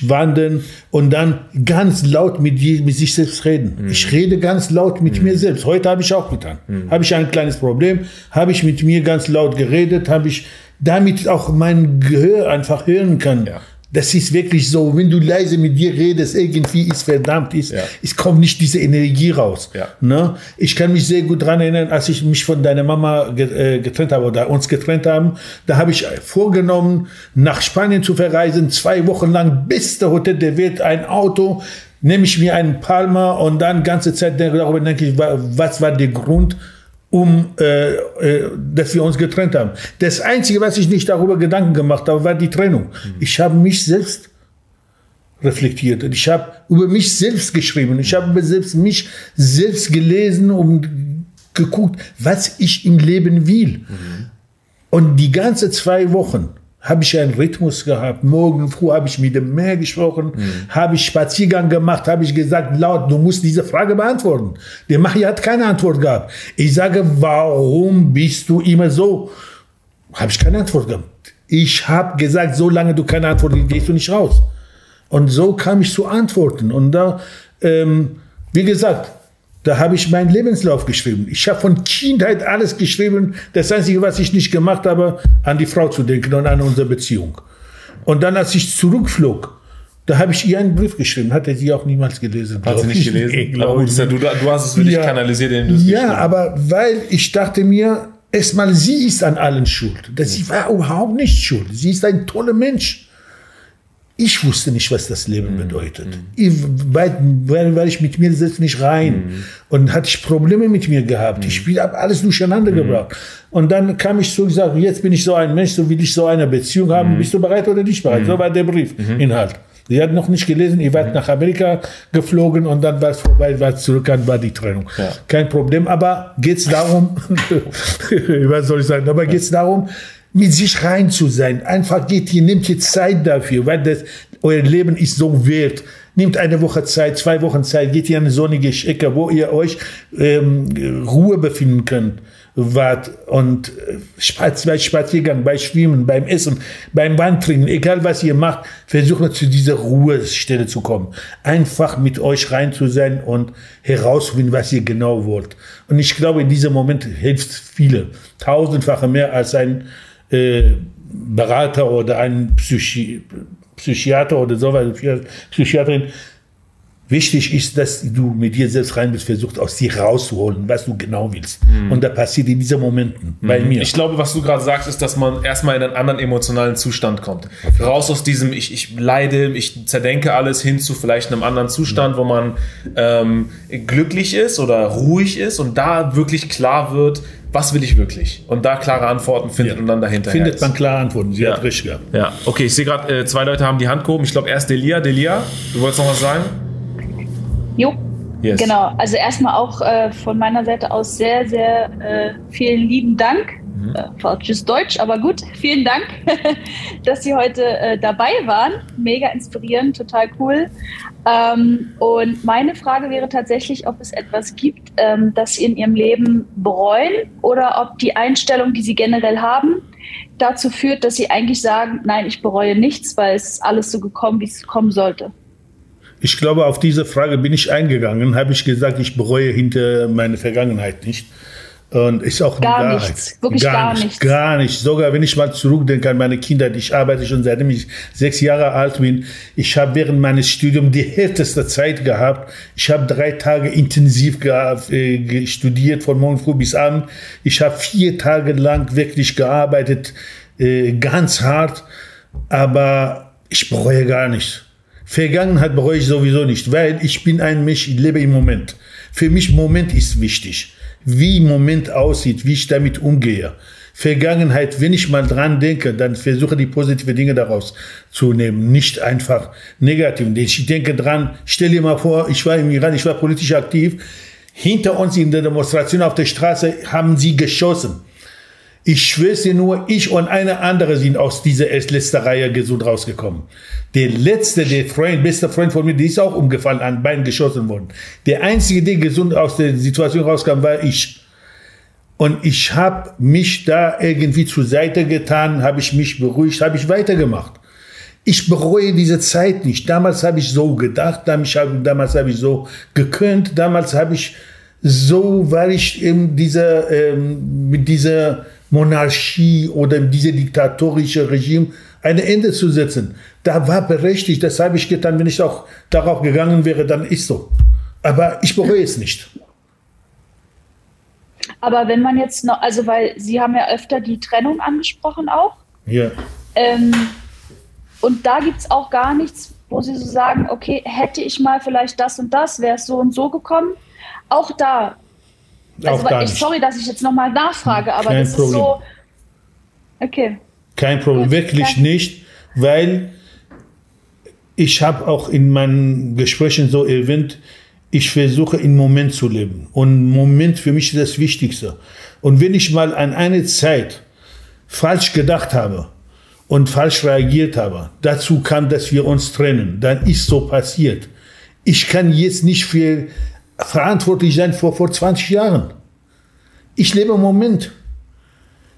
wandern und dann ganz laut mit, mit sich selbst reden. Ich rede ganz laut mit mir selbst. Heute habe ich auch getan. Habe ich ein kleines Problem, habe ich mit mir ganz laut geredet, habe ich damit auch mein Gehör einfach hören kann. Ja. Das ist wirklich so, wenn du leise mit dir redest, irgendwie ist verdammt, ist, Ja. es kommt nicht diese Energie raus. Ja. Ne? Ich kann mich sehr gut daran erinnern, als ich mich von deiner Mama äh, getrennt habe oder uns getrennt haben, da habe ich vorgenommen, nach Spanien zu verreisen, zwei Wochen lang, beste Hotel der Welt, ein Auto, nehme ich mir einen Palma und dann ganze Zeit darüber denke ich, wa- was war der Grund, um, äh, äh, dass wir uns getrennt haben. Das Einzige, was ich nicht darüber Gedanken gemacht habe, war die Trennung. Ich habe mich selbst reflektiert und ich habe über mich selbst geschrieben. Ich habe selbst mich selbst gelesen und geguckt, was ich im Leben will. Mhm. Und die ganze zwei Wochen habe ich einen Rhythmus gehabt. Morgen früh habe ich mit dem Meer gesprochen, mhm. habe ich Spaziergang gemacht, habe ich gesagt, laut, du musst diese Frage beantworten. Der Machi hat keine Antwort gehabt. Ich sage, warum bist du immer so? Habe ich keine Antwort gehabt. Ich habe gesagt, solange du keine Antwort hast, gehst du nicht raus. Und so kam ich zu Antworten. Und da, ähm, wie gesagt, da habe ich meinen Lebenslauf geschrieben. Ich habe von Kindheit alles geschrieben. Das Einzige, was ich nicht gemacht habe, an die Frau zu denken und an unsere Beziehung. Und dann, als ich zurückflog, da habe ich ihr einen Brief geschrieben. Hat er sie auch niemals gelesen. Hat sie nicht gelesen? Nee, aber gut, du, du hast es für ja, dich kanalisiert, indem Ja, aber weil ich dachte mir, erstmal, sie ist an allen schuld. Sie war überhaupt nicht schuld. Sie ist ein toller Mensch. Ich wusste nicht, was das Leben mhm. bedeutet. Mhm. Ich, weil, weil ich mit mir selbst nicht rein. Mhm. Und hatte ich Probleme mit mir gehabt. Mhm. Ich habe alles durcheinander mhm. gebracht. Und dann kam ich zu und gesagt, jetzt bin ich so ein Mensch, so will ich so eine Beziehung haben. Mhm. Bist du bereit oder nicht bereit? So war der Briefinhalt. Sie hat noch nicht gelesen, ihr wart nach Amerika geflogen und dann war es vorbei, war zurück, dann war die Trennung. Ja. Kein Problem, aber geht es darum, (laughs) was soll ich sagen, aber geht es darum, mit sich rein zu sein. Einfach geht hier, nehmt ihr Zeit dafür, weil das, euer Leben ist so wert. Nehmt eine Woche Zeit, zwei Wochen Zeit, geht an eine sonnige Ecke, wo ihr euch ähm, Ruhe befinden könnt wart und äh, bei Spaziergang, bei Schwimmen, beim Essen, beim Wandtrinken, egal was ihr macht, versucht zu dieser Ruhestelle zu kommen. Einfach mit euch rein zu sein und herausfinden, was ihr genau wollt. Und ich glaube, in diesem Moment hilft viele, tausendfache mehr als ein äh, Berater oder ein Psychi Psychiater oder so weiter, Psychiaterin. Wichtig ist, dass du mit dir selbst rein bist, versucht aus dir rauszuholen, was du genau willst. Mhm. Und da passiert in diesen Momenten mhm. bei mir. Ich glaube, was du gerade sagst, ist, dass man erstmal in einen anderen emotionalen Zustand kommt. Raus aus diesem, ich, ich leide, ich zerdenke alles hin zu vielleicht einem anderen Zustand, mhm. wo man ähm, glücklich ist oder ruhig ist und da wirklich klar wird, was will ich wirklich? Und da klare Antworten findet ja. und dann dahinter. Findet man klare Antworten. Sie ja. hat recht gehabt. Ja, okay, ich sehe gerade, äh, zwei Leute haben die Hand gehoben. Ich glaube erst Delia. Delia, du wolltest noch was sagen? Jo. Yes. Genau, also erstmal auch äh, von meiner Seite aus sehr, sehr äh, vielen lieben Dank. Mhm. Äh, falsches Deutsch, aber gut, (laughs) vielen Dank, (laughs) dass Sie heute äh, dabei waren. Mega inspirierend, total cool. Ähm, und meine Frage wäre tatsächlich, ob es etwas gibt, ähm, das Sie in Ihrem Leben bereuen oder ob die Einstellung, die Sie generell haben, dazu führt, dass Sie eigentlich sagen, nein, ich bereue nichts, weil es ist alles so gekommen, wie es kommen sollte. Ich glaube, auf diese Frage bin ich eingegangen, habe ich gesagt, ich bereue hinter meine Vergangenheit nicht. Und ist auch gar Wahrheit. nichts, wirklich gar, gar nichts. nichts. Gar nichts. Sogar wenn ich mal zurückdenke an meine Kinder, ich arbeite schon seitdem ich sechs Jahre alt bin. Ich habe während meines Studiums die härteste Zeit gehabt. Ich habe drei Tage intensiv äh, studiert, von morgen früh bis abend. Ich habe vier Tage lang wirklich gearbeitet, äh, ganz hart. Aber ich bereue gar nichts. Vergangenheit bereue ich sowieso nicht, weil ich bin ein Mensch, ich lebe im Moment. Für mich Moment ist wichtig wie im Moment aussieht, wie ich damit umgehe. Vergangenheit, wenn ich mal dran denke, dann versuche die positive Dinge daraus zu nehmen, nicht einfach negativ. Ich denke dran, stell dir mal vor, ich war im Iran, ich war politisch aktiv. Hinter uns in der Demonstration auf der Straße haben sie geschossen. Ich schwöre dir nur, ich und eine andere sind aus dieser letzten Reihe gesund rausgekommen. Der letzte, der Freund, beste Freund von mir, der ist auch umgefallen, an Bein geschossen worden. Der einzige, der gesund aus der Situation rauskam, war ich. Und ich habe mich da irgendwie zur Seite getan, habe ich mich beruhigt, habe ich weitergemacht. Ich bereue diese Zeit nicht. Damals habe ich so gedacht, damals habe hab ich so gekönnt, damals habe ich so, weil ich eben dieser, ähm, mit dieser Monarchie oder diese diktatorische Regime ein Ende zu setzen. Da war berechtigt, das habe ich getan. Wenn ich auch darauf gegangen wäre, dann ist so. Aber ich bereue es nicht. Aber wenn man jetzt noch, also weil Sie haben ja öfter die Trennung angesprochen auch. Ja. Ähm, und da gibt es auch gar nichts, wo Sie so sagen, okay, hätte ich mal vielleicht das und das, wäre es so und so gekommen. Auch da Also, ich, sorry, dass ich jetzt nochmal nachfrage, aber Kein das Problem. ist so. Okay. Kein Problem, wirklich nicht, weil ich habe auch in meinen Gesprächen so erwähnt, ich versuche im Moment zu leben. Und Moment für mich ist das Wichtigste. Und wenn ich mal an eine Zeit falsch gedacht habe und falsch reagiert habe, dazu kam, dass wir uns trennen, dann ist so passiert. Ich kann jetzt nicht für verantwortlich sein vor, vor 20 Jahren. Ich lebe im Moment.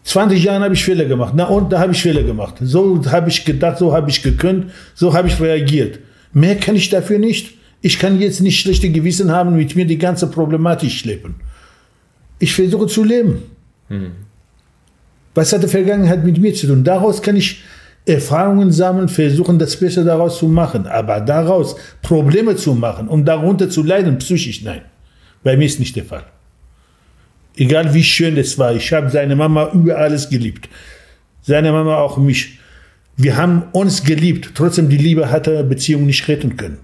20 Jahren habe ich Fehler gemacht. Na und, da habe ich Fehler gemacht. So habe ich gedacht, so habe ich gekönnt, so habe ich reagiert. Mehr kann ich dafür nicht. Ich kann jetzt nicht schlechte Gewissen haben mit mir die ganze Problematik schleppen. Ich versuche zu leben. Hm. Was hat die Vergangenheit mit mir zu tun? Daraus kann ich Erfahrungen sammeln, versuchen, das Beste daraus zu machen. Aber daraus Probleme zu machen, um darunter zu leiden, psychisch, nein. Bei mir ist nicht der Fall. Egal wie schön es war, ich habe seine Mama über alles geliebt. Seine Mama auch mich. Wir haben uns geliebt. Trotzdem die Liebe hat er Beziehung nicht retten können.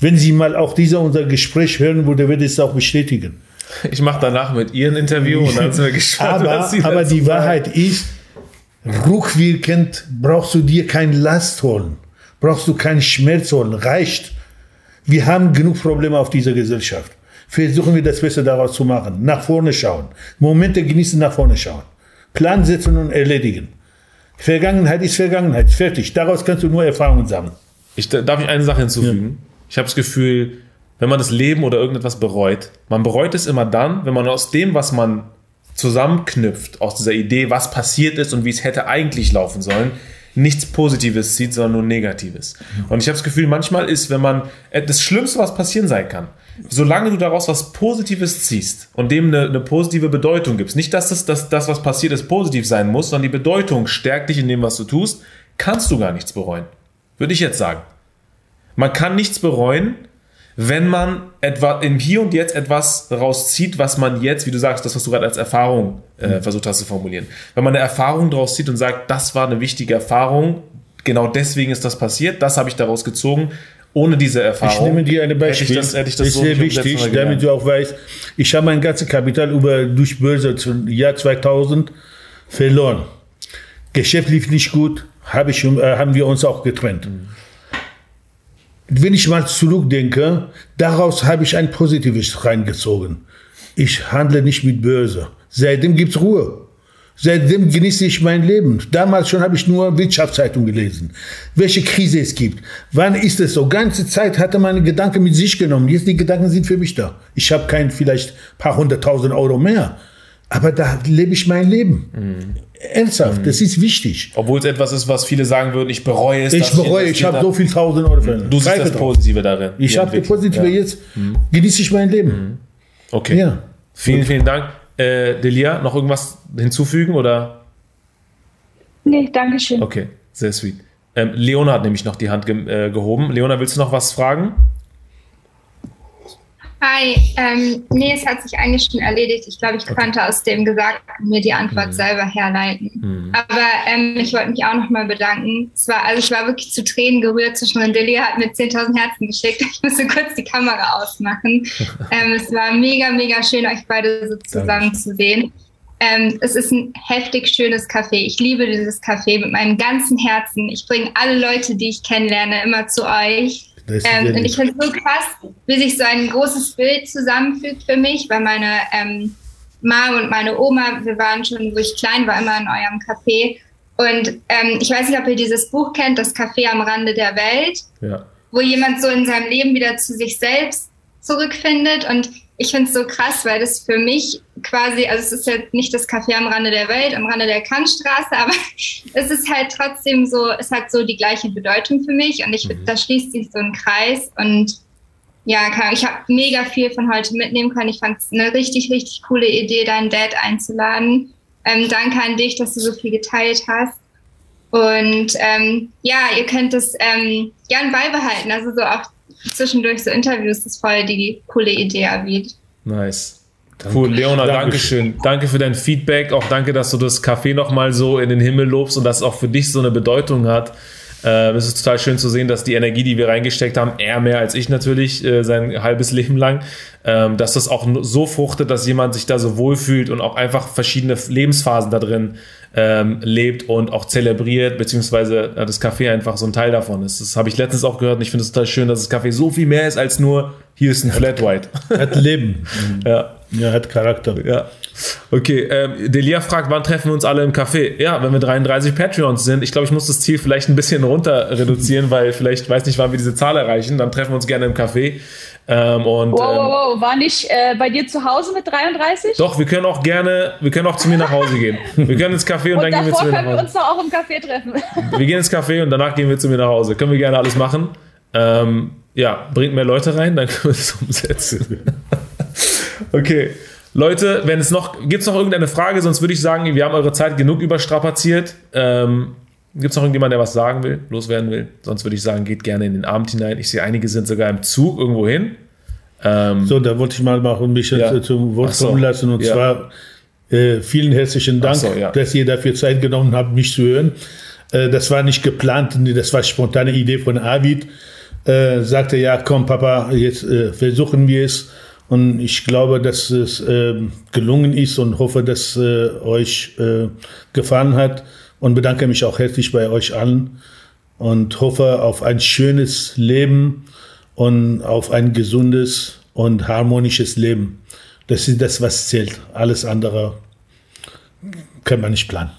Wenn Sie mal auch dieser unser Gespräch hören würde, würde es auch bestätigen. Ich mache danach mit ihr ein Interview und dann sind wir (laughs) gespannt, aber, was Sie Aber die Wahrheit ist, rückwirkend brauchst du dir kein Last holen, brauchst du keinen Schmerz holen, reicht. Wir haben genug Probleme auf dieser Gesellschaft. Versuchen wir das Beste daraus zu machen. Nach vorne schauen. Momente genießen, nach vorne schauen. Plan setzen und erledigen. Vergangenheit ist Vergangenheit. Fertig. Daraus kannst du nur Erfahrungen sammeln. Ich, darf ich eine Sache hinzufügen? Ja. Ich habe das Gefühl, wenn man das Leben oder irgendetwas bereut, man bereut es immer dann, wenn man aus dem, was man zusammenknüpft, aus dieser Idee, was passiert ist und wie es hätte eigentlich laufen sollen, nichts Positives zieht, sondern nur Negatives. Und ich habe das Gefühl, manchmal ist, wenn man das Schlimmste, was passieren sein kann, solange du daraus was Positives ziehst und dem eine, eine positive Bedeutung gibst, nicht, dass das, dass das, was passiert ist, positiv sein muss, sondern die Bedeutung stärkt dich in dem, was du tust, kannst du gar nichts bereuen. Würde ich jetzt sagen. Man kann nichts bereuen, wenn man etwa im Hier und Jetzt etwas daraus zieht, was man jetzt, wie du sagst, das, was du gerade als Erfahrung äh, mhm. versucht hast zu formulieren. Wenn man eine Erfahrung daraus zieht und sagt, das war eine wichtige Erfahrung, genau deswegen ist das passiert, das habe ich daraus gezogen, ohne diese Erfahrung. Ich nehme dir eine Beispiel. Hätte ich das, hätte ich das ist so sehr wichtig, damit du auch weißt, ich habe mein ganzes Kapital über, durch Börse zum Jahr 2000 verloren. Geschäft lief nicht gut, hab ich, äh, haben wir uns auch getrennt. Mhm wenn ich mal zurückdenke, daraus habe ich ein Positives reingezogen. Ich handle nicht mit Börse. Seitdem gibt es Ruhe. Seitdem genieße ich mein Leben. Damals schon habe ich nur Wirtschaftszeitung gelesen. Welche Krise es gibt. Wann ist es so? Ganze Zeit hatte meine Gedanken mit sich genommen. Jetzt die Gedanken sind für mich da. Ich habe kein vielleicht paar hunderttausend Euro mehr. Aber da lebe ich mein Leben. Mhm. Ernsthaft, mhm. das ist wichtig. Obwohl es etwas ist, was viele sagen würden, ich bereue es. Ich bereue, ich habe so viel tausend Euro verloren. Du siehst das Positive darin. Ich habe das Positive ja. jetzt, mhm. genieße ich mein Leben. Mhm. Okay. Ja. Vielen, Gut. vielen Dank. Äh, Delia, noch irgendwas hinzufügen oder? Nee, danke schön. Okay, sehr sweet. Ähm, Leona hat nämlich noch die Hand ge äh, gehoben. Leona, willst du noch was fragen? Hi, ähm, nee, es hat sich eigentlich schon erledigt. Ich glaube, ich okay. konnte aus dem Gesagten mir die Antwort mhm. selber herleiten. Mhm. Aber ähm, ich wollte mich auch nochmal bedanken. Es war, also ich war wirklich zu Tränen gerührt zwischen Delia hat mir 10.000 Herzen geschickt. (laughs) Ich musste kurz die Kamera ausmachen. (laughs) ähm, es war mega, mega schön, euch beide so zusammen Danke. zu sehen. Ähm, es ist ein heftig schönes Café. Ich liebe dieses Café mit meinem ganzen Herzen. Ich bringe alle Leute, die ich kennenlerne, immer zu euch. Ähm, und ich finde es so krass, wie sich so ein großes Bild zusammenfügt für mich, weil meine ähm, Mom und meine Oma, wir waren schon, wo ich klein war, immer in eurem Café. Und ähm, ich weiß nicht, ob ihr dieses Buch kennt, Das Café am Rande der Welt, ja. wo jemand so in seinem Leben wieder zu sich selbst zurückfindet. Und ich finde es so krass, weil das für mich quasi, also es ist ja nicht das Café am Rande der Welt, am Rande der Kantstraße, (laughs) aber es ist halt trotzdem so, es hat so die gleiche Bedeutung für mich und ich, mhm. da schließt sich so ein Kreis und ja, ich habe mega viel von heute mitnehmen können. Ich fand es eine richtig, richtig coole Idee, deinen Dad einzuladen. Ähm, danke an dich, dass du so viel geteilt hast. Und ähm, ja, ihr könnt es ähm, gern beibehalten. Also so auch zwischendurch so Interviews, das ist voll die coole Idee, Avid. Nice. Danke. Cool, Leona, danke schön. Danke für dein Feedback. Auch danke, dass du das Café nochmal so in den Himmel lobst und das auch für dich so eine Bedeutung hat. Äh, es ist total schön zu sehen, dass die Energie, die wir reingesteckt haben, er mehr als ich natürlich, äh, sein halbes Leben lang, ähm, dass das auch so fruchtet, dass jemand sich da so wohlfühlt und auch einfach verschiedene Lebensphasen da drin ähm, lebt und auch zelebriert, beziehungsweise äh, das Café einfach so ein Teil davon ist. Das habe ich letztens auch gehört und ich finde es total schön, dass das Café so viel mehr ist als nur hier ist ein Flat White. Hat Leben. (laughs) ja. Ja, hat Charakter. Ja. Okay, ähm, Delia fragt, wann treffen wir uns alle im Café? Ja, wenn wir 33 Patreons sind. Ich glaube, ich muss das Ziel vielleicht ein bisschen runter reduzieren, weil vielleicht weiß nicht, wann wir diese Zahl erreichen. Dann treffen wir uns gerne im Café. Ähm, und, wow, wow, wow, war nicht äh, bei dir zu Hause mit 33? Doch, wir können auch gerne, wir können auch zu mir nach Hause gehen. Wir können ins Café und, und dann gehen wir zu mir nach Hause. können wir uns doch auch im Café treffen. Wir gehen ins Café und danach gehen wir zu mir nach Hause. Können wir gerne alles machen. Ähm, ja, bringt mehr Leute rein, dann können wir das umsetzen. (laughs) okay. Leute, wenn es noch, gibt es noch irgendeine Frage, sonst würde ich sagen, wir haben eure Zeit genug überstrapaziert. Ähm, Gibt es noch irgendjemand, der was sagen will, loswerden will? Sonst würde ich sagen, geht gerne in den Abend hinein. Ich sehe, einige sind sogar im Zug irgendwo hin. Ähm, so, da wollte ich mal machen, mich ja. zum Wort kommen lassen. Und ja. zwar äh, vielen herzlichen Dank, so, ja. dass ihr dafür Zeit genommen habt, mich zu hören. Äh, das war nicht geplant, das war spontane Idee von Avid. Äh, sagte, ja, komm, Papa, jetzt äh, versuchen wir es. Und ich glaube, dass es äh, gelungen ist und hoffe, dass äh, euch äh, gefallen hat und bedanke mich auch herzlich bei euch allen und hoffe auf ein schönes Leben und auf ein gesundes und harmonisches Leben. Das ist das, was zählt. Alles andere kann man nicht planen.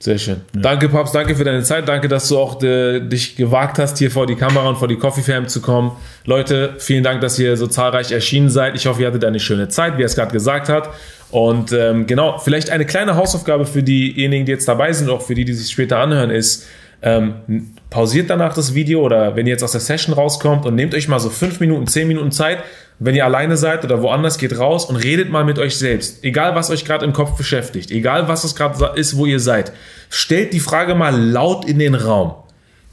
Sehr schön. Ja. Danke, Paps, danke für deine Zeit. Danke, dass du auch de, dich gewagt hast, hier vor die Kamera und vor die Coffee Fam zu kommen. Leute, vielen Dank, dass ihr so zahlreich erschienen seid. Ich hoffe, ihr hattet eine schöne Zeit, wie er es gerade gesagt hat. Und ähm, genau, vielleicht eine kleine Hausaufgabe für diejenigen, die jetzt dabei sind, auch für die, die sich später anhören, ist, ähm, pausiert danach das Video oder wenn ihr jetzt aus der Session rauskommt und nehmt euch mal so fünf Minuten, zehn Minuten Zeit, wenn ihr alleine seid oder woanders, geht raus und redet mal mit euch selbst. Egal, was euch gerade im Kopf beschäftigt, egal, was es gerade ist, wo ihr seid. Stellt die Frage mal laut in den Raum.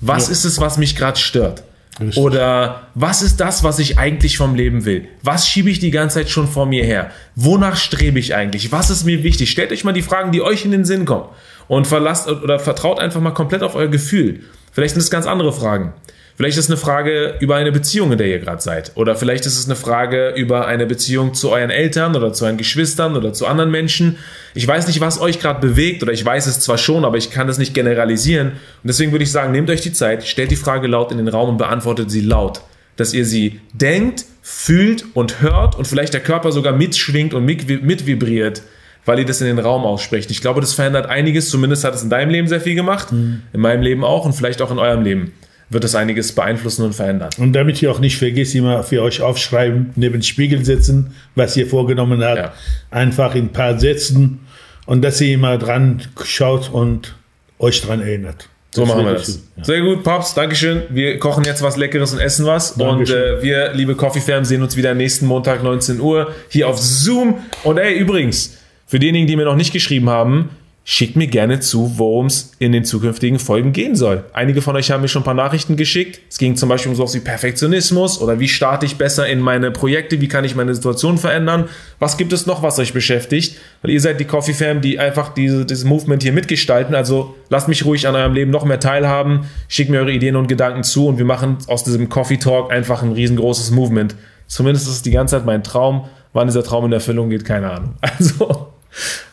Was ja. ist es, was mich gerade stört? Richtig. Oder was ist das, was ich eigentlich vom Leben will? Was schiebe ich die ganze Zeit schon vor mir her? Wonach strebe ich eigentlich? Was ist mir wichtig? Stellt euch mal die Fragen, die euch in den Sinn kommen. Und verlasst oder vertraut einfach mal komplett auf euer Gefühl. Vielleicht sind es ganz andere Fragen. Vielleicht ist es eine Frage über eine Beziehung, in der ihr gerade seid. Oder vielleicht ist es eine Frage über eine Beziehung zu euren Eltern oder zu euren Geschwistern oder zu anderen Menschen. Ich weiß nicht, was euch gerade bewegt oder ich weiß es zwar schon, aber ich kann es nicht generalisieren. Und deswegen würde ich sagen, nehmt euch die Zeit, stellt die Frage laut in den Raum und beantwortet sie laut. Dass ihr sie denkt, fühlt und hört und vielleicht der Körper sogar mitschwingt und mitvibriert weil ihr das in den Raum aussprecht. Ich glaube, das verändert einiges. Zumindest hat es in deinem Leben sehr viel gemacht, mhm. in meinem Leben auch und vielleicht auch in eurem Leben wird das einiges beeinflussen und verändern. Und damit ihr auch nicht vergisst, immer für euch aufschreiben, neben den Spiegel setzen, was ihr vorgenommen habt, ja. einfach in ein paar Sätzen und dass ihr immer dran schaut und euch dran erinnert. So das machen wir das. Ja. Sehr gut, Pops, Dankeschön. Wir kochen jetzt was Leckeres und essen was. Dankeschön. Und äh, wir, liebe Coffee Fam, sehen uns wieder nächsten Montag 19 Uhr hier auf Zoom. Und ey, übrigens, für diejenigen, die mir noch nicht geschrieben haben, schickt mir gerne zu, worum es in den zukünftigen Folgen gehen soll. Einige von euch haben mir schon ein paar Nachrichten geschickt. Es ging zum Beispiel um sowas wie Perfektionismus oder wie starte ich besser in meine Projekte, wie kann ich meine Situation verändern. Was gibt es noch, was euch beschäftigt? Weil ihr seid die Coffee Fam, die einfach diese, dieses Movement hier mitgestalten. Also lasst mich ruhig an eurem Leben noch mehr teilhaben. Schickt mir eure Ideen und Gedanken zu und wir machen aus diesem Coffee Talk einfach ein riesengroßes Movement. Zumindest ist es die ganze Zeit mein Traum. Wann dieser Traum in Erfüllung geht, keine Ahnung. (laughs) Also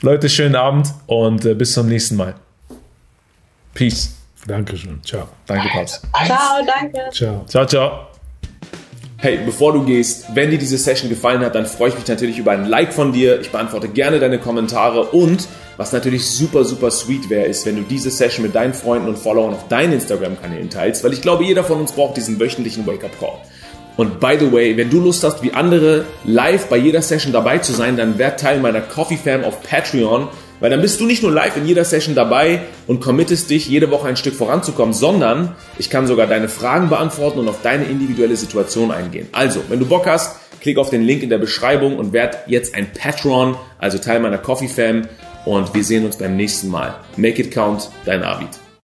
Leute, schönen Abend und äh, bis zum nächsten Mal. Peace. Dankeschön. Ciao. Danke, Paps. Ciao, danke. Ciao. Ciao, ciao. Hey, bevor du gehst, wenn dir diese Session gefallen hat, dann freue ich mich natürlich über ein Like von dir. Ich beantworte gerne deine Kommentare und was natürlich super, super sweet wäre, ist, wenn du diese Session mit deinen Freunden und Followern auf deinen Instagram-Kanälen teilst, weil ich glaube, jeder von uns braucht diesen wöchentlichen Wake-up-Call. Und by the way, wenn du Lust hast, wie andere live bei jeder Session dabei zu sein, dann werd Teil meiner Coffee Fam auf Patreon, weil dann bist du nicht nur live in jeder Session dabei und committest dich, jede Woche ein Stück voranzukommen, sondern ich kann sogar deine Fragen beantworten und auf deine individuelle Situation eingehen. Also, wenn du Bock hast, klick auf den Link in der Beschreibung und werd jetzt ein Patron, also Teil meiner Coffee Fam und wir sehen uns beim nächsten Mal. Make it count, dein Arvid.